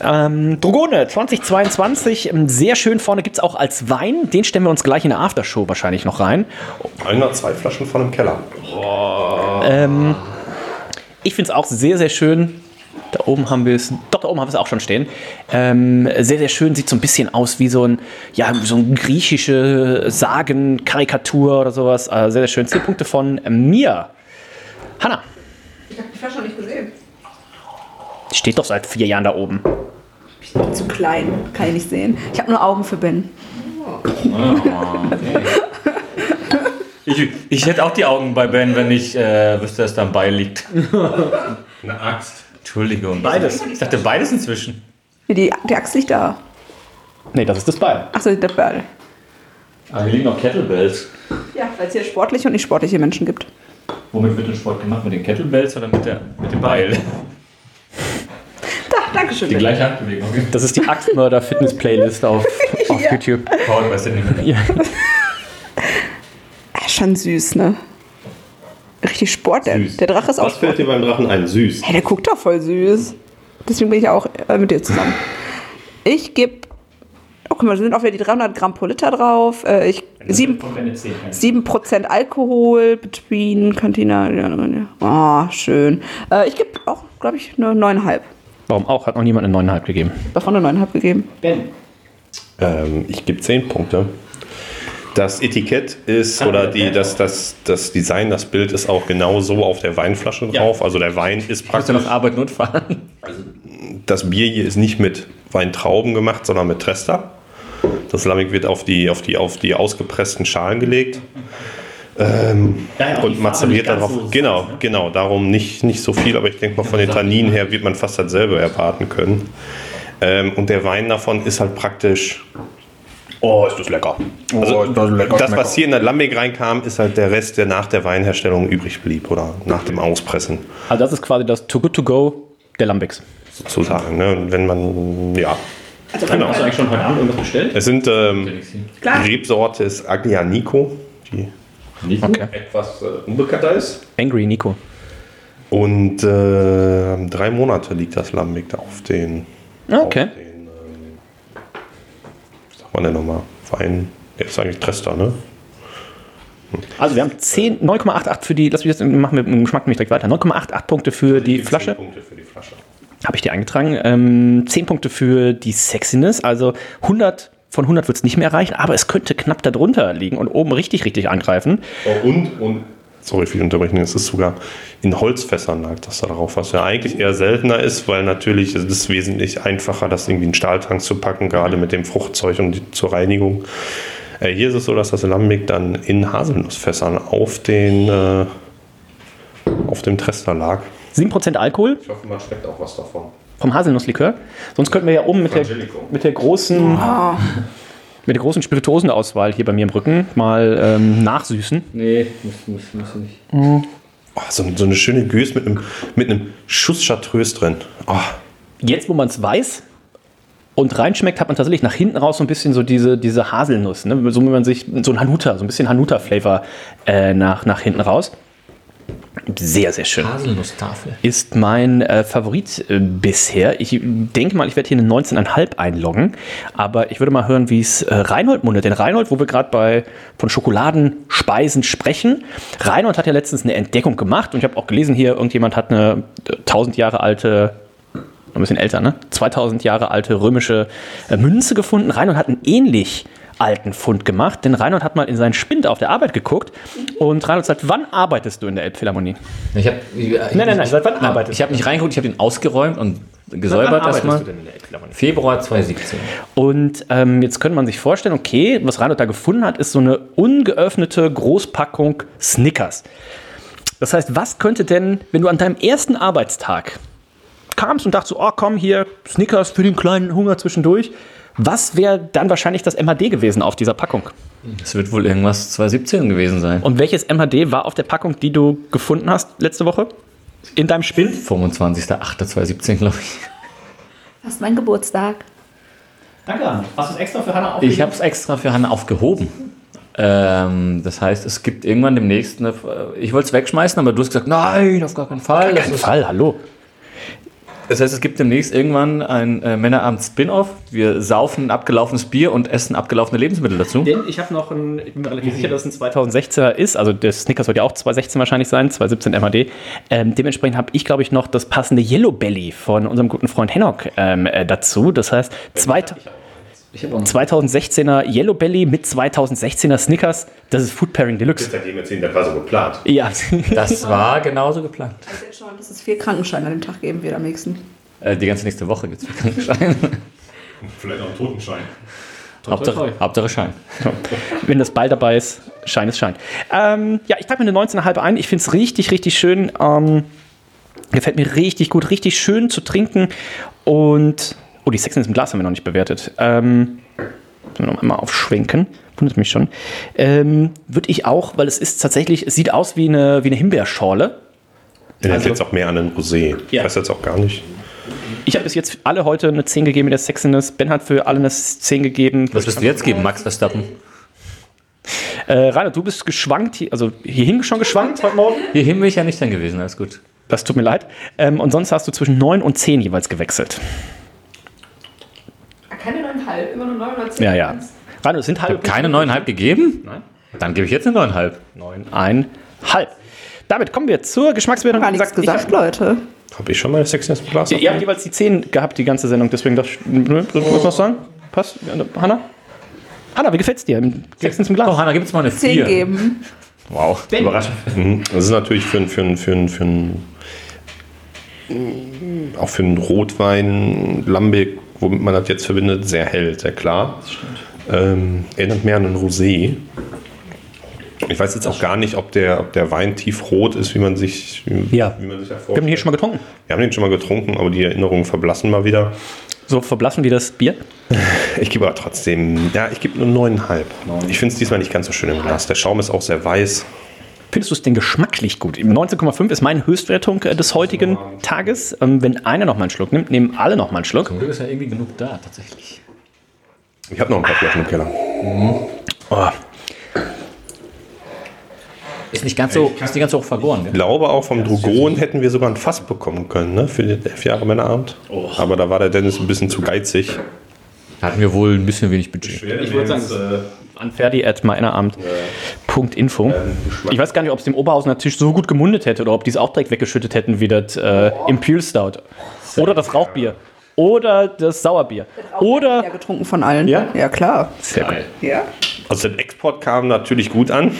Speaker 1: Ähm, Drogone 2022, ähm, sehr schön vorne gibt es auch als Wein. Den stellen wir uns gleich in der Aftershow wahrscheinlich noch rein.
Speaker 4: Einer, zwei Flaschen von einem Keller.
Speaker 1: Ähm, ich finde es auch sehr, sehr schön. Da oben haben wir es, doch, da oben haben wir es auch schon stehen. Ähm, sehr, sehr schön, sieht so ein bisschen aus wie so ein, ja, so ein griechische Sagen-Karikatur oder sowas. Äh, sehr, sehr schön. Zehn Punkte von mir. Hanna,
Speaker 3: Ich habe die Flasche noch nicht gesehen.
Speaker 1: die steht doch seit vier Jahren da oben.
Speaker 3: Zu klein, kann ich nicht sehen. Ich habe nur Augen für Ben.
Speaker 2: Ich, ich hätte auch die Augen bei Ben, wenn ich äh, wüsste, dass da ein Beil liegt.
Speaker 4: Eine Axt.
Speaker 2: Entschuldigung.
Speaker 1: Beides.
Speaker 2: Ich dachte beides inzwischen.
Speaker 3: Nee, die, die Axt liegt da.
Speaker 1: Nee, das ist das Bein.
Speaker 3: Achso, der Ball.
Speaker 2: Aber hier liegen noch Kettlebells.
Speaker 3: Ja, weil es hier sportliche und nicht sportliche Menschen gibt.
Speaker 2: Womit wird denn Sport gemacht? Mit den Kettlebells oder mit, der, mit dem Beil?
Speaker 3: Da, danke schön.
Speaker 2: Die
Speaker 3: Ben.
Speaker 2: gleiche Handbewegung.
Speaker 1: Das ist die Axtmörder-Fitness-Playlist auf, auf
Speaker 3: Ja.
Speaker 1: YouTube.
Speaker 2: Paul weiß ja nicht mehr.
Speaker 1: Ja.
Speaker 3: Ah, schon süß, ne? Richtig Sport. Der,
Speaker 4: Süß.
Speaker 3: der Drache ist auch
Speaker 4: Was fällt dir beim Drachen ein? Süß.
Speaker 3: Hey, der guckt doch voll süß. Deswegen bin ich auch äh, mit dir zusammen. Ich gebe. Guck mal, da sind auch wieder die 300 Gramm pro Liter drauf. Äh, ich, 7, 7% Alkohol, Between, Cantina. Ja, ja. Oh, schön. Äh, ich gebe auch, glaube ich, eine 9,5.
Speaker 1: Warum auch? Hat noch niemand eine 9,5 gegeben.
Speaker 3: Davon eine 9,5 gegeben.
Speaker 4: Ähm, ich gebe 10 Punkte. Das Etikett ist, oder die, das, das, das Design, das Bild ist auch genau so auf der Weinflasche drauf. Also der Wein ist
Speaker 2: Ich muss ja
Speaker 4: praktisch.
Speaker 2: noch arbeiten und fahren.
Speaker 4: Das Bier hier ist nicht mit Weintrauben gemacht, sondern mit Trester. Das Lambic wird auf die, auf die, auf die ausgepressten Schalen gelegt. Ähm, und mazeriert darauf. genau, genau. Darum nicht, nicht so viel, aber ich denke mal, von den Tanninen her wird man fast dasselbe erwarten können. Ähm, und der Wein davon ist halt praktisch. Oh, ist das lecker. Also, das, was hier in der Lambic reinkam, ist halt der Rest, der nach der Weinherstellung übrig blieb oder nach dem Auspressen
Speaker 1: Also das ist quasi das Too Good To Go der Lambics.
Speaker 4: sozusagen. Ne? Und wenn man, ja. Genau.
Speaker 1: Hast du eigentlich schon heute Abend irgendwas bestellt?
Speaker 4: Es sind ähm,
Speaker 3: Klar.
Speaker 4: die Rebsorte ist Aglia Nico, die
Speaker 1: Okay.
Speaker 4: etwas äh, unbekannter ist.
Speaker 1: Angry Nico.
Speaker 4: Und äh, drei Monate liegt das Lambic da auf den.
Speaker 1: Okay.
Speaker 4: Auf den, ähm, wie sagt Was war denn nochmal? Wein. Der ist eigentlich Trester, ne?
Speaker 1: Also wir haben 10, 9,88 für die, lass mich jetzt, machen wir mit dem Geschmack nicht direkt weiter. 9,88 Punkte für die Flasche.
Speaker 4: Punkte für die Flasche.
Speaker 1: Habe ich dir eingetragen. Ähm, 10 Punkte für die Sexiness. Also 100 von 100 wird es nicht mehr erreichen, aber es könnte knapp darunter liegen und oben richtig, richtig angreifen.
Speaker 4: Oh, und, und, sorry für die Unterbrechung, es ist sogar in Holzfässern lag das da drauf, was ja eigentlich eher seltener ist, weil natürlich ist es wesentlich einfacher, das irgendwie in Stahltank zu packen, gerade mit dem Fruchtzeug und die, zur Reinigung. Äh, hier ist es so, dass das Lambic dann in Haselnussfässern auf den äh, auf dem Trester lag.
Speaker 1: 7% Alkohol
Speaker 4: Ich hoffe, man schmeckt auch was davon.
Speaker 1: vom Haselnusslikör. Sonst könnten wir ja oben mit der, mit der großen mit der großen Spirituosenauswahl hier bei mir im Rücken mal ähm, nachsüßen.
Speaker 2: Nee, muss, muss, muss nicht.
Speaker 4: Oh, so, so eine schöne Gös mit einem, mit einem Schuss Chartreuse drin. Oh,
Speaker 1: Jetzt, wo man es weiß und reinschmeckt, hat man tatsächlich nach hinten raus so ein bisschen so diese, diese Haselnuss. Ne? So wie man sich so ein Hanuta, so ein bisschen Hanuta-Flavor äh, nach, nach hinten raus. Sehr, sehr schön.
Speaker 2: Haselnusstafel.
Speaker 1: Ist mein äh, Favorit äh, bisher. Ich denke mal, ich werde hier eine 19,5 einloggen. Aber ich würde mal hören, wie es äh, Reinhold mundet. Denn Reinhold, wo wir gerade bei von Schokoladenspeisen sprechen, Reinhold hat ja letztens eine Entdeckung gemacht. Und ich habe auch gelesen hier, irgendjemand hat eine äh, 1000 Jahre alte ein bisschen älter, ne? 2000 Jahre alte römische äh, Münze gefunden. Reinhold hat einen ähnlich alten Fund gemacht, denn Reinhold hat mal in seinen Spind auf der Arbeit geguckt und Reinhold sagt, wann arbeitest du in der Elbphilharmonie?
Speaker 2: Ich hab, ich,
Speaker 1: Nein, nein, nein, seit wann arbeitest
Speaker 2: Ich habe nicht reingeguckt, ich habe den ausgeräumt und gesäubert erstmal.
Speaker 1: du?
Speaker 2: Februar 2017.
Speaker 1: Und ähm, jetzt könnte man sich vorstellen, okay, was Reinhold da gefunden hat, ist so eine ungeöffnete Großpackung Snickers. Das heißt, was könnte denn, wenn du an deinem ersten Arbeitstag kamst und dachtest oh komm, hier Snickers für den kleinen Hunger zwischendurch, was wäre dann wahrscheinlich das MHD gewesen auf dieser Packung?
Speaker 2: Es wird wohl irgendwas 2017 gewesen sein.
Speaker 1: Und welches MHD war auf der Packung, die du gefunden hast letzte Woche? In deinem Spind?
Speaker 2: 25.08.2017, glaube ich.
Speaker 3: Das ist mein Geburtstag.
Speaker 1: Danke, Hast du es extra für Hannah
Speaker 2: Ich habe es extra für Hanna aufgehoben. Ähm, das heißt, es gibt irgendwann demnächst eine. Ich wollte es wegschmeißen, aber du hast gesagt, nein, auf gar keinen Fall. Das
Speaker 1: Kein
Speaker 2: ist-
Speaker 1: Fall, hallo.
Speaker 2: Das heißt, es gibt demnächst irgendwann ein äh, Männerabend-Spin-Off. Wir saufen ein abgelaufenes Bier und essen abgelaufene Lebensmittel dazu.
Speaker 1: Denn ich habe noch ein, ich bin mir relativ sicher, dass es ein 2016er ist. Also der Snickers wird ja auch 2016 wahrscheinlich sein, 2017 MAD. Ähm, dementsprechend habe ich, glaube ich, noch das passende Yellow Belly von unserem guten Freund Hennock ähm, äh, dazu. Das heißt, zweit,
Speaker 2: Ich habe auch
Speaker 1: 2016er Yellow Belly mit 2016er Snickers. Das ist Food Pairing Deluxe.
Speaker 4: seitdem jetzt in der Phase geplant.
Speaker 1: Ja,
Speaker 2: Das war genauso geplant.
Speaker 3: Ich weiß jetzt schon, dass es vier Krankenscheine an dem Tag geben wird am nächsten.
Speaker 2: Äh, die ganze nächste Woche gibt es Krankenschein.
Speaker 4: Vielleicht auch einen Totenschein.
Speaker 2: Hauptsache, Hauptsache Schein.
Speaker 1: wenn das Ball dabei ist, Schein ist Schein. Ähm, ja, ich trage mir eine 19,5 ein. Ich finde es richtig, richtig schön. Ähm, gefällt mir richtig gut, richtig schön zu trinken. Und, oh, die Sexiness im Glas haben wir noch nicht bewertet. Ähm, müssen wir noch einmal aufschwenken. Wundert mich schon. Ähm, Würde ich auch, weil es ist tatsächlich, es sieht aus wie eine, wie eine Himbeerschorle.
Speaker 4: Ich hätte
Speaker 1: Also-
Speaker 4: jetzt auch mehr an einen Rosé. Ich
Speaker 1: Ja.
Speaker 4: weiß jetzt auch gar nicht.
Speaker 1: Ich habe bis jetzt alle heute eine 10 gegeben mit der Sexiness. Ben hat für alle eine 10 gegeben.
Speaker 2: Was wirst du jetzt geben, Max Verstappen?
Speaker 1: Äh, Rainer, du bist geschwankt, hier- also hierhin schon geschwankt heute Morgen.
Speaker 2: Hierhin bin ich ja nicht dann gewesen, alles gut.
Speaker 1: Das tut mir leid. Ähm, und sonst hast du zwischen 9 und 10 jeweils gewechselt.
Speaker 3: Keine 9,5, immer nur 9 oder 10.
Speaker 1: Ja, ja. Rainer, es sind halbe
Speaker 2: Keine neuneinhalb gegeben?
Speaker 1: Nein.
Speaker 2: Dann gebe ich jetzt eine neuneinhalb.
Speaker 1: Neun, ein, halb. Damit kommen wir zur Geschmackswertung.
Speaker 3: Gar nichts gesagt,
Speaker 1: ich
Speaker 3: Leute.
Speaker 4: Habe ich schon mal Sexiness im Glas?
Speaker 1: hab, ihr habt jeweils die 10 gehabt, die ganze Sendung. Deswegen das. Ne, soll ich was sagen? Passt? Hanna? Hanna, wie gefällt's dir? Sechstens im Glas.
Speaker 2: Oh, Hanna, gibt es mal eine
Speaker 3: 10
Speaker 2: vier.
Speaker 3: geben.
Speaker 2: Wow, überraschend.
Speaker 4: Mhm. Das ist natürlich für, ein- für, ein- für, ein- für ein, auch für einen Rotwein, Lambic, womit man das jetzt verbindet, sehr hell, sehr klar. Ähm, erinnert mehr an einen Rosé. Ich weiß jetzt auch gar nicht, ob der, ob der Wein tiefrot ist, wie man sich, wie,
Speaker 1: Ja.
Speaker 4: wie man sich
Speaker 1: Wir haben den hier schon mal getrunken.
Speaker 4: Wir haben den schon mal getrunken, aber die Erinnerungen verblassen mal wieder.
Speaker 1: So verblassen wie das Bier.
Speaker 4: Ich gebe aber trotzdem, ja, ich gebe nur neuneinhalb. Ich finde es diesmal nicht ganz so schön im Glas. Der Schaum ist auch sehr weiß.
Speaker 1: Findest du es denn geschmacklich gut? 19,5 ist meine Höchstwertung äh, des heutigen Tages. Ähm, wenn einer noch mal einen Schluck nimmt, nehmen alle noch mal einen Schluck.
Speaker 2: Zum Glück ist ja irgendwie genug da, tatsächlich.
Speaker 4: Ich habe noch ein paar Flaschen im Keller.
Speaker 1: Oh,
Speaker 2: Ist nicht ganz so, ist nicht ganz so hoch vergoren.
Speaker 4: Ich glaube auch vom Drogon hätten wir sogar ein Fass bekommen können, ne? Für den elf Jahre Männerabend. Aber da war der Dennis ein bisschen zu geizig.
Speaker 2: Hatten wir wohl ein bisschen wenig Budget.
Speaker 1: Ich würde sagen, an ferdi at meinerabend.info. Ich weiß gar nicht, ob es dem Oberhausener Tisch so gut gemundet hätte oder ob die es auch direkt weggeschüttet hätten wie das äh, Imperial Stout. Oder das Rauchbier. Oder das Sauerbier. Oder.
Speaker 3: Ja, getrunken von allen.
Speaker 4: Ja?
Speaker 3: Ja, klar.
Speaker 1: Sehr gut.
Speaker 3: Ja.
Speaker 4: Also der Export kam natürlich gut an.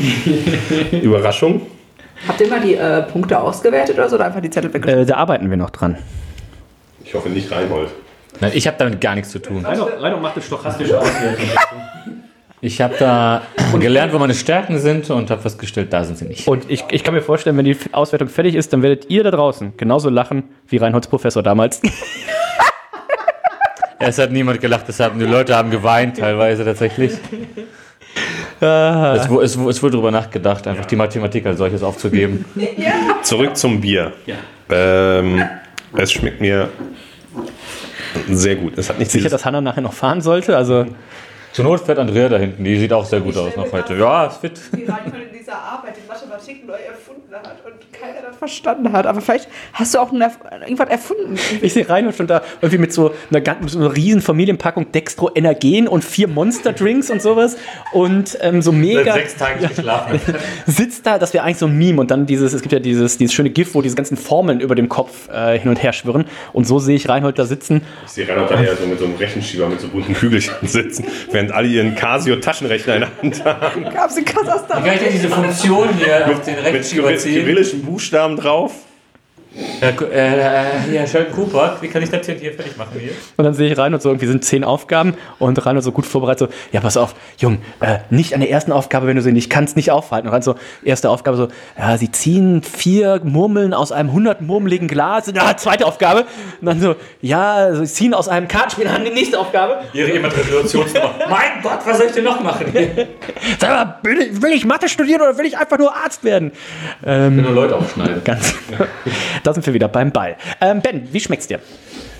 Speaker 4: Überraschung.
Speaker 3: Habt ihr mal die äh, Punkte ausgewertet oder so oder einfach die Zettel weggeschickt?
Speaker 1: Äh, da arbeiten wir noch dran.
Speaker 4: Ich hoffe nicht Reinhold.
Speaker 2: Nein, ich habe damit gar nichts zu tun.
Speaker 1: Reinhold macht eine stochastische Auswertung.
Speaker 2: Ich habe da gelernt, wo meine Stärken sind und habe festgestellt, da sind sie nicht.
Speaker 1: Und ich, ich kann mir vorstellen, wenn die Auswertung fertig ist, dann werdet ihr da draußen genauso lachen wie Reinholds Professor damals.
Speaker 2: Es hat niemand gelacht, es haben, die Leute haben geweint teilweise tatsächlich. Es, es, es wurde darüber nachgedacht, einfach die Mathematik als solches aufzugeben.
Speaker 4: Zurück zum Bier. Ähm, es schmeckt mir sehr gut. Es hat nicht
Speaker 1: Sicher, dass Hannah nachher noch fahren sollte? Also,
Speaker 2: Zur Not fährt Andrea da hinten, die sieht auch sehr gut aus noch heute. Ja, ist fit.
Speaker 3: Reinhold in dieser Arbeit die Mathematik neu erfunden hat und keiner das verstanden hat. Aber vielleicht hast du auch irgendwas erfunden.
Speaker 1: ich sehe Reinhold schon da irgendwie mit so einer, mit so einer riesen Familienpackung Dextro Energen und vier Monster Drinks und sowas. Und ähm, so mega.
Speaker 2: Tagen nicht geschlafen.
Speaker 1: sitzt da, das wäre eigentlich so ein Meme und dann dieses, es gibt ja dieses, dieses schöne GIF, wo diese ganzen Formeln über dem Kopf äh, hin und her schwirren und so sehe ich Reinhold da sitzen.
Speaker 4: ich sehe Reinhold da eher so mit so einem Rechenschieber mit so bunten Kügelchen sitzen, während alle ihren Casio-Taschenrechner in der Hand haben.
Speaker 3: Gab es in Kasachstan?
Speaker 2: Kann ich denn diese Funktion hier auf den
Speaker 4: Mit,
Speaker 2: Rechenschieber
Speaker 4: mit
Speaker 2: ziehen?
Speaker 4: kyrillischen Buchstaben drauf.
Speaker 2: Herr, äh, äh, hier, Sheldon Cooper, wie kann ich das denn hier fertig machen hier?
Speaker 1: Und dann sehe ich Reinhold so, irgendwie sind zehn Aufgaben und Reinhold so gut vorbereitet, so, ja, pass auf, Jung, äh, nicht an der ersten Aufgabe, wenn du sie nicht kannst, nicht aufhalten. Und Reinhold so, erste Aufgabe so, ja, sie ziehen vier Murmeln aus einem 100 murmeligen Glas. Ja, zweite Aufgabe. Und dann so, ja, sie ziehen aus einem Kartenspiel an die nächste Aufgabe.
Speaker 2: Ihre Immatrikulationsnummer. mein Gott, was soll ich denn noch machen?
Speaker 1: Sag mal, will, will ich Mathe studieren oder will ich einfach nur Arzt werden?
Speaker 2: nur Leute aufschneiden.
Speaker 1: Ganz. da sind wir wieder beim Ball. Ähm, ben, wie schmeckt's dir?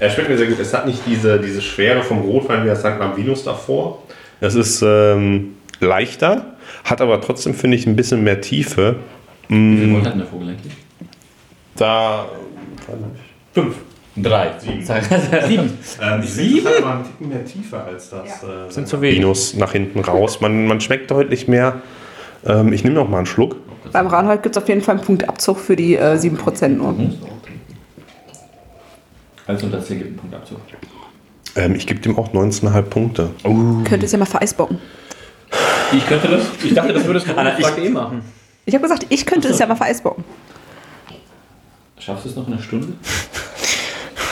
Speaker 4: Er schmeckt mir sehr gut. Es hat nicht diese, diese Schwere vom Rotwein wie das St. Lamvinus davor. Es ist ähm, leichter, hat aber trotzdem, finde ich, ein bisschen mehr Tiefe.
Speaker 2: Wie viel Volt hat denn der Vogel eigentlich?
Speaker 4: Da. Fünf.
Speaker 2: Drei.
Speaker 4: Sieben.
Speaker 1: Sieben.
Speaker 4: Ähm, ich Sieben? Das hat aber einen Ticken mehr Tiefe als das. Äh,
Speaker 2: Sind zu wenig.
Speaker 4: Minus nach hinten raus. Man, man schmeckt deutlich mehr. Ähm, ich nehme noch mal einen Schluck.
Speaker 3: Beim Reinhold gibt es auf jeden Fall einen Punktabzug für die äh, 7% nur.
Speaker 2: Also unter 10 gibt einen Punktabzug.
Speaker 4: Ähm, ich gebe dem auch 19,5 Punkte.
Speaker 3: Könnt ihr es ja mal vereisbocken.
Speaker 1: Ich könnte das. Ich dachte, das würdest du
Speaker 2: ich-
Speaker 1: eh machen.
Speaker 3: Ich habe gesagt, ich könnte es ja mal vereisbocken.
Speaker 2: Schaffst du es noch in einer Stunde?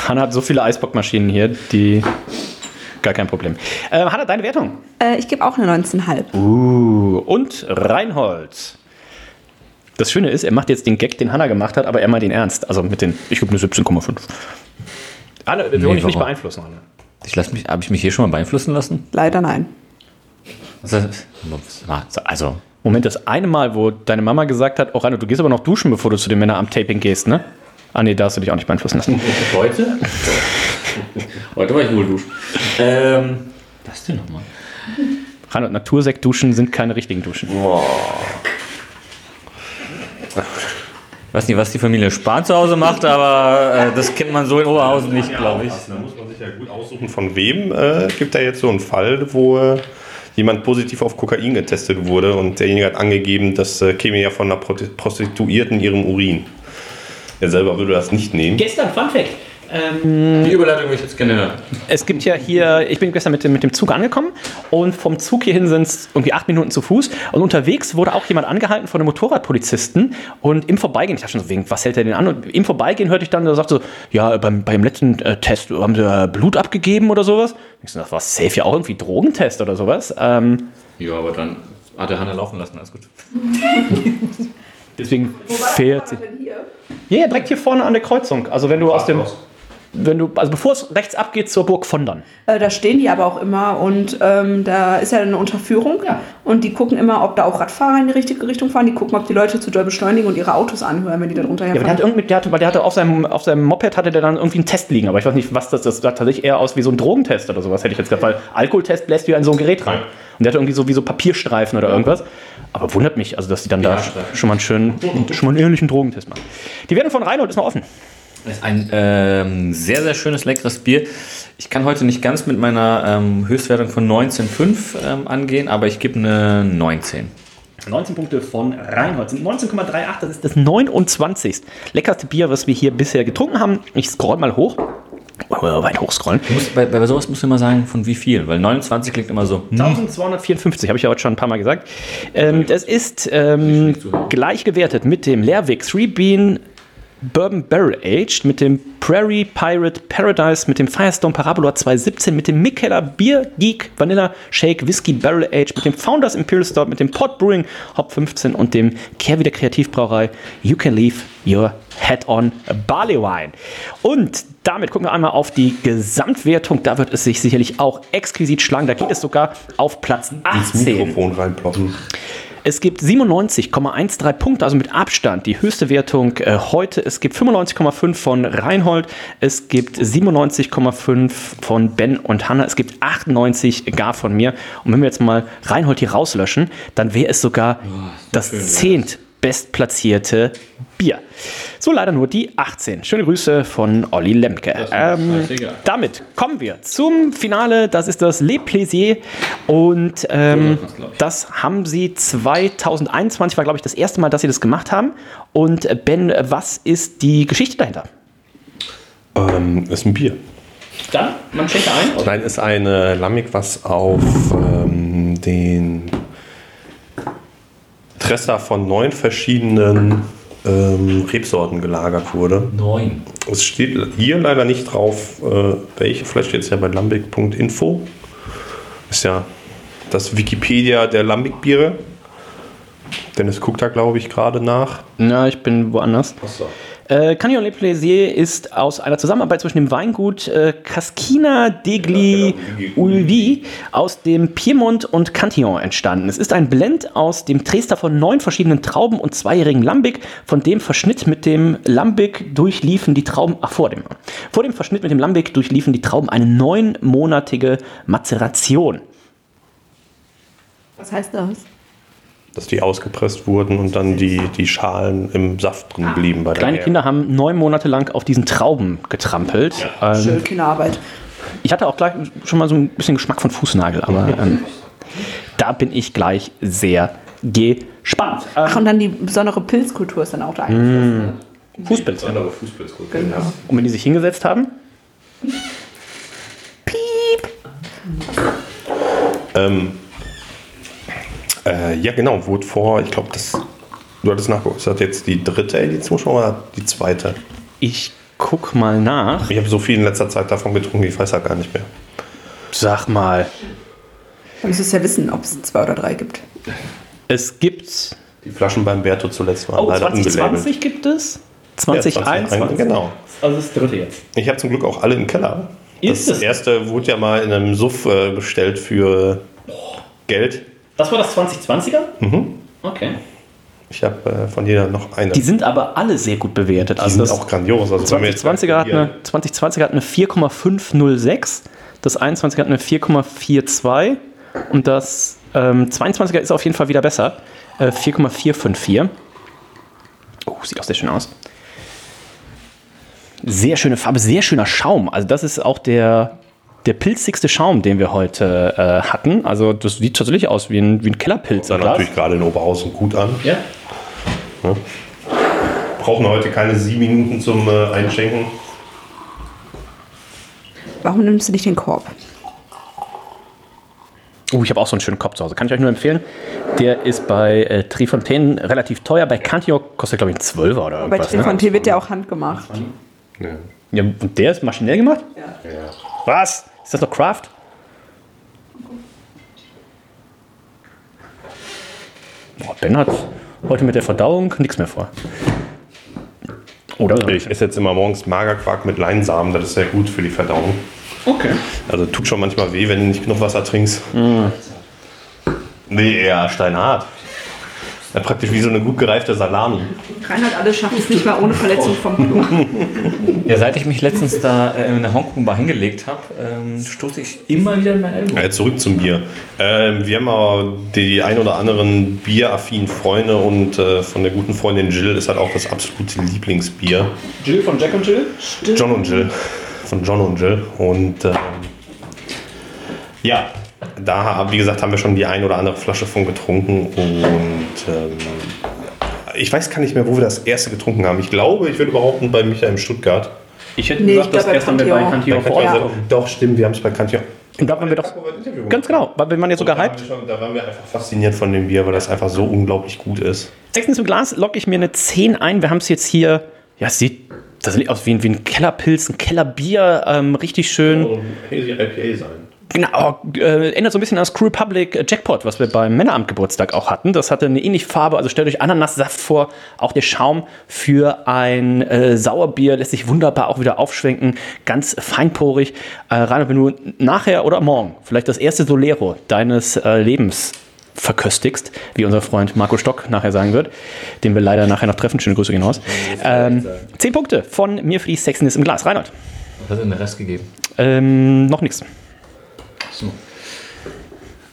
Speaker 1: Hanna hat so viele Eisbockmaschinen hier, die. Gar kein Problem. Äh, Hanna, deine Wertung?
Speaker 3: Äh, ich gebe auch eine 19,5.
Speaker 1: Uh, und Reinhold. Das Schöne ist, er macht jetzt den Gag, den Hanna gemacht hat, aber er meint ihn ernst. Also mit den, ich gebe eine 17,5. Hanna, wir wollen dich nicht beeinflussen, Hanna.
Speaker 2: Ich lass mich, habe ich mich hier schon mal beeinflussen lassen?
Speaker 3: Leider nein.
Speaker 2: Also, also
Speaker 1: Moment, das eine Mal, wo deine Mama gesagt hat, oh Reinhold, du gehst aber noch duschen, bevor du zu den Männeramt-Taping gehst, ne? Ah nee, da hast du dich auch nicht beeinflussen lassen.
Speaker 2: heute? heute war ich wohl duschen. Ähm, was denn nochmal?
Speaker 1: Reinhold, Natursekt-Duschen sind keine richtigen Duschen.
Speaker 2: Weiß nicht, was die Familie Spahn zu Hause macht, aber äh, das kennt man so in Oberhausen nicht, glaube ich.
Speaker 4: Da muss man sich ja gut aussuchen, von wem. Äh, gibt da jetzt so einen Fall, wo äh, jemand positiv auf Kokain getestet wurde und derjenige hat angegeben, das äh, käme ja von einer Prosti- Prostituierten in ihrem Urin. Er selber würde das nicht nehmen.
Speaker 1: Gestern, Fun Fact.
Speaker 2: Die Überleitung würde ich jetzt gerne hören.
Speaker 1: Es gibt ja hier, ich bin gestern mit dem, mit dem Zug angekommen und vom Zug hierhin sind es irgendwie acht Minuten zu Fuß und unterwegs wurde auch jemand angehalten von einem Motorradpolizisten und im Vorbeigehen, ich dachte schon so, wegen, was hält er denn an? Und im Vorbeigehen hörte ich dann, der sagt so, ja, beim, beim letzten äh, Test haben sie äh, Blut abgegeben oder sowas. Ich so, das war safe ja auch irgendwie Drogentest oder sowas. Ähm,
Speaker 2: Ja, aber dann hat er Hanna laufen lassen, alles gut.
Speaker 1: deswegen fährt sie. Ja, ja, direkt hier vorne an der Kreuzung. Also wenn du aus dem, wenn du, also bevor es rechts abgeht zur Burg Vondern.
Speaker 3: Äh, da stehen die aber auch immer und ähm, da ist ja eine Unterführung und die gucken immer, ob da auch Radfahrer in die richtige Richtung fahren. Die gucken, ob die Leute zu doll beschleunigen und ihre Autos anhören, wenn die da drunter
Speaker 1: Ja, aber der hat
Speaker 3: herfahren.
Speaker 1: irgendwie, der hatte, weil der hatte auf seinem, auf seinem Moped hatte der dann irgendwie einen Test liegen, aber ich weiß nicht, was das ist. Das sah tatsächlich eher aus wie so ein Drogentest oder sowas, hätte ich jetzt gesagt, weil Alkoholtest bläst du ja in so ein Gerät rein. Und der hatte irgendwie so wie so Papierstreifen oder irgendwas. Aber wundert mich, also dass die dann da
Speaker 2: BH-Streifen.
Speaker 1: schon mal einen schönen, schon mal einen ähnlichen Drogentest machen. Die Wertung von Reinhold ist noch offen.
Speaker 2: Das ist ein ähm, sehr, sehr schönes, leckeres Bier. Ich kann heute nicht ganz mit meiner ähm, Höchstwertung von 19,5 ähm, angehen, aber ich gebe eine 19.
Speaker 1: 19 Punkte von Reinhold sind 19,38, das ist das 29. leckerste Bier, was wir hier bisher getrunken haben. Ich scroll mal hoch. Oh, weit hochscrollen.
Speaker 2: Musst, bei, bei sowas musst du immer sagen, von wie viel, weil 29 klingt immer so. hm.
Speaker 1: 1254, habe ich ja heute schon ein paar Mal gesagt. Ähm, das ist ähm, gleich gewertet mit dem Lerwick 3 Bean Bourbon Barrel Aged, mit dem Prairie Pirate Paradise, mit dem Firestone Parabola 217, mit dem Mikkeller Beer Geek Vanilla Shake Whisky Barrel Aged, mit dem Founders Imperial Stout, mit dem Pot Brewing Hop 15 und dem Kehrwieder Kreativbrauerei You Can Leave Your Head on Barley Wine. Und damit gucken wir einmal auf die Gesamtwertung. Da wird es sich sicherlich auch exquisit schlagen. Da geht es sogar auf Platz
Speaker 4: Ins
Speaker 1: 18.
Speaker 4: Mikrofon reinploppen.
Speaker 1: Es gibt 97,13 Punkte, also mit Abstand die höchste Wertung äh, heute. Es gibt 95,5 von Reinhold, es gibt 97,5 von Ben und Hanna, es gibt 98 gar von mir. Und wenn wir jetzt mal Reinhold hier rauslöschen, dann wäre es sogar das zehnt bestplatzierte Bier. So leider nur die 18. Schöne Grüße von Olli Lemke. Ähm, damit kommen wir zum Finale. Das ist das Le Plaisier. Und ähm, das haben sie 2021, war glaube ich das erste Mal, dass sie das gemacht haben. Und Ben, was ist die Geschichte dahinter?
Speaker 4: Ähm, ist ein Bier.
Speaker 1: Dann, man schenkt ein.
Speaker 4: Nein, ist ein äh, Lamik, was auf ähm, den Tresser von neun verschiedenen ähm, Rebsorten gelagert wurde.
Speaker 2: Neun.
Speaker 4: Es steht hier leider nicht drauf, äh, welche. Vielleicht steht es ja bei lambic.info. Ist ja das Wikipedia der Lambic-Biere. Dennis guckt da, glaube ich, gerade nach.
Speaker 1: Na, ich bin woanders. Äh, Canyon Le Plaisier ist aus einer Zusammenarbeit zwischen dem Weingut äh, Cascina degli Ulvi aus dem Piemont und Cantillon entstanden. Es ist ein Blend aus dem Trester von neun verschiedenen Trauben und zweijährigen Lambic. Von dem Verschnitt mit dem Lambic durchliefen die Trauben, ach, vor dem, vor dem Verschnitt mit dem Lambic durchliefen die Trauben eine neunmonatige Mazeration.
Speaker 3: Was heißt das?
Speaker 4: Dass die ausgepresst wurden und dann die, die Schalen im Saft drin blieben. Bei der
Speaker 1: Kleine. Kinder haben neun Monate lang auf diesen Trauben getrampelt. Ähm,
Speaker 3: Schön Kinderarbeit.
Speaker 1: Ich hatte auch gleich schon mal so ein bisschen Geschmack von Fußnagel, aber ähm, da bin ich gleich sehr gespannt. Ähm,
Speaker 3: Ach, und dann die besondere Pilzkultur ist dann auch da eingeflossen.
Speaker 1: Fußpilz.
Speaker 4: Andere Fußpilzkultur.
Speaker 3: Genau.
Speaker 1: Und wenn die sich hingesetzt haben,
Speaker 4: Ähm, äh, ja, genau, wurde vor, ich glaube, das. Du hattest nachgeguckt, ist das jetzt die dritte Edition schon oder die zweite?
Speaker 1: ich guck mal nach.
Speaker 4: Ich habe so viel in letzter Zeit davon getrunken, ich weiß ja gar nicht mehr.
Speaker 1: Sag mal,
Speaker 3: Dann müsstest du ja wissen, ob es zwei oder drei gibt.
Speaker 1: es gibt.
Speaker 4: Die Flaschen beim Berto zuletzt waren
Speaker 1: Oh,
Speaker 4: leider ungelabelt.
Speaker 1: 2020 gibt es? 2021?
Speaker 4: Genau.
Speaker 1: Also das dritte jetzt.
Speaker 4: Ich habe zum Glück auch alle im Keller.
Speaker 1: Ist
Speaker 4: das
Speaker 1: es?
Speaker 4: erste wurde ja mal in einem Suff äh, bestellt für Geld.
Speaker 1: Das war das 2020er?
Speaker 4: Mhm.
Speaker 1: Okay.
Speaker 4: Ich habe äh, von jeder noch eine.
Speaker 1: Die sind aber alle sehr gut bewertet.
Speaker 4: Die
Speaker 1: Also
Speaker 4: sind
Speaker 1: das
Speaker 4: auch grandios. Also wenn wir jetzt
Speaker 1: 2020er hat eine, 2020er hat eine 4,506, das 21er hat eine 4,42 und das ähm, 22er ist auf jeden Fall wieder besser. Äh, 4,454. Oh, sieht auch sehr schön aus. Sehr schöne Farbe, sehr schöner Schaum. Also das ist auch der, der pilzigste Schaum, den wir heute äh, hatten. Also das sieht tatsächlich aus wie ein, wie ein Kellerpilz. Glas.
Speaker 4: natürlich gerade in Oberhausen gut an.
Speaker 1: Ja.
Speaker 4: Brauchen heute keine sieben Minuten zum äh, Einschenken.
Speaker 3: Warum nimmst du nicht den Korb?
Speaker 1: Oh, ich habe auch so einen schönen Kopf zu Hause. Kann ich euch nur empfehlen. Der ist bei äh, Trifontaine relativ teuer. Bei Cantillon kostet, glaube ich, ein 12er oder
Speaker 3: Bei
Speaker 1: irgendwas. Ne?
Speaker 3: Trefontier wird der auch handgemacht.
Speaker 4: Ja.
Speaker 1: Ja, und der ist maschinell gemacht?
Speaker 4: Ja.
Speaker 1: Was? Ist das doch Craft? Boah, Ben hat heute mit der Verdauung nichts mehr vor. Oder?
Speaker 4: Ich esse jetzt immer morgens Magerquark mit Leinsamen. Das ist sehr gut für die Verdauung.
Speaker 1: Okay.
Speaker 4: Also tut schon manchmal weh, wenn du nicht genug Wasser trinkst. Nee, eher steinhart. Ja, praktisch wie so eine gut gereifte Salami.
Speaker 3: Reinhard, alle schaffen es nicht mal ohne Verletzung vom Klo.
Speaker 2: Ja, seit ich mich letztens da äh, in der Hongkong-Bar hingelegt habe, ähm, stoße ich immer wieder in mein Ellbogen.
Speaker 4: Ja, zurück zum Bier. Ähm, wir haben aber die ein oder anderen bieraffinen Freunde und äh, von der guten Freundin Jill ist halt auch das absolute Lieblingsbier.
Speaker 1: Jill von Jack und Jill?
Speaker 4: John und Jill. Von John und Jill. Und ähm, ja, da, wie gesagt, haben wir schon die ein oder andere Flasche von getrunken. Und ähm, ich weiß gar nicht mehr, wo wir das erste getrunken haben. Ich glaube, ich würde behaupten, bei Michael in Stuttgart.
Speaker 1: Ich hätte
Speaker 3: Nee,
Speaker 1: gesagt,
Speaker 3: ich glaub,
Speaker 1: das
Speaker 3: bei
Speaker 1: erste haben wir bei
Speaker 3: Cantillon.
Speaker 1: Cantillon vor Ort.
Speaker 3: Ja.
Speaker 1: getrunken.
Speaker 4: Doch, stimmt, wir haben es bei Cantillon.
Speaker 1: Und da waren wir doch. Ganz genau, weil wir waren ja sogar hyped.
Speaker 4: schon, da waren wir einfach fasziniert von dem Bier, weil das einfach so unglaublich gut ist.
Speaker 1: Sechstens im Glas locke ich mir eine 10 ein. Wir haben es jetzt hier, ja, es sieht, das sieht aus wie ein, wie ein Kellerpilz, ein Kellerbier, ähm, richtig schön.
Speaker 4: Hazy IPA sein.
Speaker 1: Genau, äh, erinnert so ein bisschen an das Crew Republic Jackpot, was wir beim Männeramtgeburtstag auch hatten. Das hatte eine ähnliche Farbe, also stellt euch Ananassaft vor. Auch der Schaum für ein äh, Sauerbier lässt sich wunderbar auch wieder aufschwenken. Ganz feinporig. Äh, Rainer, wenn du nachher oder morgen vielleicht das erste Solero deines äh, Lebens verköstigst, wie unser Freund Marco Stock nachher sagen wird, den wir leider nachher noch treffen. Schöne Grüße gehen raus. Ähm, zehn Punkte von mir für die Sexiness im Glas. Reinhold,
Speaker 2: Was hat denn der Rest gegeben?
Speaker 1: ähm, noch nichts.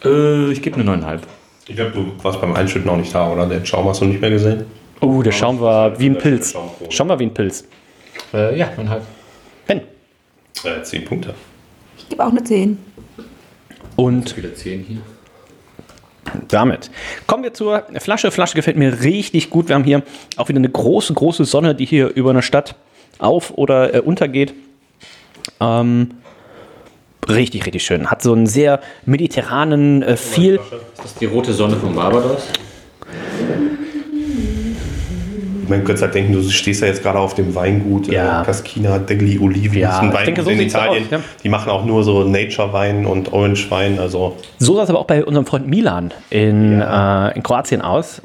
Speaker 2: Äh, ich gebe eine 9,5.
Speaker 4: Ich glaube, du warst beim Einschütten auch nicht da, oder? Den Schaum hast du nicht mehr gesehen?
Speaker 1: Oh, der Schaum war wie ein Pilz. Schaum war wie ein Pilz.
Speaker 2: Äh, ja, 9,5.
Speaker 1: Ben.
Speaker 4: Äh, zehn Punkte.
Speaker 3: Ich gebe auch eine 10.
Speaker 1: Und
Speaker 2: Wieder 10 hier.
Speaker 1: damit kommen wir zur Flasche. Flasche gefällt mir richtig gut. Wir haben hier auch wieder eine große, große Sonne, die hier über eine Stadt auf- oder äh, untergeht. Ähm, richtig, richtig schön. Hat so einen sehr mediterranen äh, Feel.
Speaker 2: Ist das die rote Sonne von Barbados?
Speaker 4: Man könnte halt denken, du stehst ja jetzt gerade auf dem Weingut
Speaker 1: Ja.
Speaker 4: äh, Cascina degli Olivi.
Speaker 1: Ja,
Speaker 4: das ist ein
Speaker 1: ich
Speaker 4: Weingut
Speaker 1: denke, so
Speaker 4: in Italien.
Speaker 1: aus, ja.
Speaker 4: Die machen auch nur so Nature-Wein und Orange-Wein. Also
Speaker 1: So sah es aber auch bei unserem Freund Milan in, äh, in Kroatien aus.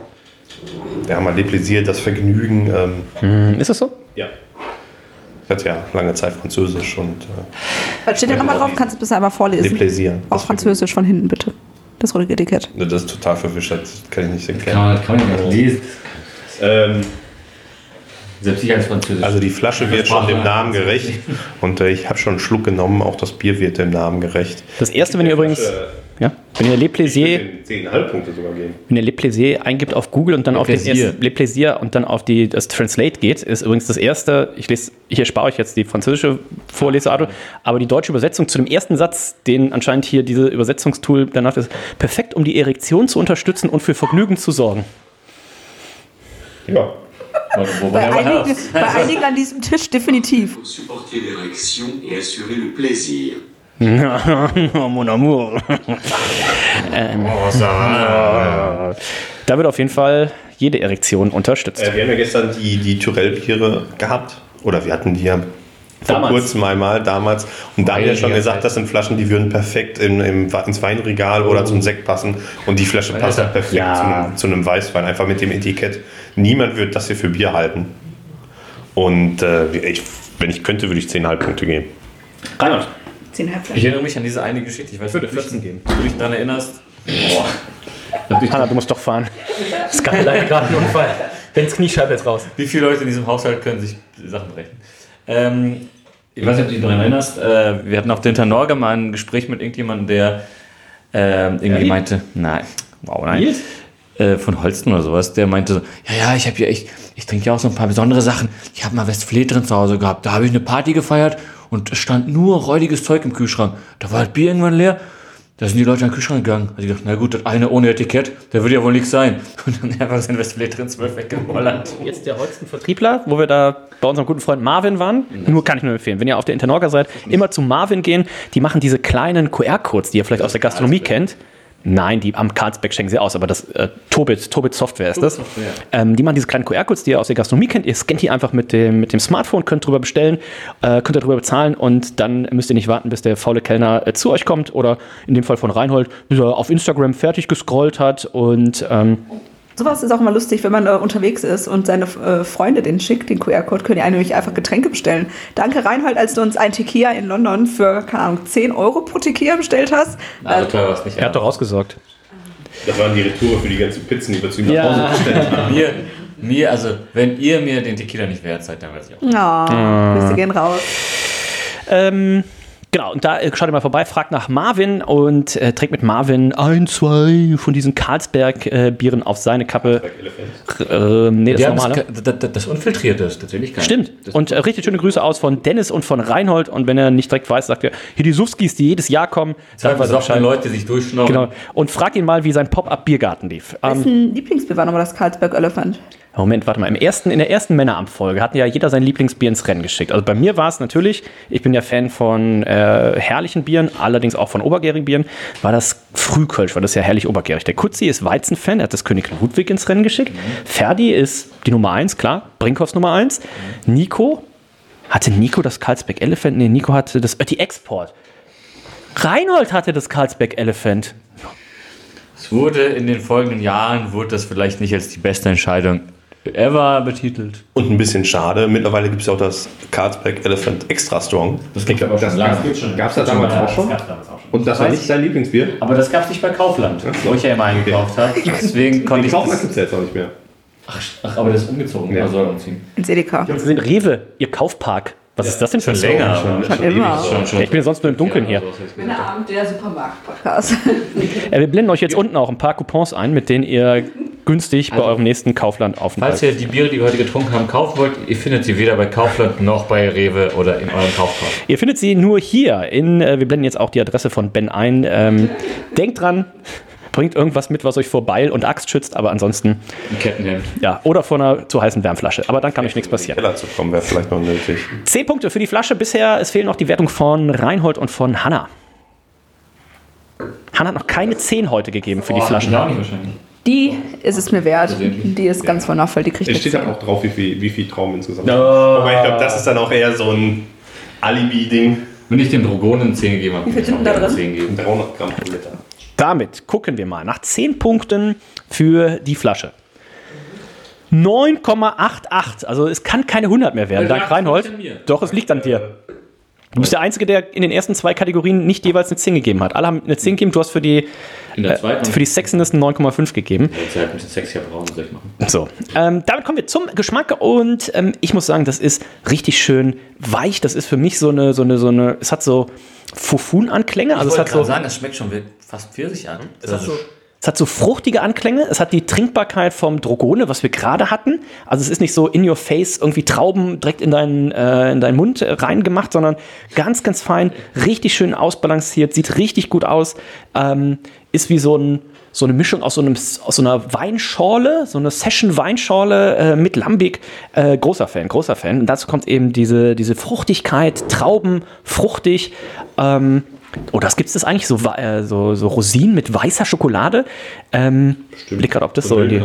Speaker 4: der haben wir Deplaisir, das Vergnügen. Ähm,
Speaker 1: Hm, ist das so?
Speaker 4: ja. Ich hatte ja lange Zeit Französisch und äh,
Speaker 3: Was steht da nochmal drauf? Kannst du es einmal vorlesen?
Speaker 4: Deplaisir.
Speaker 3: Auf Französisch von hinten, bitte. Das rote Etikett.
Speaker 4: Ne, Das ist total verwischt, das kann ich nicht erklären.
Speaker 2: Kann man, kann man nicht lesen.
Speaker 4: Ähm,
Speaker 2: Selbst ich als Französisch.
Speaker 4: also die Flasche wird schon dem Namen gerecht und äh, ich habe schon einen Schluck genommen, auch das Bier wird dem Namen gerecht.
Speaker 1: Das erste, wenn ihr übrigens, ja, wenn ihr Le Plaisir
Speaker 4: 10,5 Punkte sogar geben.
Speaker 1: Wenn ihr Le Plaisir eingibt auf Google und dann auf den
Speaker 2: Plaisir.
Speaker 1: ersten, Le Plaisir und dann auf die, das Translate geht, ist übrigens das erste, ich lese, hier spare ich jetzt die französische Vorleseart, aber die deutsche Übersetzung zu dem ersten Satz, den anscheinend hier diese Übersetzungstool danach ist, perfekt, um die Erektion zu unterstützen und für Vergnügen zu sorgen.
Speaker 4: Ja.
Speaker 3: Bei einigen, bei einigen an diesem Tisch definitiv.
Speaker 5: pour supporter l'érection et assurer le plaisir.
Speaker 1: oh, mon amour. ähm, da wird auf jeden Fall jede Erektion unterstützt.
Speaker 4: Äh, wir haben ja gestern die, die Tyrell-Biere gehabt. Oder wir hatten die ja vor
Speaker 1: Damals.
Speaker 4: kurzem einmal damals. Und da haben wir ja schon gesagt, das sind Flaschen, die würden perfekt in, im, ins Weinregal oder zum Sekt passen. Und die Flasche passt halt perfekt
Speaker 1: Ja.
Speaker 4: zu, einem, zu einem Weißwein, einfach mit dem Etikett. Niemand wird das hier für Bier halten. Und äh, ich, wenn ich könnte, würde ich 10,5 Punkte geben.
Speaker 1: Reinhard.
Speaker 3: 10,5
Speaker 2: Ich erinnere mich an diese eine Geschichte. Ich weiß
Speaker 1: Würde
Speaker 2: nicht, ob
Speaker 1: 14
Speaker 2: du
Speaker 1: geben.
Speaker 2: dich daran erinnerst.
Speaker 1: Hanna, du musst doch fahren. Es gab leider gerade einen Unfall. Bens Kniescheibe jetzt raus.
Speaker 2: Wie viele Leute in diesem Haushalt können sich Sachen brechen? Ähm, ich weiß nicht, ob du dich daran erinnerst. Äh, wir hatten auf der Norge mal ein Gespräch mit irgendjemandem, der ähm, irgendwie
Speaker 1: Ehrlich?
Speaker 2: meinte, nein, wow, nein.
Speaker 1: Nils?
Speaker 2: Äh, von Holsten oder sowas, der meinte so, ja, ja, ich habe hier echt, ich trinke ja auch so ein paar besondere Sachen. Ich habe mal Westflet drin zu Hause gehabt. Da habe ich eine Party gefeiert und es stand nur räudiges Zeug im Kühlschrank. Da war das Bier irgendwann leer. Da sind die Leute an den Kühlschrank gegangen. Also ich dachte, na gut, das eine ohne Etikett, der wird ja wohl nichts sein. Und dann einfach sein Westflet drin, zwölf weg in Holland.
Speaker 1: Jetzt der Holsten Vertriebler, wo wir da bei unserem guten Freund Marvin waren. Nur kann ich nur empfehlen, wenn ihr auf der Internorga seid, immer zu Marvin gehen. Die machen diese kleinen QR-Codes, die ihr vielleicht aus der Gastronomie kennt. Nein, die am Karlsberg schenken sie aus, aber das äh, Tobit, Tobit Software ist das. Ähm, die machen diese kleinen QR-Codes, die ihr aus der Gastronomie kennt. Ihr scannt die einfach mit dem, mit dem Smartphone, könnt drüber bestellen, äh, könnt darüber bezahlen und dann müsst ihr nicht warten, bis der faule Kellner äh, zu euch kommt oder in dem Fall von Reinhold, bis er auf Instagram fertig gescrollt hat und ähm,
Speaker 3: Sowas ist auch immer lustig, wenn man äh, unterwegs ist und seine äh, Freunde den schickt, den QR-Code, können die einem nämlich einfach Getränke bestellen. Danke Reinhold, als du uns ein Tequila in London für, keine Ahnung, 10 Euro pro Tequila bestellt hast.
Speaker 2: Also
Speaker 3: Äh,
Speaker 2: teuer war es nicht.
Speaker 1: er hat doch ausgesorgt.
Speaker 4: Das waren die Retour für die ganzen Pizzen, die wir zu ihm
Speaker 1: Ja.
Speaker 4: nach Hause bestellt haben.
Speaker 2: Mir, mir, also, wenn ihr mir den Tequila nicht wert seid, dann weiß ich auch.
Speaker 3: Oh, Grüße gehen raus.
Speaker 1: Ähm, genau, und da äh, schaut ihr mal vorbei, fragt nach Marvin und äh, trägt mit Marvin ein, zwei von diesen Carlsberg-Bieren auf seine Kappe. Äh, nee, das
Speaker 2: haben
Speaker 1: normale.
Speaker 2: das, das, das, das Unfiltrierte ist tatsächlich geil.
Speaker 1: Stimmt.
Speaker 2: Das,
Speaker 1: Und äh, richtig schöne Grüße aus von Dennis und von Reinhold. Und wenn er nicht direkt weiß, sagt er, hier die Sufskis, die jedes Jahr kommen, sagt er
Speaker 2: besoffene Leute, die sich durchschnorren.
Speaker 1: Genau. Und frag ihn mal, wie sein Pop-Up-Biergarten lief. Ähm,
Speaker 3: Wessen Lieblingsbier war nochmal das Carlsberg Elephant?
Speaker 1: Moment, warte mal. Im ersten, in der ersten Männeramtfolge hatten ja jeder sein Lieblingsbier ins Rennen geschickt. Also bei mir war es natürlich, ich bin ja Fan von äh, herrlichen Bieren, allerdings auch von obergärigen Bieren, war das Frühkölsch, weil das ist ja herrlich obergärig. Der Kutzi ist Weizenfan, er hat das König Ludwig ins Rennen geschickt. Ferdi ist die Nummer 1, klar, Brinkhoffs Nummer 1. Nico, hatte Nico das Carlsberg Elephant? Nee, Nico hatte das Ötti Export. Reinhold hatte das Carlsberg Elephant.
Speaker 2: Es wurde in den folgenden Jahren, wurde das vielleicht nicht als die beste Entscheidung ever betitelt.
Speaker 4: Und ein bisschen schade, mittlerweile gibt es auch das Carlsberg Elephant Extra Strong.
Speaker 2: Das gibt aber
Speaker 4: Das
Speaker 2: schon lange.
Speaker 4: gab es da damals auch schon? Und das war
Speaker 2: Weiß
Speaker 4: nicht
Speaker 2: ich.
Speaker 4: dein Lieblingsbier?
Speaker 2: Aber das gab es nicht bei Kaufland, wo ich ja immer eingekauft habe. Deswegen konnte ich
Speaker 4: Kaufmann
Speaker 2: das.
Speaker 4: gibt es jetzt auch nicht mehr.
Speaker 2: Ach, ach, aber das ist umgezogen.
Speaker 4: Ja.
Speaker 2: Ja. umziehen.
Speaker 3: Ins Edeka.
Speaker 1: Rewe, ihr Kaufpark. Was ist das denn für ein
Speaker 2: Schon länger.
Speaker 1: Song?
Speaker 3: Schon immer.
Speaker 2: Schon, schon.
Speaker 1: Ich bin ja sonst nur im Dunkeln hier.
Speaker 3: Männerabend, der Supermarkt-Podcast.
Speaker 1: Äh, wir blenden euch jetzt unten auch ein paar Coupons ein, mit denen ihr günstig bei eurem nächsten Kaufland aufenthalt.
Speaker 2: Falls ihr die Biere, die wir heute getrunken haben, kaufen wollt, ihr findet sie weder bei Kaufland noch bei Rewe oder in eurem Kaufkorb.
Speaker 1: Ihr findet sie nur hier. In, äh, wir blenden jetzt auch die Adresse von Ben ein. Ähm, denkt dran, bringt irgendwas mit, was euch vor Beil und Axt schützt, aber ansonsten,
Speaker 2: Ein Kettenhemd.
Speaker 1: ja, oder vor einer zu heißen Wärmflasche. Aber dann kann euch nichts passieren.
Speaker 4: Keller zu kommen wäre vielleicht noch nötig.
Speaker 1: Zehn Punkte für die Flasche bisher. Es fehlen noch die Wertung von Reinhold und von Hanna. Hanna hat noch keine 10 heute gegeben für die Flaschen.
Speaker 2: Auch nicht wahrscheinlich.
Speaker 3: Die ist es mir wert. Die ist ganz wundervoll. Die kriegt
Speaker 4: Es steht
Speaker 3: 10.
Speaker 4: aber auch drauf, wie viel, wie viel Trauben insgesamt. Wobei ich glaube, das ist dann auch eher so ein Alibi-Ding.
Speaker 2: Wenn ich dem Drogonen 10 gegeben habe,
Speaker 3: Wie viel sind da drin?
Speaker 2: 10 geben.
Speaker 4: 300 Gramm pro Liter.
Speaker 1: Damit gucken wir mal nach 10 Punkten für die Flasche. 9,88. Also es kann keine 100 mehr werden. Dank Reinhold. Doch, es liegt an dir. Du bist der Einzige, der in den ersten zwei Kategorien nicht jeweils eine 10 gegeben hat. Alle haben eine 10 gegeben. Du hast für die, äh, für die Sexiness eine 9,5 gegeben.
Speaker 2: Jetzt halt Braun soll ich machen.
Speaker 1: So, ähm, damit kommen wir zum Geschmack und ähm, ich muss sagen, das ist richtig schön weich. Das ist für mich so eine, so eine, so eine, es hat so Fufun-Anklänge. Also es hat so,
Speaker 2: sagen, das schmeckt schon wie fast Pfirsich an.
Speaker 1: es hat so, es hat so fruchtige Anklänge. Es hat die Trinkbarkeit vom Drogone, was wir gerade hatten. Also es ist nicht so in your face irgendwie Trauben direkt in deinen, äh, in deinen Mund äh, reingemacht, sondern ganz, ganz fein, richtig schön ausbalanciert, sieht richtig gut aus. Ähm, ist wie so ein so eine Mischung aus so, einem, aus so einer Weinschorle, so eine Session-Weinschorle äh, mit Lambic. Äh, großer Fan, großer Fan. Und dazu kommt eben diese, diese Fruchtigkeit, Trauben, fruchtig. Ähm, oh, das gibt es eigentlich, so, äh, so, so Rosinen mit weißer Schokolade. Ähm, blick gerade, ob das so die.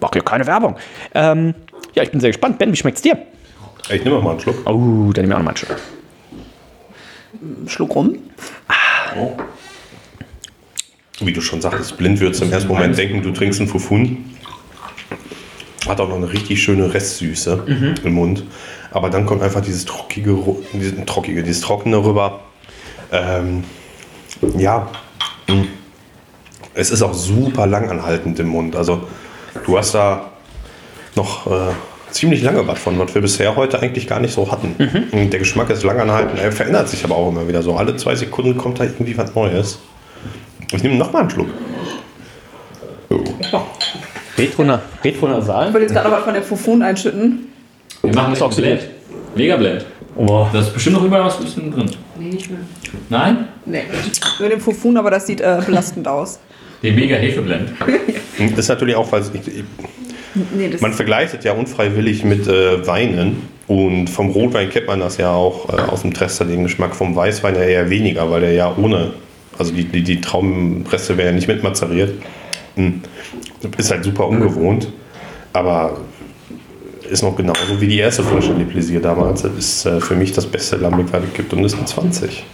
Speaker 1: Mach hier keine Werbung. Ähm, ja, ich bin sehr gespannt. Ben, wie schmeckt's dir?
Speaker 4: Ich nehme mal einen Schluck.
Speaker 1: Oh, dann nehmen wir auch noch mal einen Schluck.
Speaker 3: Schluck rum.
Speaker 4: Wie du schon sagtest, blind würdest du im ersten Moment denken, du trinkst einen Fufun. Hat auch noch eine richtig schöne Restsüße im Mund. Aber dann kommt einfach dieses trockige, Ru- dieses, trockige, dieses Trockene rüber. Ähm, ja, mh. es ist auch super langanhaltend im Mund. Also du hast da noch äh, ziemlich lange was von, was wir bisher heute eigentlich gar nicht so hatten. Und Der Geschmack ist langanhaltend, er verändert sich aber auch immer wieder so. Alle zwei Sekunden kommt da irgendwie was Neues. Ich nehme noch mal einen Schluck.
Speaker 1: Retroner, Retronasal.
Speaker 3: Ich wollte jetzt gerade noch was von der Fufun einschütten.
Speaker 2: Wir machen das
Speaker 1: auch
Speaker 2: auch Blend. Mega Blend.
Speaker 1: Oh.
Speaker 2: Da ist bestimmt noch überall was bisschen drin.
Speaker 3: Nee, nicht mehr.
Speaker 2: Nein?
Speaker 3: Nee. Nur den Fufun, aber das sieht äh, belastend aus.
Speaker 2: Den Mega Hefeblend.
Speaker 4: Das ist natürlich auch, weil ich, ich,
Speaker 3: Nee, das
Speaker 4: man vergleicht es ja unfreiwillig mit äh, Weinen. Und vom Rotwein kennt man das ja auch äh, aus dem Trester, den Geschmack vom Weißwein ja eher weniger, weil der ja ohne, also die, die, die Traubenreste werden ja nicht mitmazeriert. Hm. Ist halt super ungewohnt, aber ist noch genauso wie die erste Flasche Plaisir damals. Das ist äh, für mich das beste Lambic, was es gibt und ist ein 20.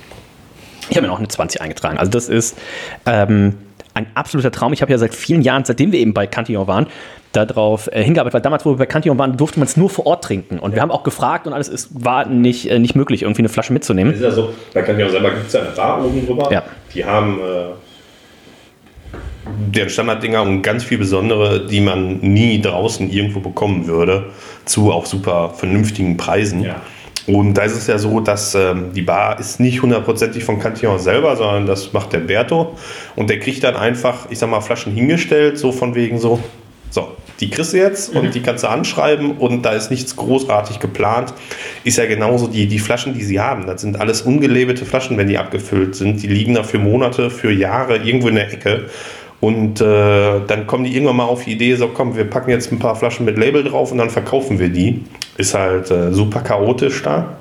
Speaker 1: Ich habe mir noch eine 20 eingetragen. Also das ist ähm, ein absoluter Traum. Ich habe ja seit vielen Jahren, seitdem wir eben bei Cantillon waren, darauf äh, hingearbeitet, weil damals, wo wir bei Cantillon waren, durfte man es nur vor Ort trinken. Und wir haben auch gefragt und alles, es war nicht, äh, nicht möglich, irgendwie eine Flasche mitzunehmen.
Speaker 4: ist ja so, da kann ich auch selber, gibt es ja eine Bar oben drüber.
Speaker 1: Ja.
Speaker 4: Die haben äh, deren Standarddinger und ganz viel besondere, die man nie draußen irgendwo bekommen würde, zu auch super vernünftigen Preisen.
Speaker 1: Ja.
Speaker 4: Und da ist es ja so, dass ähm, die Bar ist nicht hundertprozentig von Cantillon selber, sondern das macht der Berto. Und der kriegt dann einfach, ich sag mal, Flaschen hingestellt, so von wegen so, so, die kriegst du jetzt und die kannst du anschreiben und da ist nichts großartig geplant. Ist ja genauso die, die Flaschen, die sie haben. Das sind alles ungelabelte Flaschen, wenn die abgefüllt sind. Die liegen da für Monate, für Jahre irgendwo in der Ecke. Und äh, dann kommen die irgendwann mal auf die Idee, so komm, wir packen jetzt ein paar Flaschen mit Label drauf und dann verkaufen wir die. Ist halt äh, super chaotisch da.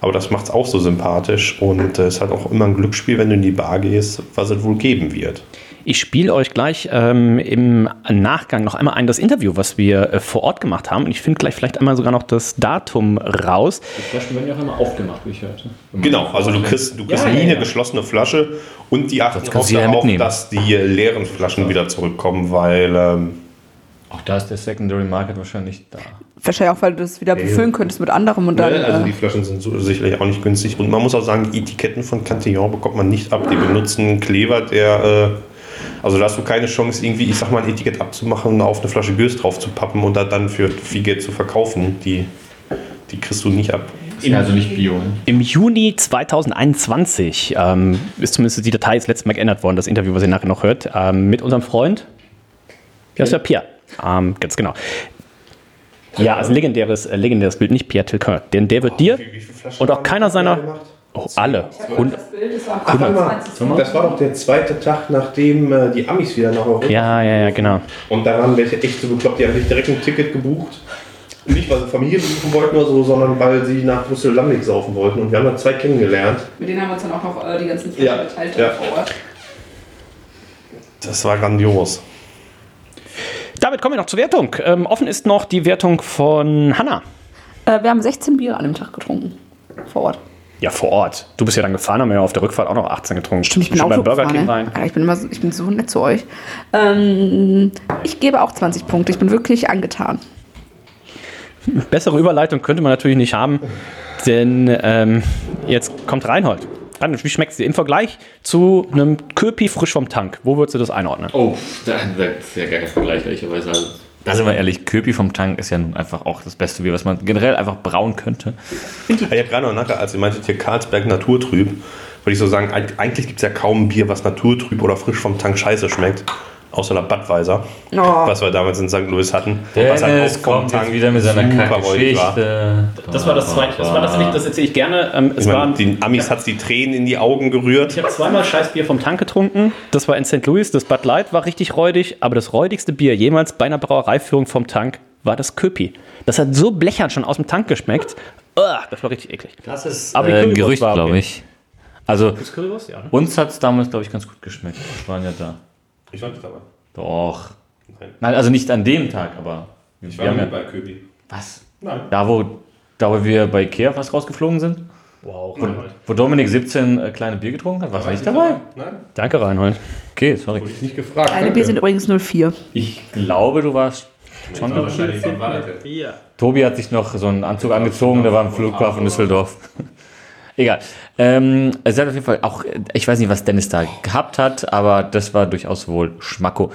Speaker 4: Aber das macht es auch so sympathisch und äh, ist halt auch immer ein Glücksspiel, wenn du in die Bar gehst, was es wohl geben wird.
Speaker 1: Ich spiele euch gleich ähm, im Nachgang noch einmal ein das Interview, was wir äh, vor Ort gemacht haben. Und ich finde gleich vielleicht einmal sogar noch das Datum raus.
Speaker 2: Die Flaschen werden ja auch immer aufgemacht, wie ich hörte.
Speaker 4: Genau, also du kriegst, du kriegst
Speaker 1: Ja,
Speaker 4: nie
Speaker 1: ja,
Speaker 4: eine
Speaker 1: ja.
Speaker 4: geschlossene Flasche und die achten auch
Speaker 2: ja
Speaker 4: darauf, dass die leeren Flaschen wieder zurückkommen, weil ähm,
Speaker 2: Auch da ist der Secondary Market wahrscheinlich da.
Speaker 3: Wahrscheinlich auch, weil du das wieder befüllen könntest mit anderem und dann.
Speaker 4: ne, also die
Speaker 3: äh,
Speaker 4: Flaschen sind so sicherlich auch nicht günstig. Und man muss auch sagen, die Etiketten von Cantillon bekommt man nicht ab. Die benutzen Kleber, der, äh, also da hast du keine Chance, irgendwie, ich sag mal, ein Etikett abzumachen, auf eine Flasche Gös drauf zu pappen und da dann für viel Geld zu verkaufen. Die, die kriegst du nicht ab.
Speaker 2: Ist also nicht Bio. ne?
Speaker 1: Im Juni 2021 ähm, ist zumindest die Datei das letzte Mal geändert worden, das Interview, was ihr nachher noch hört, ähm, mit unserem Freund. Wie heißt der? Pierre. Ähm, ganz genau. Ja, also legendäres, äh, legendäres Bild, nicht Pierre Tilquin. Denn der wird dir und auch keiner seiner. Oh, alle. Und,
Speaker 4: Ach, warte mal, das war doch der zweite Tag, nachdem äh, die Amis wieder nach Europa
Speaker 1: ja, ja, ja, genau.
Speaker 4: Und da waren welche echt so bekloppt, die haben sich direkt ein Ticket gebucht. Nicht, weil sie Familie besuchen wollten oder so, sondern weil sie nach Brüssel Lamnik saufen wollten. Und wir haben da zwei kennengelernt.
Speaker 3: mit denen haben wir uns dann auch noch äh, die ganzen
Speaker 4: Ja, ja.
Speaker 3: vor Ort.
Speaker 4: Das war grandios.
Speaker 1: Damit kommen wir noch zur Wertung. Ähm, offen ist noch die Wertung von Hanna.
Speaker 3: Äh, wir haben 16 Bier an dem Tag getrunken. Vor Ort.
Speaker 1: Ja, vor Ort. Du bist ja dann gefahren, haben wir ja auf der Rückfahrt auch noch 18 getrunken.
Speaker 3: Stimmt, ich bin
Speaker 1: Schon
Speaker 3: auch
Speaker 1: beim
Speaker 3: so
Speaker 1: Burger King
Speaker 3: ne?
Speaker 1: rein.
Speaker 3: Ja, ich bin immer so, ich bin so nett zu euch. Ähm, ich gebe auch 20 Punkte. Ich bin wirklich angetan.
Speaker 1: Bessere Überleitung könnte man natürlich nicht haben, denn ähm, jetzt kommt Reinhold. Reinhold, wie schmeckt es dir im Vergleich zu einem Köpi frisch vom Tank? Wo würdest du das einordnen?
Speaker 2: Oh, da ist ja gar kein Vergleich, ehrlicherweise. Also, da sind wir ehrlich, Köpi vom Tank ist ja nun einfach auch das beste Bier, was man generell einfach brauen könnte.
Speaker 4: Ich habe gerade noch nachher, als ihr meintet, hier Karlsberg Naturtrüb, würde ich so sagen, eig- eigentlich gibt es ja kaum ein Bier, was naturtrüb oder frisch vom Tank scheiße schmeckt. Außer der Budweiser,
Speaker 3: Oh.
Speaker 4: was wir damals in St. Louis hatten. was halt
Speaker 2: Dennis kommt jetzt wieder mit seiner
Speaker 4: räudig war.
Speaker 1: Das war das zweite. Das war das nicht, das erzähle ich gerne. Ähm, es
Speaker 4: Ich meine,
Speaker 1: waren,
Speaker 4: den Amis hat die Tränen in die Augen gerührt.
Speaker 1: ich habe zweimal Scheißbier vom Tank getrunken. Das war in St. Louis. Das Bud Light war richtig räudig, aber das räudigste Bier jemals bei einer Brauereiführung vom Tank war das Köpi. Das hat so blechern schon aus dem Tank geschmeckt. Ugh, das war richtig eklig.
Speaker 2: Das ist
Speaker 1: Aber
Speaker 2: äh, ein Gerücht,
Speaker 1: war okay.
Speaker 2: glaube ich. Also,
Speaker 1: ja. Ne?
Speaker 2: uns hat es damals, glaube ich, ganz gut geschmeckt. Wir waren ja da.
Speaker 4: Ich war nicht dabei.
Speaker 2: Doch.
Speaker 4: Nein.
Speaker 2: Nein, also nicht an dem Tag, aber
Speaker 4: Ich war
Speaker 2: haben ja,
Speaker 4: bei Köbi.
Speaker 2: was?
Speaker 4: Nein.
Speaker 2: Da, wo, da, wo wir bei Ikea fast rausgeflogen sind?
Speaker 1: Wow,
Speaker 2: Wo Dominik 17 äh, kleine Bier getrunken hat? Warst du nicht dabei?
Speaker 4: Nein,
Speaker 1: Danke, Reinhold.
Speaker 2: Okay, sorry.
Speaker 4: wurde ich nicht gefragt.
Speaker 3: Eine Bier sind übrigens 04.
Speaker 2: Ich glaube, du warst schon dabei. Tobi hat sich noch so einen Anzug angezogen, der war am Flughafen Düsseldorf. Egal. Ähm, es hat auf jeden Fall auch, ich weiß nicht, was Dennis da gehabt hat, aber das war durchaus wohl Schmacko.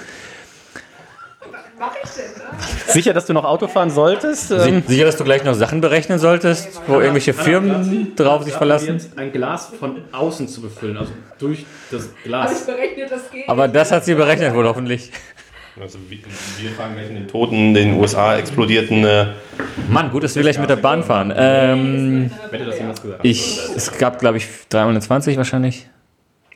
Speaker 1: Sicher, dass du noch Auto fahren solltest? Ähm,
Speaker 2: Sicher, dass du gleich noch Sachen berechnen solltest, wo irgendwelche Firmen drauf sich verlassen?
Speaker 1: ein Glas von außen zu befüllen, also durch das Glas.
Speaker 3: berechnet, das geht.
Speaker 2: Aber das hat sie berechnet wohl hoffentlich.
Speaker 4: Also wir fahren gleich in den Toten, in den USA explodierten. Äh,
Speaker 2: Mann, gut, dass wir gleich mit der Bahn fahren. Ähm,
Speaker 1: Hätte das jemals gesagt?
Speaker 2: ich, es gab, glaube ich, dreimal eine 20 wahrscheinlich.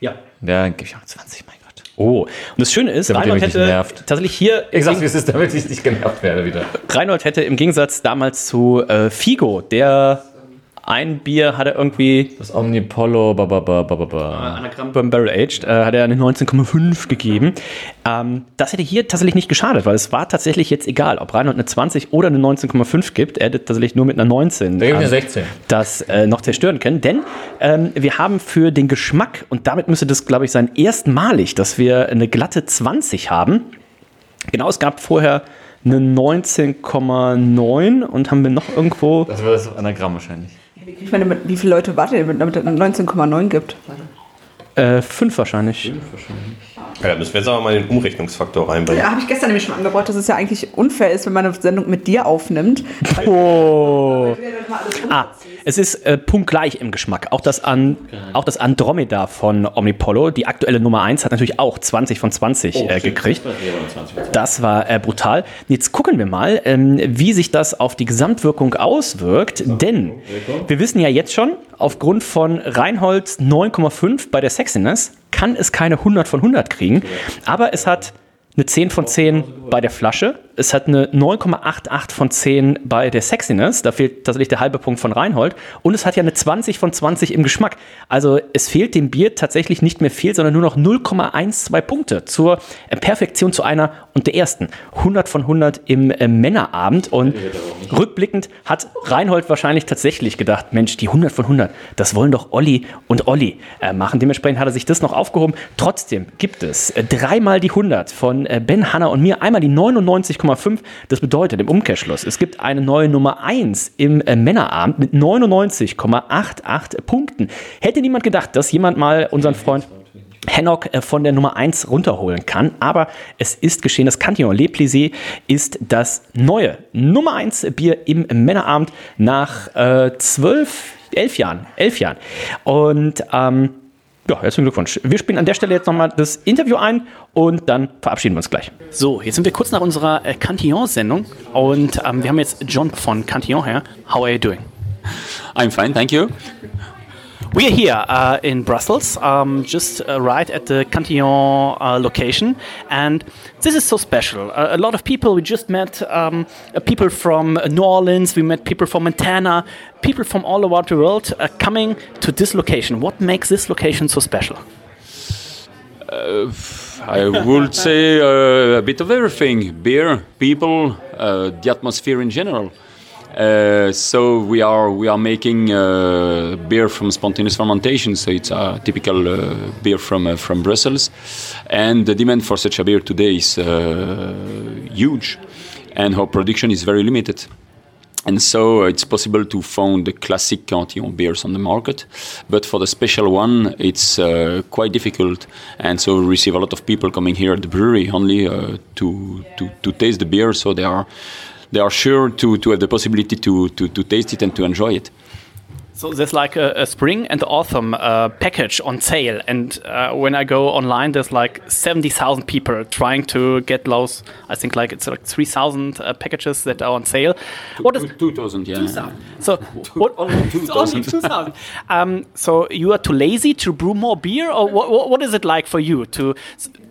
Speaker 1: Ja.
Speaker 2: Ja, gebe ich auch 20, mein Gott.
Speaker 1: Oh, und das Schöne ist,
Speaker 2: Damit
Speaker 1: Reinhold hätte
Speaker 2: nervt.
Speaker 1: tatsächlich hier,
Speaker 2: wie es ist, damit ich nicht genervt werde wieder.
Speaker 1: Reinhold hätte im Gegensatz damals zu äh, Figo, der ein Bier hatte irgendwie
Speaker 2: Das Omnipollo, ba, ba, ba, ba, ba, ba.
Speaker 1: Anagramm beim Barrel Aged, äh, hat er eine 19,5 gegeben. Ähm, das hätte hier tatsächlich nicht geschadet, weil es war tatsächlich jetzt egal, ob Reinhold eine 20 oder eine 19,5 gibt. Er hätte tatsächlich nur mit einer 19
Speaker 2: Da gebe ich
Speaker 1: ähm,
Speaker 2: eine 16.
Speaker 1: das äh, noch zerstören können. Denn ähm, wir haben für den Geschmack, und damit müsste das, glaube ich, sein, erstmalig, dass wir eine glatte 20 haben. Genau, es gab vorher eine 19,9 und haben wir noch irgendwo.
Speaker 2: Das war das Anagramm wahrscheinlich.
Speaker 3: Ich meine, mit- wie viele Leute wart ihr, damit es eine 19,9 gibt?
Speaker 1: Äh, fünf wahrscheinlich. Fünf
Speaker 4: wahrscheinlich. Ja, da müssen wir jetzt aber mal den Umrechnungsfaktor reinbringen.
Speaker 3: Ja, habe ich gestern nämlich schon angebracht, dass es ja eigentlich unfair ist, wenn man eine Sendung mit dir aufnimmt.
Speaker 1: Oh. Ah, es ist äh, punktgleich im Geschmack. Auch das, An auch das Andromeda von Omnipollo, die aktuelle Nummer 1, hat natürlich auch 20 von 20 oh, äh, gekriegt. Das war äh, brutal. Jetzt gucken wir mal, ähm, wie sich das auf die Gesamtwirkung auswirkt. Denn wir wissen ja jetzt schon, aufgrund von Reinholds 9,5 bei der Sexiness kann es keine 100 von 100 kriegen. Aber es hat eine 10 von 10 bei der Flasche. Es hat eine 9,88 von 10 bei der Sexiness. Da fehlt tatsächlich der halbe Punkt von Reinhold. Und es hat ja eine 20 von 20 im Geschmack. Also es fehlt dem Bier tatsächlich nicht mehr viel, sondern nur noch 0,12 Punkte zur Perfektion zu einer und der ersten. 100 von 100 im äh, Männerabend. Und rückblickend hat Reinhold wahrscheinlich tatsächlich gedacht, Mensch, die 100 von 100, das wollen doch Olli und Olli äh, machen. Dementsprechend hat er sich das noch aufgehoben. Trotzdem gibt es äh, dreimal die 100 von äh, Ben, Hanna und mir, einmal die 99,5. Das bedeutet im Umkehrschluss, es gibt eine neue Nummer 1 im äh, Männerabend mit 99,88 Punkten. Hätte niemand gedacht, dass jemand mal unseren Freund Hennock äh, von der Nummer 1 runterholen kann. Aber es ist geschehen, das Cantillon Le Plésé ist das neue Nummer 1 Bier im Männerabend nach äh, 12, 11 Jahren. 11 Jahren. Und ähm, ja, herzlichen Glückwunsch. Wir spielen an der Stelle jetzt nochmal das Interview ein und dann verabschieden wir uns gleich. So, jetzt sind wir kurz nach unserer äh, Cantillon-Sendung und ähm, wir haben jetzt John von Cantillon her. How are you doing?
Speaker 6: I'm fine, thank you.
Speaker 1: We are here uh, in Brussels, um, just uh, right at the Cantillon uh, location, and this is so special. a lot of people we just met, um, uh, people from New Orleans, we met people from Montana, people from all over the world uh, coming to this location. What makes this location so special?
Speaker 6: Uh, I would say a bit of everything: beer, people, the atmosphere in general. Uh, so we are we are making uh, beer from spontaneous fermentation. So it's a typical uh, beer from uh, from Brussels, and the demand for such a beer today is uh, huge, and our production is very limited. And so it's possible to find the classic Cantillon beers on the market, but for the special one, it's uh, quite difficult. And so we receive a lot of people coming here at the brewery only to, to to taste the beer. So they are they are sure to, to have the possibility to, to, to taste it and to enjoy it.
Speaker 1: So there's like a, a spring and autumn uh, package on sale, and uh, when I go online, there's like seventy thousand people trying to get those. I think like it's like three thousand uh, packages that are on sale.
Speaker 6: Two, what is two thousand? Yeah. Two thousand.
Speaker 1: So what, only two thousand. two um, so you are too lazy to brew more beer, or what? What is it like for you to?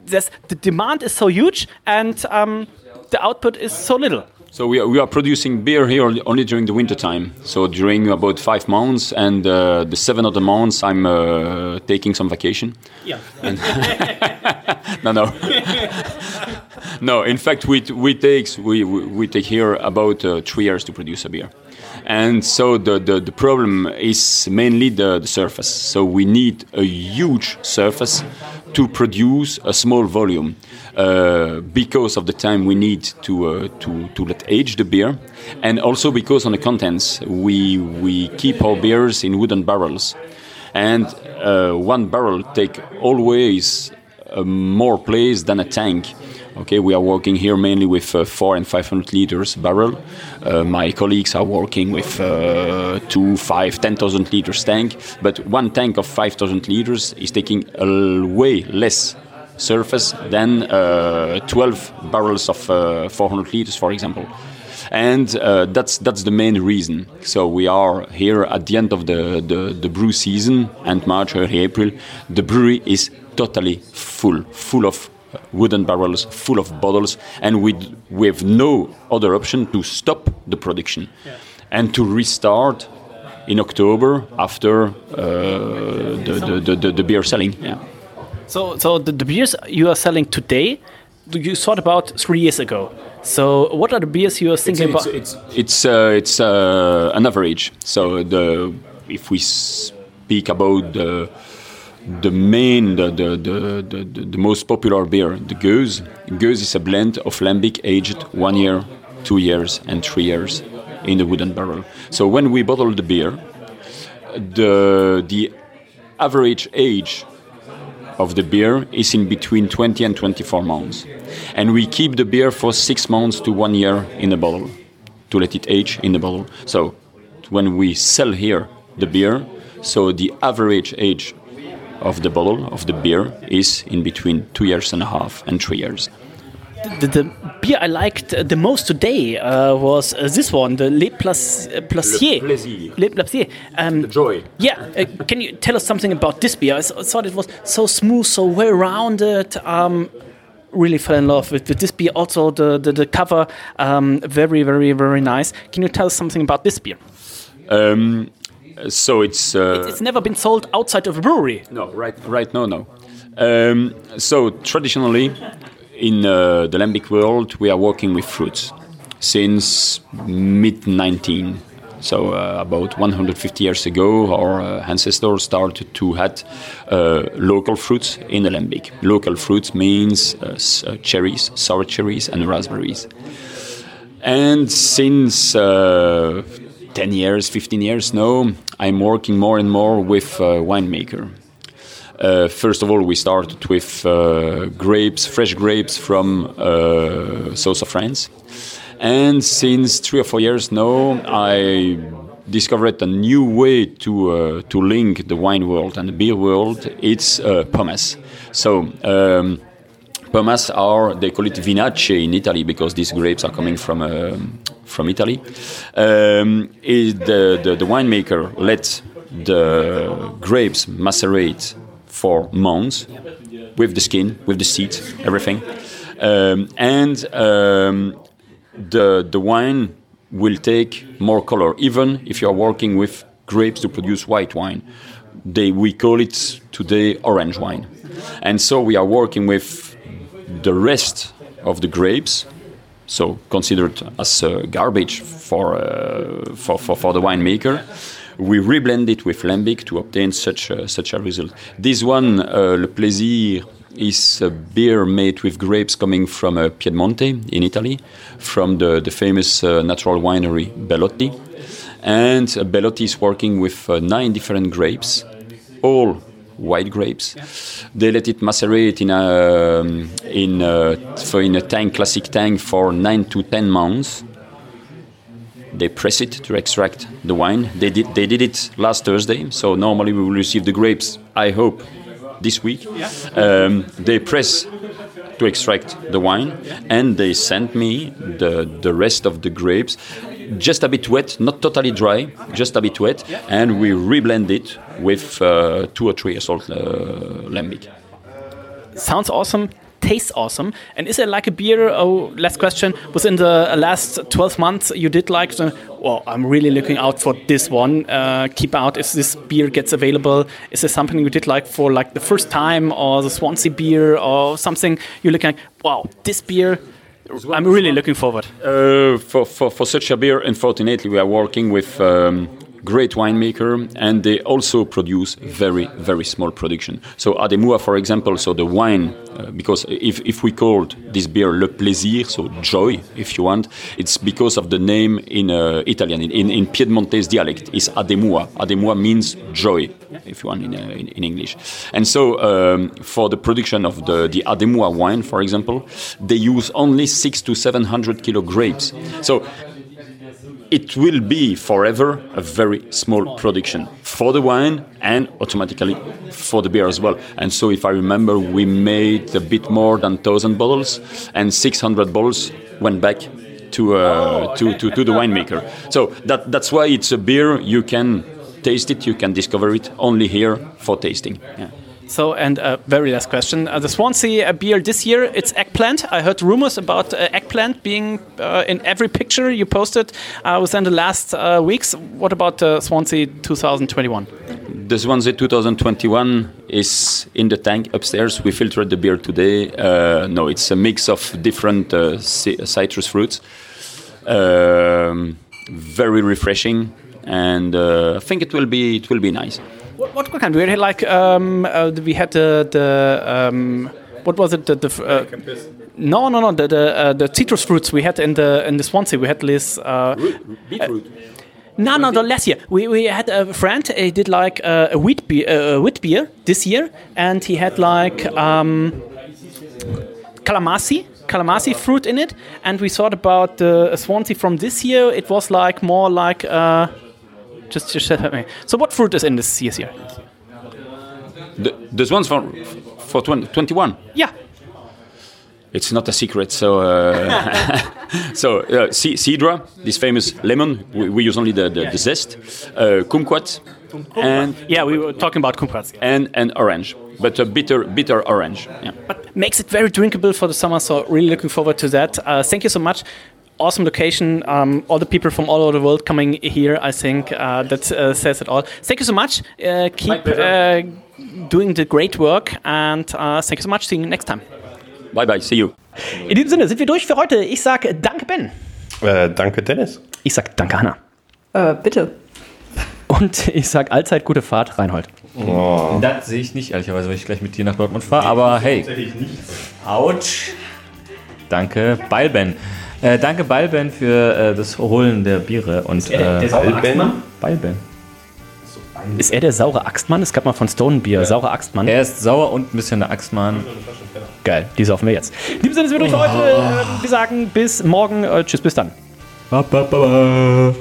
Speaker 1: There's, the demand is so huge, and um, the output is so little.
Speaker 6: So we are, we are producing beer here only during the winter time. So during about five months, and uh, the seven other months, I'm uh, taking some vacation.
Speaker 1: Yeah.
Speaker 6: no, no, no. In fact, we we take we we take here about uh, three years to produce a beer, and so the the, the problem is mainly the, the surface. So we need a huge surface to produce a small volume. Uh, because of the time we need to, uh, to, to let age the beer, and also because on the contents we, we keep our beers in wooden barrels. And uh, one barrel take always more place than a tank. Okay, we are working here mainly with uh, four and 500 liters barrel. Uh, my colleagues are working with uh, two, five, 10,000 liters tank. But one tank of 5,000 liters is taking a way less surface than uh, 12 barrels of uh, 400 liters, for example. And uh, that's that's the main reason. So we are here at the end of the, the, the brew season, and March, early April. The brewery is totally full, full of wooden barrels, full of bottles, and we we have no other option to stop the production yeah. and to restart in October after uh, the, the, the, the beer selling. Yeah.
Speaker 1: So, so the, the beers you are selling today, you thought about three years ago. So, what are the beers you are thinking
Speaker 6: it's,
Speaker 1: about?
Speaker 6: It's it's uh, it's uh, an average. So, the if we speak about the the main, the the, the, the, most popular beer, the Goose. Goose is a blend of lambic aged one year, two years, and three years in the wooden barrel. So, when we bottle the beer, the the average age of the beer is in between 20 and 24 months. And we keep the beer for six months to one year in a bottle to let it age in the bottle. So when we sell here the beer, so the average age of the bottle of the beer is in between two years and a half and three years.
Speaker 1: The, the beer I liked the most today uh, was uh, this one, the Le Place, uh, Placier.
Speaker 6: Le Plaisir.
Speaker 1: Le Placier. Um,
Speaker 6: The joy.
Speaker 1: Yeah, uh, can you tell us something about this beer? I s- thought it was so smooth, so well rounded. Um, really fell in love with, with this beer. Also, the, the, the cover, um, very, very, very nice. Can you tell us something about this beer?
Speaker 6: Um, so it's, uh,
Speaker 1: It's never been sold outside of a brewery.
Speaker 6: No, right, right, no, no. Um, so traditionally, in uh, the lambic world, we are working with fruits since mid 19. So uh, about 150 years ago, our uh, ancestors started to had uh, local fruits in the lambic. Local fruits means uh, s- uh, cherries, sour cherries, and raspberries. And since uh, 10 years, 15 years now, I'm working more and more with uh, winemaker. Uh, first of all, we started with uh, grapes, fresh grapes from uh, south of France. And since three or four years now, I discovered a new way to, uh, to link the wine world and the beer world. It's uh. So, um, Pomas are they call it Vinace in Italy because these grapes are coming from um from Italy. Um, is the, the the winemaker let the grapes macerate for months with the skin, with the seeds, everything, um, and um, the the wine will take more color, even if you are working with grapes to produce white wine. They we call it today orange wine, and so we are working with the rest of the grapes, so considered as uh, garbage for, uh, for, for, for the winemaker. We reblend it with lambic to obtain such a, such a result. This one, uh, Le Plaisir, is a beer made with grapes coming from uh, Piedmonte in Italy, from the, the famous uh, natural winery Bellotti. And uh, Bellotti is working with uh, nine different grapes, all white grapes. They let it macerate in a um, in a, for in a tank, classic tank, for nine to ten months. They press it to extract the wine. They did they did it last Thursday, so normally we will receive the grapes. I hope this week. Um, they press to extract the wine, and they sent me the the rest of the grapes, just a bit wet, not totally dry, just a bit wet, and we reblend it with uh, two or three old uh, lambic.
Speaker 1: Sounds awesome. Tastes awesome. And is there like a beer? Oh, last question. Within the last 12 months, you did like, the, well, I'm really looking out for this one. Uh, keep out if this beer gets available. Is there something you did like for like the first time or the Swansea beer or something you're looking like, wow, this beer, I'm really looking forward.
Speaker 6: Uh, for, for, for such a beer, unfortunately, we are working with um, great winemaker, and they also produce very, very small production. So Ademua, for example, so the wine, uh, because if, if we called this beer Le Plaisir, so joy, if you want, it's because of the name in uh, Italian, in, in Piedmontese dialect, is Ademua. Ademua means joy, if you want, in, uh, in, in English. And so um, for the production of the, the Ademua wine, for example, they use only six to 700 kilo grapes. So it will be forever a very small production for the wine and automatically for the beer as well. And so, if I remember, we made a bit more than 1,000 bottles, and 600 bottles went back to, uh, to, to, to the winemaker. So, that, that's why it's a beer you can taste it, you can discover it only here for tasting. Yeah.
Speaker 1: So, and uh, very last question. Uh, the Swansea uh, beer this year, it's eggplant. I heard rumors about uh, eggplant being uh, in every picture you posted uh, within the last uh, weeks. What about Swansea 2021?
Speaker 6: The Swansea 2021 is in the tank upstairs. We filtered the beer today. Uh, no, it's a mix of different citrus fruits. Um, very refreshing, and I think it will be it will be nice.
Speaker 1: What, what kind? We had like um, uh, we had the the um, what was it the, the uh, no no no the the, uh, the citrus fruits we had in the in the Swansea we had this uh,
Speaker 6: beetroot.
Speaker 1: No, no, the last year. We, we had a friend, he did like uh, a wheat beer, uh, wheat beer this year, and he had like um, calamari, calamari fruit in it. And we thought about the Swansea from this year. It was like more like uh, just just help me. So what fruit is in this year's year?
Speaker 6: The, this one's for for 20, 21.
Speaker 1: Yeah.
Speaker 6: It's not a secret. So, uh, so uh, C- Cedra, this famous lemon, we, we use only the, the, the zest. Uh, kumquat, and
Speaker 1: yeah, we were talking about kumquats.
Speaker 6: And and orange, but a bitter bitter orange. Yeah.
Speaker 1: But makes it very drinkable for the summer. So really looking forward to that. Uh, thank you so much. Awesome location. Um, all the people from all over the world coming here. I think uh, that uh, says it all. Thank you so much. Uh, keep uh, doing the great work, and uh, thank you so much. See you next time.
Speaker 6: Bye bye. See you.
Speaker 1: In diesem Sinne sind wir durch für heute. Ich sage danke Ben.
Speaker 4: Äh, danke Dennis.
Speaker 1: Ich sage danke Hanna.
Speaker 3: Äh, bitte.
Speaker 1: Und ich sage allzeit gute Fahrt, Reinhold.
Speaker 2: Oh. Das sehe ich nicht, ehrlicherweise, weil ich gleich mit dir nach Dortmund fahre. Aber hey. Autsch. Danke, Balben. Äh, danke, Balben, für äh, das Holen der Biere. Und,
Speaker 1: er der, der saure
Speaker 2: Balben?
Speaker 1: Axtmann?
Speaker 2: Balben.
Speaker 1: Ist er der saure Axtmann? Es gab mal von Stone Bier, ja. saure Axtmann.
Speaker 2: Er ist sauer und ein bisschen der Axtmann.
Speaker 1: Geil, die saufen wir jetzt. In diesem Sinne sind wir durch für heute. Wir sagen bis morgen. Äh, tschüss, bis dann.
Speaker 2: Ba, ba, ba,